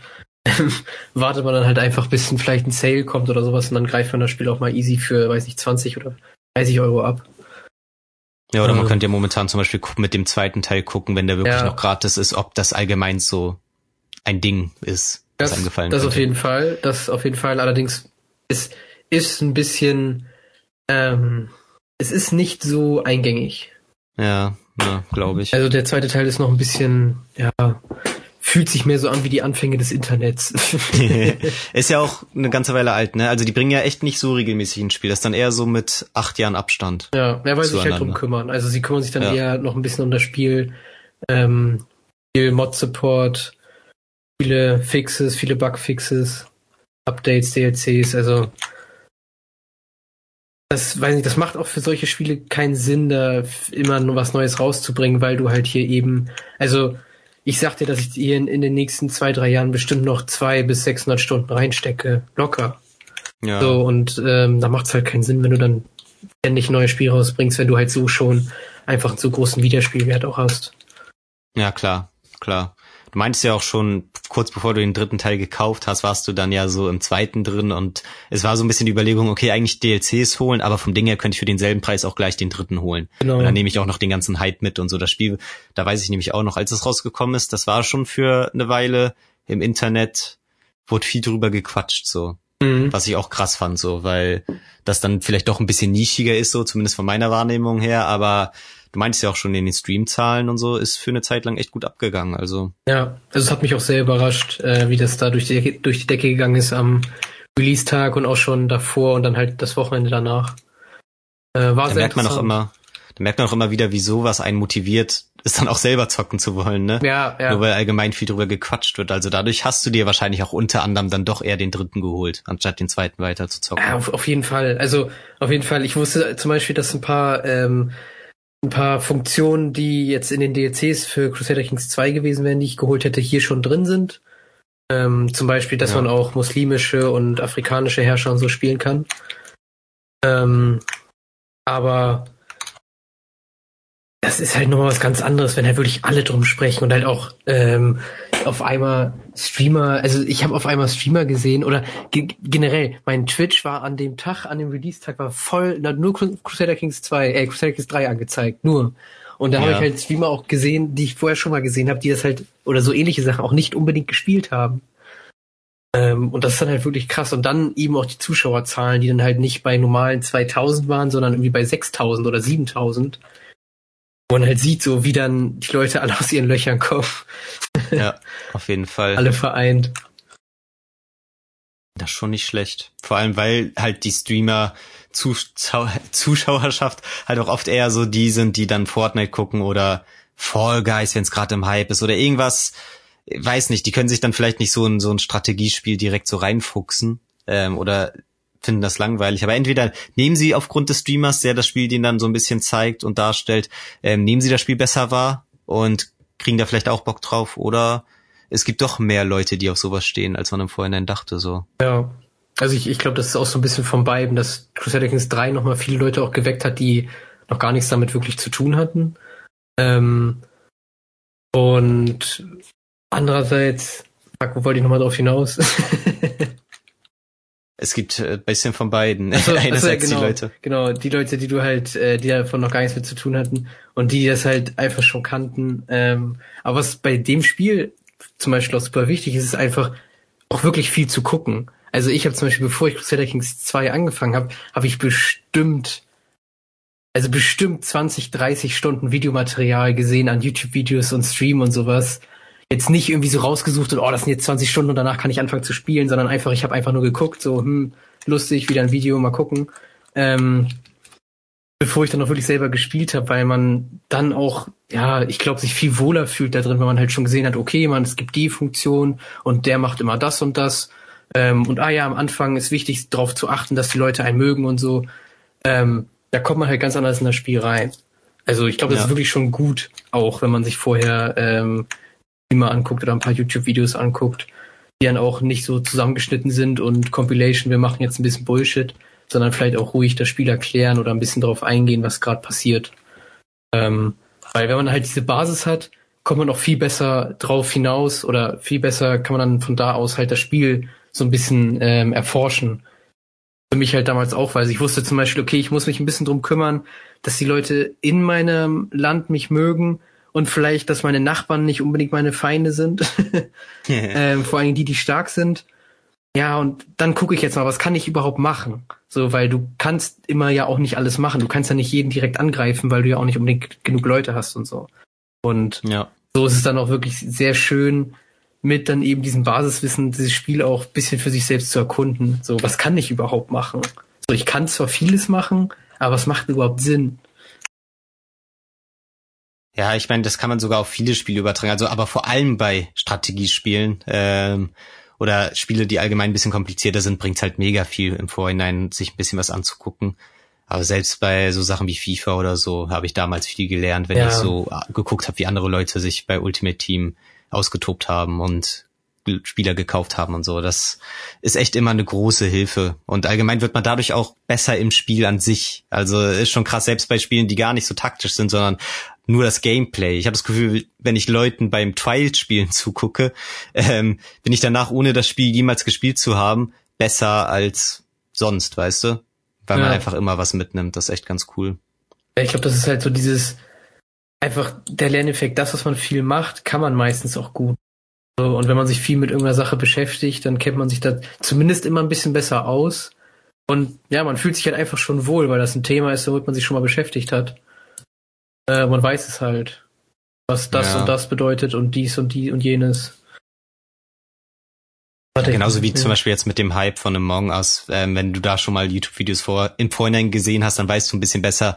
wartet man dann halt einfach, bis ein, vielleicht ein Sale kommt oder sowas und dann greift man das Spiel auch mal easy für, weiß nicht, 20 oder 30 Euro ab. Ja, oder man Ähm. könnte ja momentan zum Beispiel mit dem zweiten Teil gucken, wenn der wirklich Ja. noch gratis ist, ob das allgemein so ein Ding ist, Das, einem gefallen das auf könnte. jeden Fall, das auf jeden Fall. Allerdings ist, ist ein bisschen, ähm, es ist nicht so eingängig. Ja, ja glaube ich. Also der zweite Teil ist noch ein bisschen, ja, fühlt sich mehr so an wie die Anfänge des Internets. (laughs) (laughs) ist ja auch eine ganze Weile alt, ne? Also die bringen ja echt nicht so regelmäßig ein Spiel. Das ist dann eher so mit acht Jahren Abstand. Ja, wer weiß sich halt drum kümmern. Also sie kümmern sich dann Ja. eher noch ein bisschen um das Spiel, ähm, viel Mod-Support, viele Fixes, viele Bug-Fixes, Updates, DLCs, also das weiß nicht, das macht auch für solche Spiele keinen Sinn, da immer nur was Neues rauszubringen, weil du halt hier eben, also ich sag dir, dass ich hier in, in den nächsten zwei, drei Jahren bestimmt noch zwei bis 600 Stunden reinstecke, locker. Ja. So, und ähm, da macht es halt keinen Sinn, wenn du dann ständig neue Spiele rausbringst, wenn du halt so schon einfach einen so großen Wiederspielwert auch hast. Ja, klar, klar. Du meintest ja auch schon, kurz bevor du den dritten Teil gekauft hast, warst du dann ja so im zweiten drin und es war so ein bisschen die Überlegung, okay, eigentlich DLCs holen, aber vom Ding her könnte ich für denselben Preis auch gleich den dritten holen. Genau. Und dann nehme ich auch noch den ganzen Hype mit und so. Das Spiel, da weiß ich nämlich auch noch, als es rausgekommen ist, das war schon für eine Weile im Internet, wurde viel drüber gequatscht, so. Mhm. Was ich auch krass fand, so, weil das dann vielleicht doch ein bisschen nischiger ist, so, zumindest von meiner Wahrnehmung her, aber du meintest ja auch schon in den Streamzahlen und so, ist für eine Zeit lang echt gut abgegangen, also. Ja, also es hat mich auch sehr überrascht, äh, wie das da durch die, Decke, durch die Decke gegangen ist am Release-Tag und auch schon davor und dann halt das Wochenende danach. Äh, war Da sehr merkt man auch immer, da merkt man auch immer wieder, wie sowas einen motiviert, es dann auch selber zocken zu wollen, ne? Ja, ja. Nur weil allgemein viel drüber gequatscht wird. Also dadurch hast du dir wahrscheinlich auch unter anderem dann doch eher den dritten geholt, anstatt den zweiten weiter zu zocken. Ja, auf, auf jeden Fall. Also auf jeden Fall. Ich wusste zum Beispiel, dass ein paar ähm, ein paar Funktionen, die jetzt in den DLCs für Crusader Kings 2 gewesen wären, die ich geholt hätte, hier schon drin sind. Ähm, zum Beispiel, dass Ja. man auch muslimische und afrikanische Herrscher und so spielen kann. Ähm, aber das ist halt nochmal was ganz anderes, wenn halt wirklich alle drum sprechen und halt auch ähm, auf einmal Streamer, also ich habe auf einmal Streamer gesehen oder ge generell, mein Twitch war an dem Tag, an dem Release-Tag war voll, na, nur Cru- Crusader Kings 2, äh, Crusader Kings 3 angezeigt, nur. Und da habe Ja. ich halt Streamer auch gesehen, die ich vorher schon mal gesehen habe, die das halt, oder so ähnliche Sachen auch nicht unbedingt gespielt haben. Ähm, und das ist dann halt wirklich krass. Und dann eben auch die Zuschauerzahlen, die dann halt nicht bei normalen 2000 waren, sondern irgendwie bei 6000 oder 7000. Wo man halt sieht, so wie dann die Leute alle aus ihren Löchern kommen, (laughs) Ja, auf jeden Fall. alle vereint. Das ist schon nicht schlecht. Vor allem, weil halt die Streamer Zuschau Zuschauerschaft halt auch oft eher so die sind, die dann Fortnite gucken oder Fall Guys, wenn es gerade im Hype ist oder irgendwas, weiß nicht, die können sich dann vielleicht nicht so ein, so ein Strategiespiel direkt so reinfuchsen ähm, oder finden das langweilig. Aber entweder nehmen sie aufgrund des Streamers, der das Spiel denen dann so ein bisschen zeigt und darstellt, ähm, nehmen sie das Spiel besser wahr und kriegen da vielleicht auch Bock drauf oder es gibt doch mehr Leute, die auf sowas stehen, als man im Vorhinein dachte, so. Ja. Also ich, ich glaube, das ist auch so ein bisschen vom beiden, dass Crusader Kings 3 nochmal viele Leute auch geweckt hat, die noch gar nichts damit wirklich zu tun hatten. Ähm, und andererseits, wo wollte ich nochmal drauf hinaus? (laughs) Es gibt ein äh, bisschen von beiden. Also, Einerseits also, genau, die Leute. Genau, die Leute, die du halt, äh, die davon noch gar nichts mit zu tun hatten und die das halt einfach schon kannten. Ähm, aber was bei dem Spiel zum Beispiel auch super wichtig ist, ist einfach auch wirklich viel zu gucken. Also ich habe zum Beispiel, bevor ich Crusader Kings 2 angefangen habe, habe ich bestimmt, also bestimmt 20, 30 Stunden Videomaterial gesehen an YouTube-Videos und Stream und sowas. Jetzt nicht irgendwie so rausgesucht und oh, das sind jetzt 20 Stunden und danach kann ich anfangen zu spielen, sondern einfach, ich habe einfach nur geguckt, so, hm, lustig, wieder ein Video, mal gucken. Ähm, bevor ich dann auch wirklich selber gespielt habe, weil man dann auch, ja, ich glaube, sich viel wohler fühlt da drin, wenn man halt schon gesehen hat, okay, man, es gibt die Funktion und der macht immer das und das. Ähm, und ah ja, am Anfang ist wichtig, darauf zu achten, dass die Leute einen mögen und so. Ähm, da kommt man halt ganz anders in das Spiel rein. Also ich glaube, das ja. ist wirklich schon gut, auch wenn man sich vorher ähm, immer anguckt oder ein paar YouTube-Videos anguckt, die dann auch nicht so zusammengeschnitten sind und Compilation, wir machen jetzt ein bisschen Bullshit, sondern vielleicht auch ruhig das Spiel erklären oder ein bisschen darauf eingehen, was gerade passiert. Ähm, weil wenn man halt diese Basis hat, kommt man auch viel besser drauf hinaus oder viel besser kann man dann von da aus halt das Spiel so ein bisschen ähm, erforschen. Für mich halt damals auch, weil ich wusste zum Beispiel, okay, ich muss mich ein bisschen drum kümmern, dass die Leute in meinem Land mich mögen und vielleicht, dass meine Nachbarn nicht unbedingt meine Feinde sind. (laughs) ähm, vor allem die, die stark sind. Ja, und dann gucke ich jetzt mal, was kann ich überhaupt machen? So, weil du kannst immer ja auch nicht alles machen. Du kannst ja nicht jeden direkt angreifen, weil du ja auch nicht unbedingt genug Leute hast und so. Und ja. so ist es dann auch wirklich sehr schön, mit dann eben diesem Basiswissen dieses Spiel auch bisschen für sich selbst zu erkunden. So, was kann ich überhaupt machen? So, ich kann zwar vieles machen, aber was macht überhaupt Sinn? Ja, ich meine, das kann man sogar auf viele Spiele übertragen. Also, aber vor allem bei Strategiespielen. Ähm, oder Spiele, die allgemein ein bisschen komplizierter sind, bringt's halt mega viel im Vorhinein, sich ein bisschen was anzugucken. Aber selbst bei so Sachen wie FIFA oder so habe ich damals viel gelernt, wenn ja. ich so ah, geguckt habe, wie andere Leute sich bei Ultimate Team ausgetobt haben und Spieler gekauft haben und so. Das ist echt immer eine große Hilfe. Und allgemein wird man dadurch auch besser im Spiel an sich. Also ist schon krass, selbst bei Spielen, die gar nicht so taktisch sind, sondern nur das Gameplay. Ich habe das Gefühl, wenn ich Leuten beim Trial-Spielen (laughs) zugucke, ähm, bin ich danach, ohne das Spiel jemals gespielt zu haben, besser als sonst, weißt du? Weil ja. man einfach immer was mitnimmt. Das ist echt ganz cool. Ich glaube, das ist halt so dieses einfach der Lerneffekt, das, was man viel macht, kann man meistens auch gut. Und wenn man sich viel mit irgendeiner Sache beschäftigt, dann kennt man sich da zumindest immer ein bisschen besser aus. Und ja, man fühlt sich halt einfach schon wohl, weil das ein Thema ist, womit man sich schon mal beschäftigt hat. Äh, man weiß es halt, was das ja. und das bedeutet und dies und die und jenes. Ja, genauso wie ja. zum Beispiel jetzt mit dem Hype von Among Us. Ähm, wenn du da schon mal YouTube-Videos vor, im Vorhinein gesehen hast, dann weißt du ein bisschen besser,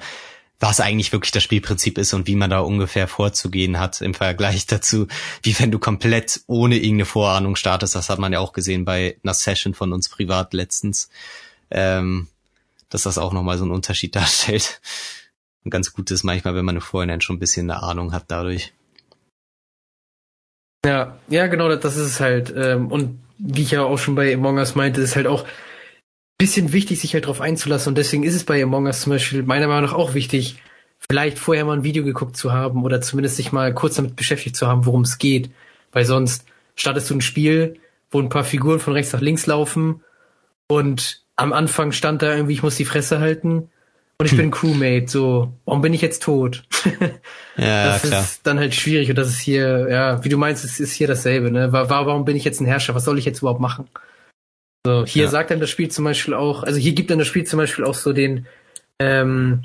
was eigentlich wirklich das Spielprinzip ist und wie man da ungefähr vorzugehen hat im Vergleich (laughs) dazu, wie wenn du komplett ohne irgendeine Vorahnung startest. Das hat man ja auch gesehen bei einer Session von uns privat letztens, ähm, dass das auch nochmal so einen Unterschied (laughs) darstellt und ganz gut ist manchmal, wenn man vorhin schon ein bisschen eine Ahnung hat dadurch. Ja, ja, genau, das ist es halt. Ähm, und wie ich ja auch schon bei Among Us meinte, ist halt auch ein bisschen wichtig, sich halt drauf einzulassen. Und deswegen ist es bei Among Us zum Beispiel meiner Meinung nach auch wichtig, vielleicht vorher mal ein Video geguckt zu haben oder zumindest sich mal kurz damit beschäftigt zu haben, worum es geht. Weil sonst startest du ein Spiel, wo ein paar Figuren von rechts nach links laufen und am Anfang stand da irgendwie, ich muss die Fresse halten und ich hm. bin Crewmate, so, warum bin ich jetzt tot? (laughs) ja, das klar. ist dann halt schwierig und das ist hier, ja, wie du meinst, es ist hier dasselbe, ne? Warum bin ich jetzt ein Herrscher? Was soll ich jetzt überhaupt machen? So, hier ja. sagt dann das Spiel zum Beispiel auch, also hier gibt dann das Spiel zum Beispiel auch so den, ähm,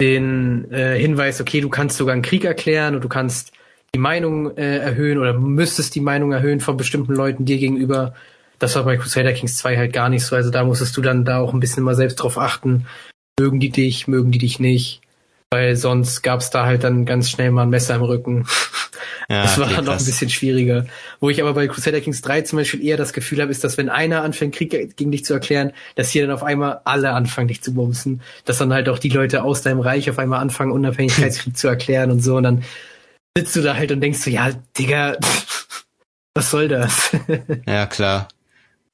den äh, Hinweis, okay, du kannst sogar einen Krieg erklären und du kannst die Meinung äh, erhöhen oder müsstest die Meinung erhöhen von bestimmten Leuten dir gegenüber. Das war bei Crusader Kings 2 halt gar nicht so. Also da musstest du dann da auch ein bisschen mal selbst drauf achten, mögen die dich, mögen die dich nicht. Weil sonst gab's da halt dann ganz schnell mal ein Messer im Rücken. (laughs) Ja, das war dann noch ein bisschen schwieriger. Wo ich aber bei Crusader Kings 3 zum Beispiel eher das Gefühl habe, ist, dass wenn einer anfängt, Krieg gegen dich zu erklären, dass hier dann auf einmal alle anfangen, dich zu bumsen. Dass dann halt auch die Leute aus deinem Reich auf einmal anfangen, Unabhängigkeitskrieg (laughs) zu erklären und so. Und dann sitzt du da halt und denkst so, ja, Digga, (laughs) was soll das? ja, klar.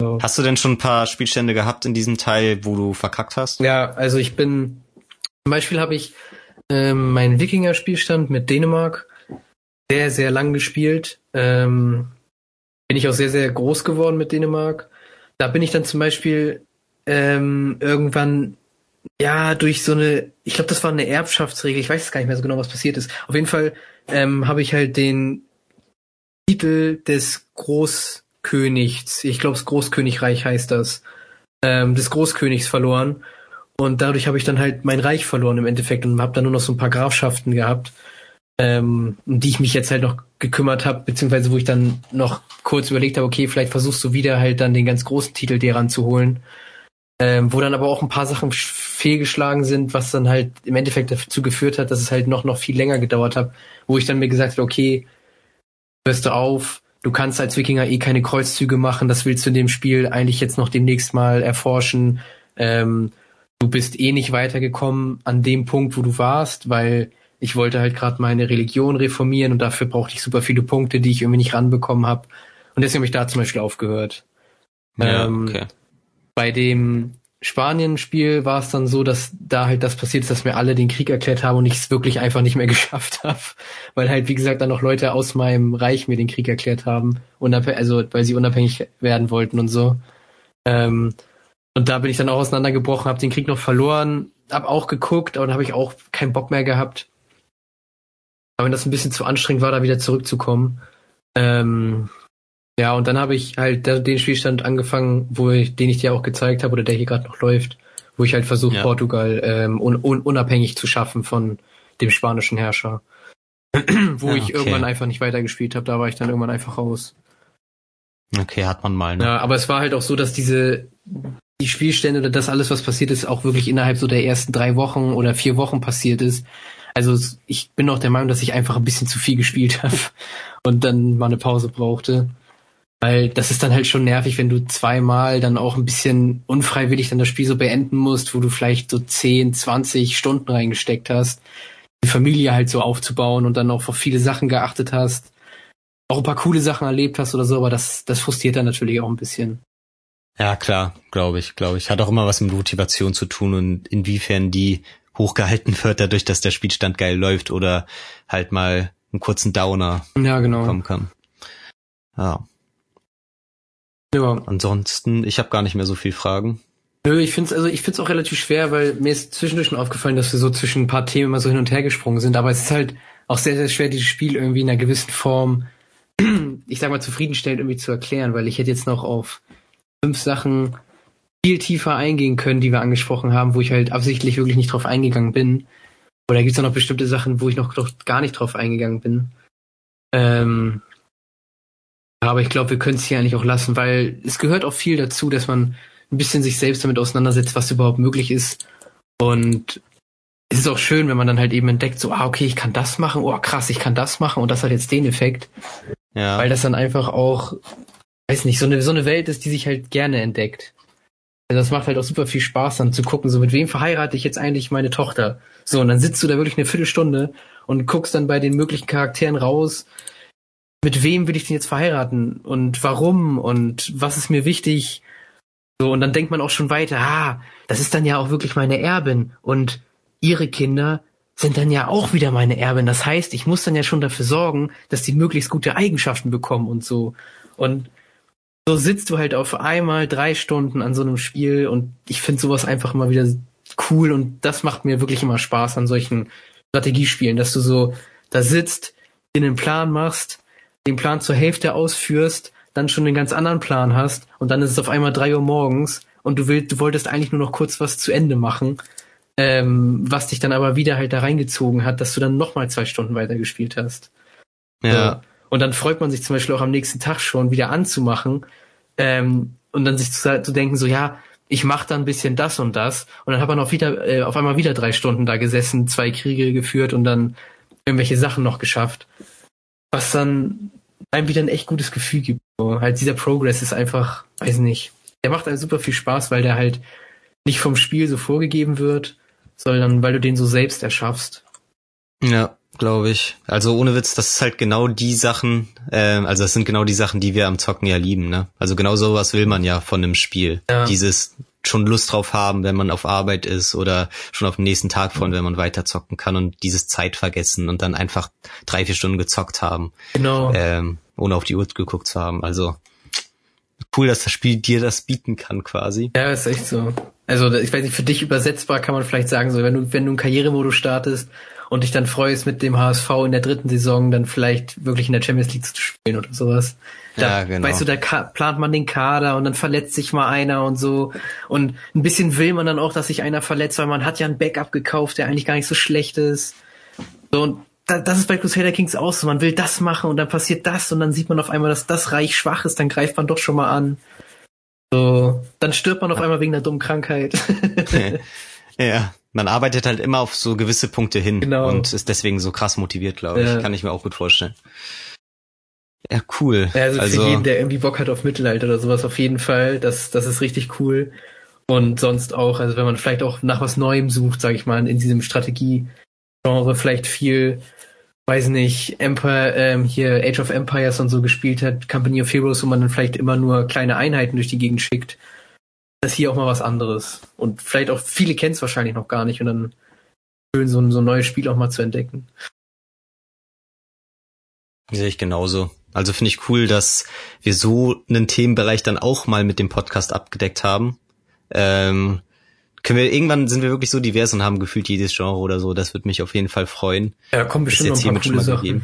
So. Hast du denn schon ein paar Spielstände gehabt in diesem Teil, wo du verkackt hast? Ja, also ich bin, zum Beispiel habe ich ähm, meinen Wikinger-Spielstand mit Dänemark sehr, sehr lang gespielt. Ähm, bin ich auch sehr, sehr groß geworden mit Dänemark. da bin ich dann zum Beispiel ähm, irgendwann ja durch so eine, ich glaube, das war eine Erbschaftsregel, ich weiß gar nicht mehr so genau, was passiert ist. Auf jeden Fall ähm, habe ich halt den Titel des Großkönigs, ich glaube, das Großkönigreich heißt das, ähm, des Großkönigs verloren. Und dadurch habe ich dann halt mein Reich verloren im Endeffekt und habe dann nur noch so ein paar Grafschaften gehabt, ähm, um die ich mich jetzt halt noch gekümmert habe, beziehungsweise wo ich dann noch kurz überlegt habe, okay, vielleicht versuchst du wieder halt dann den ganz großen Titel dir ranzuholen. Ähm, wo dann aber auch ein paar Sachen fehlgeschlagen sind, was dann halt im Endeffekt dazu geführt hat, dass es halt noch, noch viel länger gedauert hat, wo ich dann mir gesagt habe, okay, hörst du auf, du kannst als Wikinger eh keine Kreuzzüge machen, das willst du in dem Spiel eigentlich jetzt noch demnächst mal erforschen. Ähm, du bist eh nicht weitergekommen an dem Punkt, wo du warst, weil ich wollte halt gerade meine Religion reformieren und dafür brauchte ich super viele Punkte, die ich irgendwie nicht ranbekommen habe. Und deswegen habe ich da zum Beispiel aufgehört. Ja, ähm, okay. Bei dem Spanien-Spiel war es dann so, dass da halt das passiert ist, dass mir alle den Krieg erklärt haben und ich es wirklich einfach nicht mehr (laughs) geschafft habe, weil halt wie gesagt dann noch Leute aus meinem Reich mir den Krieg erklärt haben, also weil sie unabhängig werden wollten und so. Ähm, und da bin ich dann auch auseinandergebrochen, habe den Krieg noch verloren, habe auch geguckt, dann habe ich auch keinen Bock mehr gehabt. Aber wenn das ein bisschen zu anstrengend war, da wieder zurückzukommen. Ähm, ja, und dann habe ich halt den Spielstand angefangen, wo ich, den ich dir auch gezeigt habe oder der hier gerade noch läuft, wo ich halt versuche, ja. Portugal ähm, un, un, unabhängig zu schaffen von dem spanischen Herrscher. (clears throat) wo ja, ich irgendwann einfach nicht weitergespielt habe, da war ich dann irgendwann einfach raus. Okay, hat man mal. Ne? Ja, aber es war halt auch so, dass diese die Spielstände oder das alles, was passiert ist, auch wirklich innerhalb so der ersten drei Wochen oder vier Wochen passiert ist. Also ich bin auch der Meinung, dass ich einfach ein bisschen zu viel gespielt (laughs) habe und dann mal eine Pause brauchte. Weil das ist dann halt schon nervig, wenn du zweimal dann auch ein bisschen unfreiwillig dann das Spiel so beenden musst, wo du vielleicht so 10, 20 Stunden reingesteckt hast, die Familie halt so aufzubauen und dann auch auf viele Sachen geachtet hast, auch ein paar coole Sachen erlebt hast oder so, aber das, das frustriert dann natürlich auch ein bisschen. Ja, klar, glaube ich, glaube ich. Hat auch immer was mit Motivation zu tun und inwiefern die hochgehalten wird, dadurch, dass der Spielstand geil läuft oder halt mal einen kurzen Downer ja, genau. kommen kann. Ja. Ja. Ansonsten, ich habe gar nicht mehr so viel Fragen. Nö, ich find's also ich find's auch relativ schwer, weil mir ist zwischendurch schon aufgefallen, dass wir so zwischen ein paar Themen immer so hin und her gesprungen sind, aber es ist halt auch sehr, sehr schwer, dieses Spiel irgendwie in einer gewissen Form, (clears throat) ich sag mal, zufriedenstellend irgendwie zu erklären, weil ich hätte jetzt noch auf fünf Sachen viel tiefer eingehen können, die wir angesprochen haben, wo ich halt absichtlich wirklich nicht drauf eingegangen bin. Oder gibt es auch noch bestimmte Sachen, wo ich noch, noch gar nicht drauf eingegangen bin. Ähm, aber ich glaube, wir können es hier eigentlich auch lassen, weil es gehört auch viel dazu, dass man ein bisschen sich selbst damit auseinandersetzt, was überhaupt möglich ist. Und es ist auch schön, wenn man dann halt eben entdeckt, so, ah, okay, ich kann das machen, oh krass, ich kann das machen und das hat jetzt den Effekt. Ja. Weil das dann einfach auch, weiß nicht, so eine, so eine Welt ist, die sich halt gerne entdeckt. Also das macht halt auch super viel Spaß dann zu gucken, so mit wem verheirate ich jetzt eigentlich meine Tochter. So, und dann sitzt du da wirklich eine Viertelstunde und guckst dann bei den möglichen Charakteren raus, mit wem will ich denn jetzt verheiraten und warum und was ist mir wichtig. So, und dann denkt man auch schon weiter, ah, das ist dann ja auch wirklich meine Erbin und ihre Kinder sind dann ja auch wieder meine Erbin. Das heißt, ich muss dann ja schon dafür sorgen, dass die möglichst gute Eigenschaften bekommen und so. Und so sitzt du halt auf einmal drei Stunden an so einem Spiel und ich finde sowas einfach immer wieder cool und das macht mir wirklich immer Spaß an solchen Strategiespielen, dass du so da sitzt, in den Plan machst, den Plan zur Hälfte ausführst, dann schon einen ganz anderen Plan hast und dann ist es auf einmal drei Uhr morgens und du willst, du wolltest eigentlich nur noch kurz was zu Ende machen, ähm, was dich dann aber wieder halt da reingezogen hat, dass du dann nochmal zwei Stunden weitergespielt hast. Ja. So. Und dann freut man sich zum Beispiel auch am nächsten Tag schon wieder anzumachen ähm, und dann sich zu, zu denken, so ja, ich mache dann ein bisschen das und das und dann hat man auch wieder äh, auf einmal wieder drei Stunden da gesessen, zwei Kriege geführt und dann irgendwelche Sachen noch geschafft, was dann einem wieder ein echt gutes Gefühl gibt. So, halt dieser Progress ist einfach, weiß nicht, der macht einem super viel Spaß, weil der halt nicht vom Spiel so vorgegeben wird, sondern weil du den so selbst erschaffst. Ja glaube ich. Also ohne Witz, das ist halt genau die Sachen, äh, also das sind genau die Sachen, die wir am Zocken ja lieben, ne? Also genau sowas will man ja von einem Spiel. Ja. Dieses schon Lust drauf haben, wenn man auf Arbeit ist oder schon auf den nächsten Tag von, wenn man weiter zocken kann und dieses Zeit vergessen und dann einfach drei, vier Stunden gezockt haben. Genau. Ähm, ohne auf die Uhr geguckt zu haben. Also cool, dass das Spiel dir das bieten kann, quasi. Ja, ist echt so. Also ich weiß nicht, für dich übersetzbar kann man vielleicht sagen, so wenn du, wenn du einen Karrieremodus startest und dich dann freust, mit dem HSV in der dritten Saison dann vielleicht wirklich in der Champions League zu spielen oder sowas. Da, ja, genau. Weißt du, da plant man den Kader und dann verletzt sich mal einer und so. Und ein bisschen will man dann auch, dass sich einer verletzt, weil man hat ja ein Backup gekauft, der eigentlich gar nicht so schlecht ist. So, und das ist bei Crusader Kings auch so. Man will das machen und dann passiert das und dann sieht man auf einmal, dass das Reich schwach ist, dann greift man doch schon mal an. So, dann stirbt man auf einmal wegen einer dummen Krankheit. (laughs) (laughs) ja, man arbeitet halt immer auf so gewisse Punkte hin genau. und ist deswegen so krass motiviert, glaube ich. Ja. Kann ich mir auch gut vorstellen. Ja, cool. Ja, also, also für jeden, der irgendwie Bock hat auf Mittelalter oder sowas, auf jeden Fall. Das, das ist richtig cool. Und sonst auch, also wenn man vielleicht auch nach was Neuem sucht, sage ich mal, in diesem Strategie-Genre vielleicht viel weiß nicht, Empire, ähm, hier Age of Empires und so gespielt hat, Company of Heroes, wo man dann vielleicht immer nur kleine Einheiten durch die Gegend schickt. Das ist hier auch mal was anderes. Und vielleicht auch viele kennen es wahrscheinlich noch gar nicht und dann schön, so ein, so ein neues Spiel auch mal zu entdecken. Sehe ich genauso. Also finde ich cool, dass wir so einen Themenbereich dann auch mal mit dem Podcast abgedeckt haben. Ähm, können wir irgendwann sind wir wirklich so divers und haben gefühlt jedes Genre oder so. Das wird mich auf jeden Fall freuen. Ja, kommt bestimmt noch ein paar coole Sachen.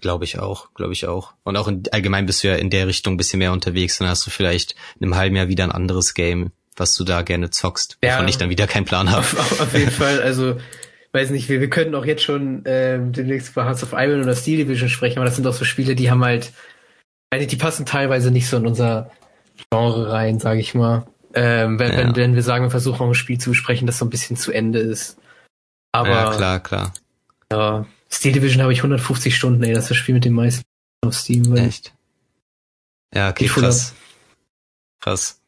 Glaube ich auch, glaube ich auch. Und auch in, allgemein bist du ja in der Richtung ein bisschen mehr unterwegs. Dann hast du vielleicht in einem halben Jahr wieder ein anderes Game, was du da gerne zockst, ja, wovon ich dann wieder keinen Plan habe. Auf, auf jeden Fall, also weiß nicht, wir, wir könnten auch jetzt schon äh, demnächst über Hearts of Iron oder Steel Division sprechen, aber das sind auch so Spiele, die haben halt, die passen teilweise nicht so in unser Genre rein, sage ich mal. Ähm, wenn, ja. wenn, wenn wir sagen, wir versuchen auch ein Spiel zu besprechen, das so ein bisschen zu Ende ist. Aber ja, klar, klar. Ja, Steel Division habe ich 150 Stunden, ey, das ist das Spiel mit den meisten auf Steam. Echt? Ja, okay, krass. Krass.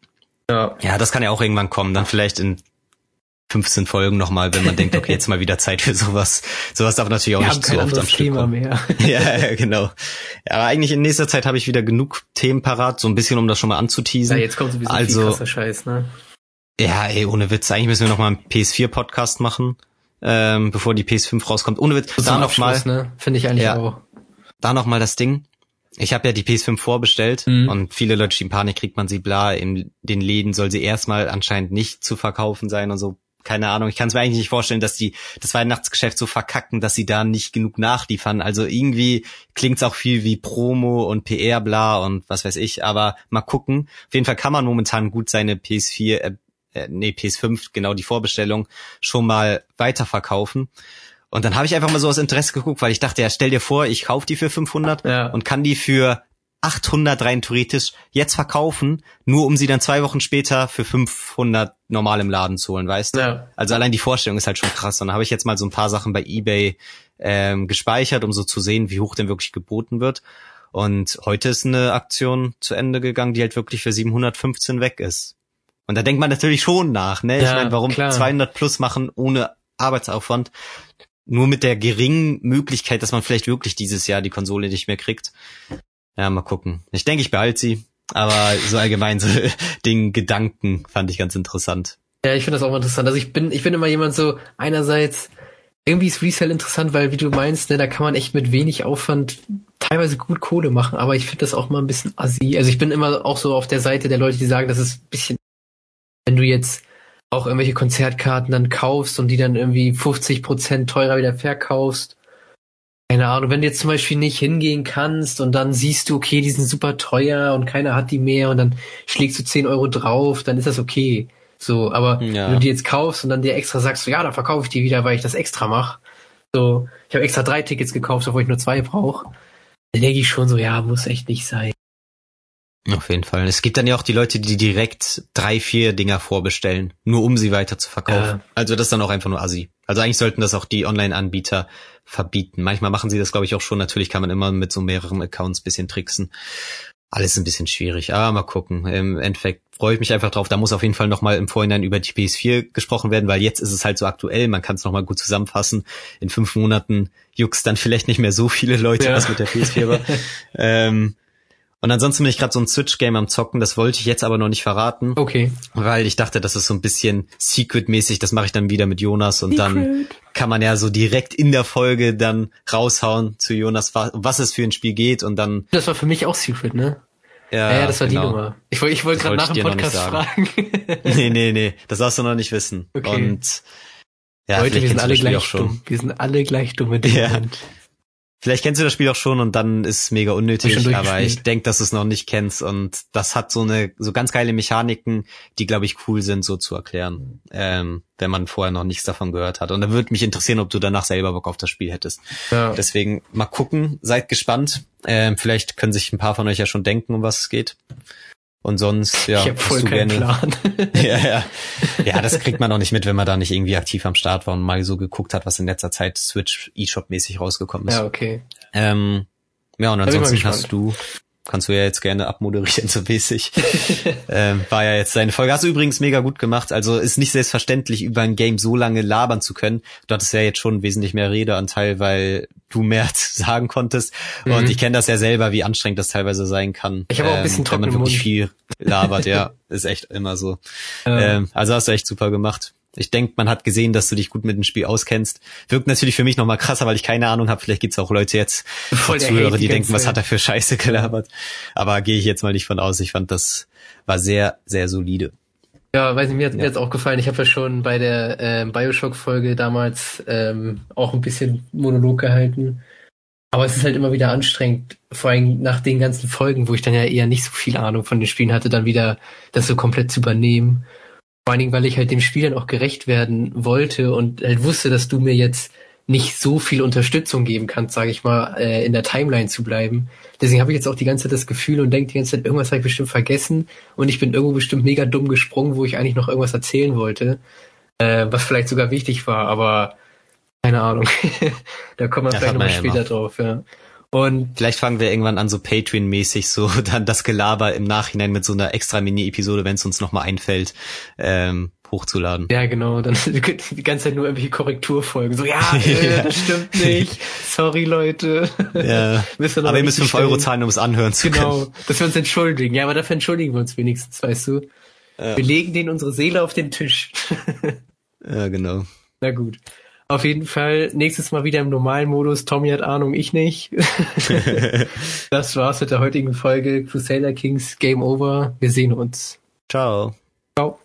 Ja. ja, das kann ja auch irgendwann kommen, dann vielleicht in 15 Folgen nochmal, wenn man denkt, okay, jetzt mal wieder Zeit für sowas. Sowas darf natürlich auch Wir nicht zu oft am Stück kommen. Mehr. (laughs) ja, genau. Ja, aber eigentlich in nächster Zeit habe ich wieder genug Themen parat, so ein bisschen, um das schon mal anzuteasen. Ja, jetzt kommt sowieso also, viel krasser Scheiß, ne? Ja, ey, ohne Witz. Eigentlich müssen wir noch mal einen PS4-Podcast machen, ähm, bevor die PS5 rauskommt. Ohne Witz. Da noch mal, ne? Finde ich eigentlich ja, auch. Da noch mal das Ding. Ich habe ja die PS5 vorbestellt mhm. und viele Leute schieben Panik, kriegt man sie bla. In den Läden soll sie erstmal anscheinend nicht zu verkaufen sein und so keine Ahnung, ich kann es mir eigentlich nicht vorstellen, dass die das Weihnachtsgeschäft so verkacken, dass sie da nicht genug nachliefern. Also irgendwie klingt's auch viel wie Promo und PR bla und was weiß ich, aber mal gucken. Auf jeden Fall kann man momentan gut seine PS4 äh, äh, nee, PS5, genau die Vorbestellung schon mal weiterverkaufen. Und dann habe ich einfach mal so aus Interesse geguckt, weil ich dachte, ja, stell dir vor, ich kaufe die für 500 ja. und kann die für 800 rein theoretisch jetzt verkaufen, nur um sie dann zwei Wochen später für 500 normal im Laden zu holen, weißt du? Ja. Also allein die Vorstellung ist halt schon krass. Und dann habe ich jetzt mal so ein paar Sachen bei eBay ähm, gespeichert, um so zu sehen, wie hoch denn wirklich geboten wird. Und heute ist eine Aktion zu Ende gegangen, die halt wirklich für 715 weg ist. Und da denkt man natürlich schon nach, ne? Ja, ich meine, warum klar. 200 plus machen ohne Arbeitsaufwand? Nur mit der geringen Möglichkeit, dass man vielleicht wirklich dieses Jahr die Konsole nicht mehr kriegt. Ja, mal gucken. Ich denke, ich behalte sie. Aber so allgemein so (laughs) den Gedanken fand ich ganz interessant. Ja, ich finde das auch interessant. Also ich bin, ich bin immer jemand so, einerseits, irgendwie ist Resell interessant, weil wie du meinst, ne, da kann man echt mit wenig Aufwand teilweise gut Kohle machen, aber ich finde das auch mal ein bisschen assi. Also ich bin immer auch so auf der Seite der Leute, die sagen, das ist ein bisschen, wenn du jetzt auch irgendwelche Konzertkarten dann kaufst und die dann irgendwie 50 Prozent teurer wieder verkaufst keine Ahnung, wenn du jetzt zum Beispiel nicht hingehen kannst und dann siehst du, okay, die sind super teuer und keiner hat die mehr und dann schlägst du 10 Euro drauf, dann ist das okay. So, aber ja. wenn du die jetzt kaufst und dann dir extra sagst, so, ja, dann verkaufe ich die wieder, weil ich das extra mache. So, ich habe extra drei Tickets gekauft, obwohl ich nur zwei brauche. Dann denke ich schon so, ja, muss echt nicht sein. Auf jeden Fall. Es gibt dann ja auch die Leute, die direkt drei, vier Dinger vorbestellen, nur um sie weiter zu verkaufen. Ja. Also das ist dann auch einfach nur assi. Also eigentlich sollten das auch die Online-Anbieter verbieten. Manchmal machen sie das, glaube ich, auch schon. Natürlich kann man immer mit so mehreren Accounts bisschen tricksen. Alles ein bisschen schwierig, aber mal gucken. Im Endeffekt freue ich mich einfach drauf. Da muss auf jeden Fall nochmal im Vorhinein über die PS4 gesprochen werden, weil jetzt ist es halt so aktuell. Man kann es nochmal gut zusammenfassen. In fünf Monaten juckst dann vielleicht nicht mehr so viele Leute, ja. was mit der PS4 war. (laughs) ähm, und ansonsten bin ich gerade so ein Switch-Game am Zocken, das wollte ich jetzt aber noch nicht verraten. Okay. Weil ich dachte, das ist so ein bisschen Secret-mäßig, das mache ich dann wieder mit Jonas und Secret. dann kann man ja so direkt in der Folge dann raushauen zu Jonas, was es für ein Spiel geht und dann. Das war für mich auch Secret, ne? Ja, ja, das war genau. die Nummer. Ich, wollte ich wollte gerade nach dem Podcast fragen. (laughs) nee, nee, nee, das darfst du noch nicht wissen. Okay. Und ja, Leute, wir sind alle gleich dumm. Wir sind alle gleich dumm mit dem ja. Moment. Vielleicht kennst du das Spiel auch schon und dann ist es mega unnötig, aber ich denke, dass du es noch nicht kennst und das hat so eine so ganz geile Mechaniken, die glaube ich cool sind, so zu erklären, ähm, wenn man vorher noch nichts davon gehört hat. Und da würde mich interessieren, ob du danach selber Bock auf das Spiel hättest. Ja. Deswegen mal gucken, seid gespannt. Ähm, vielleicht können sich ein paar von euch ja schon denken, um was es geht. Und sonst, ja. Ich habe voll keinen gerne, Plan. (laughs) ja, ja. Ja, das kriegt man auch nicht mit, wenn man da nicht irgendwie aktiv am Start war und mal so geguckt hat, was in letzter Zeit Switch eShop mäßig rausgekommen ist. Ja, okay. Ähm, ja, und ansonsten hast du kannst du ja jetzt gerne abmoderieren, (laughs) so mäßig. ähm, war ja jetzt deine Folge. Hast du übrigens mega gut gemacht. Also ist nicht selbstverständlich, über ein Game so lange labern zu können. Du hattest ja jetzt schon wesentlich mehr Redeanteil, weil du mehr (laughs) sagen konntest. Mhm. Und ich kenne das ja selber, wie anstrengend das teilweise sein kann. Ich habe auch ein bisschen ähm, Wenn man wirklich Mund. viel labert, ja. (laughs) Ist echt immer so. Ähm, also hast du echt super gemacht. Ich denke, man hat gesehen, dass du dich gut mit dem Spiel auskennst. Wirkt natürlich für mich noch mal krasser, weil ich keine Ahnung habe. Vielleicht gibt's auch Leute jetzt, Voll Zuhörer, die denken, was hat er für Scheiße (laughs) gelabert. Aber gehe ich jetzt mal nicht von aus. Ich fand, das war sehr, sehr solide. Ja, weiß ich, mir hat ja. jetzt auch gefallen. Ich habe ja schon bei der ähm, Bioshock-Folge damals ähm, auch ein bisschen Monolog gehalten. Aber es ist halt immer wieder anstrengend, vor allem nach den ganzen Folgen, wo ich dann ja eher nicht so viel Ahnung von den Spielen hatte, dann wieder das so komplett zu übernehmen. Vor allen Dingen, weil ich halt dem Spiel dann auch gerecht werden wollte und halt wusste, dass du mir jetzt nicht so viel Unterstützung geben kannst, sage ich mal, äh, in der Timeline zu bleiben. Deswegen habe ich jetzt auch die ganze Zeit das Gefühl und denke die ganze Zeit, irgendwas habe ich bestimmt vergessen und ich bin irgendwo bestimmt mega dumm gesprungen, wo ich eigentlich noch irgendwas erzählen wollte, äh, was vielleicht sogar wichtig war, aber keine Ahnung. (laughs) da kommen wir ja, vielleicht nochmal später immer. drauf, ja. Und vielleicht fangen wir irgendwann an, so Patreon-mäßig, so (laughs) dann das Gelaber im Nachhinein mit so einer extra Mini-Episode, wenn es uns nochmal einfällt, ähm, hochzuladen. Ja, genau. Dann (laughs) die ganze Zeit nur irgendwelche Korrekturfolgen. So, ja, (laughs) äh, das stimmt nicht. Sorry, Leute. Ja. aber ihr müsst 5 Euro zahlen, um es anhören zu genau, können. Genau, dass wir uns entschuldigen. Ja, aber dafür entschuldigen wir uns wenigstens, weißt du. Ja. Wir legen denen unsere Seele auf den Tisch. ja, genau. Na gut. Auf jeden Fall nächstes Mal wieder im normalen Modus. Tommy hat Ahnung, ich nicht. (laughs) das war's mit der heutigen Folge Crusader Kings Game Over. Wir sehen uns. Ciao. Ciao.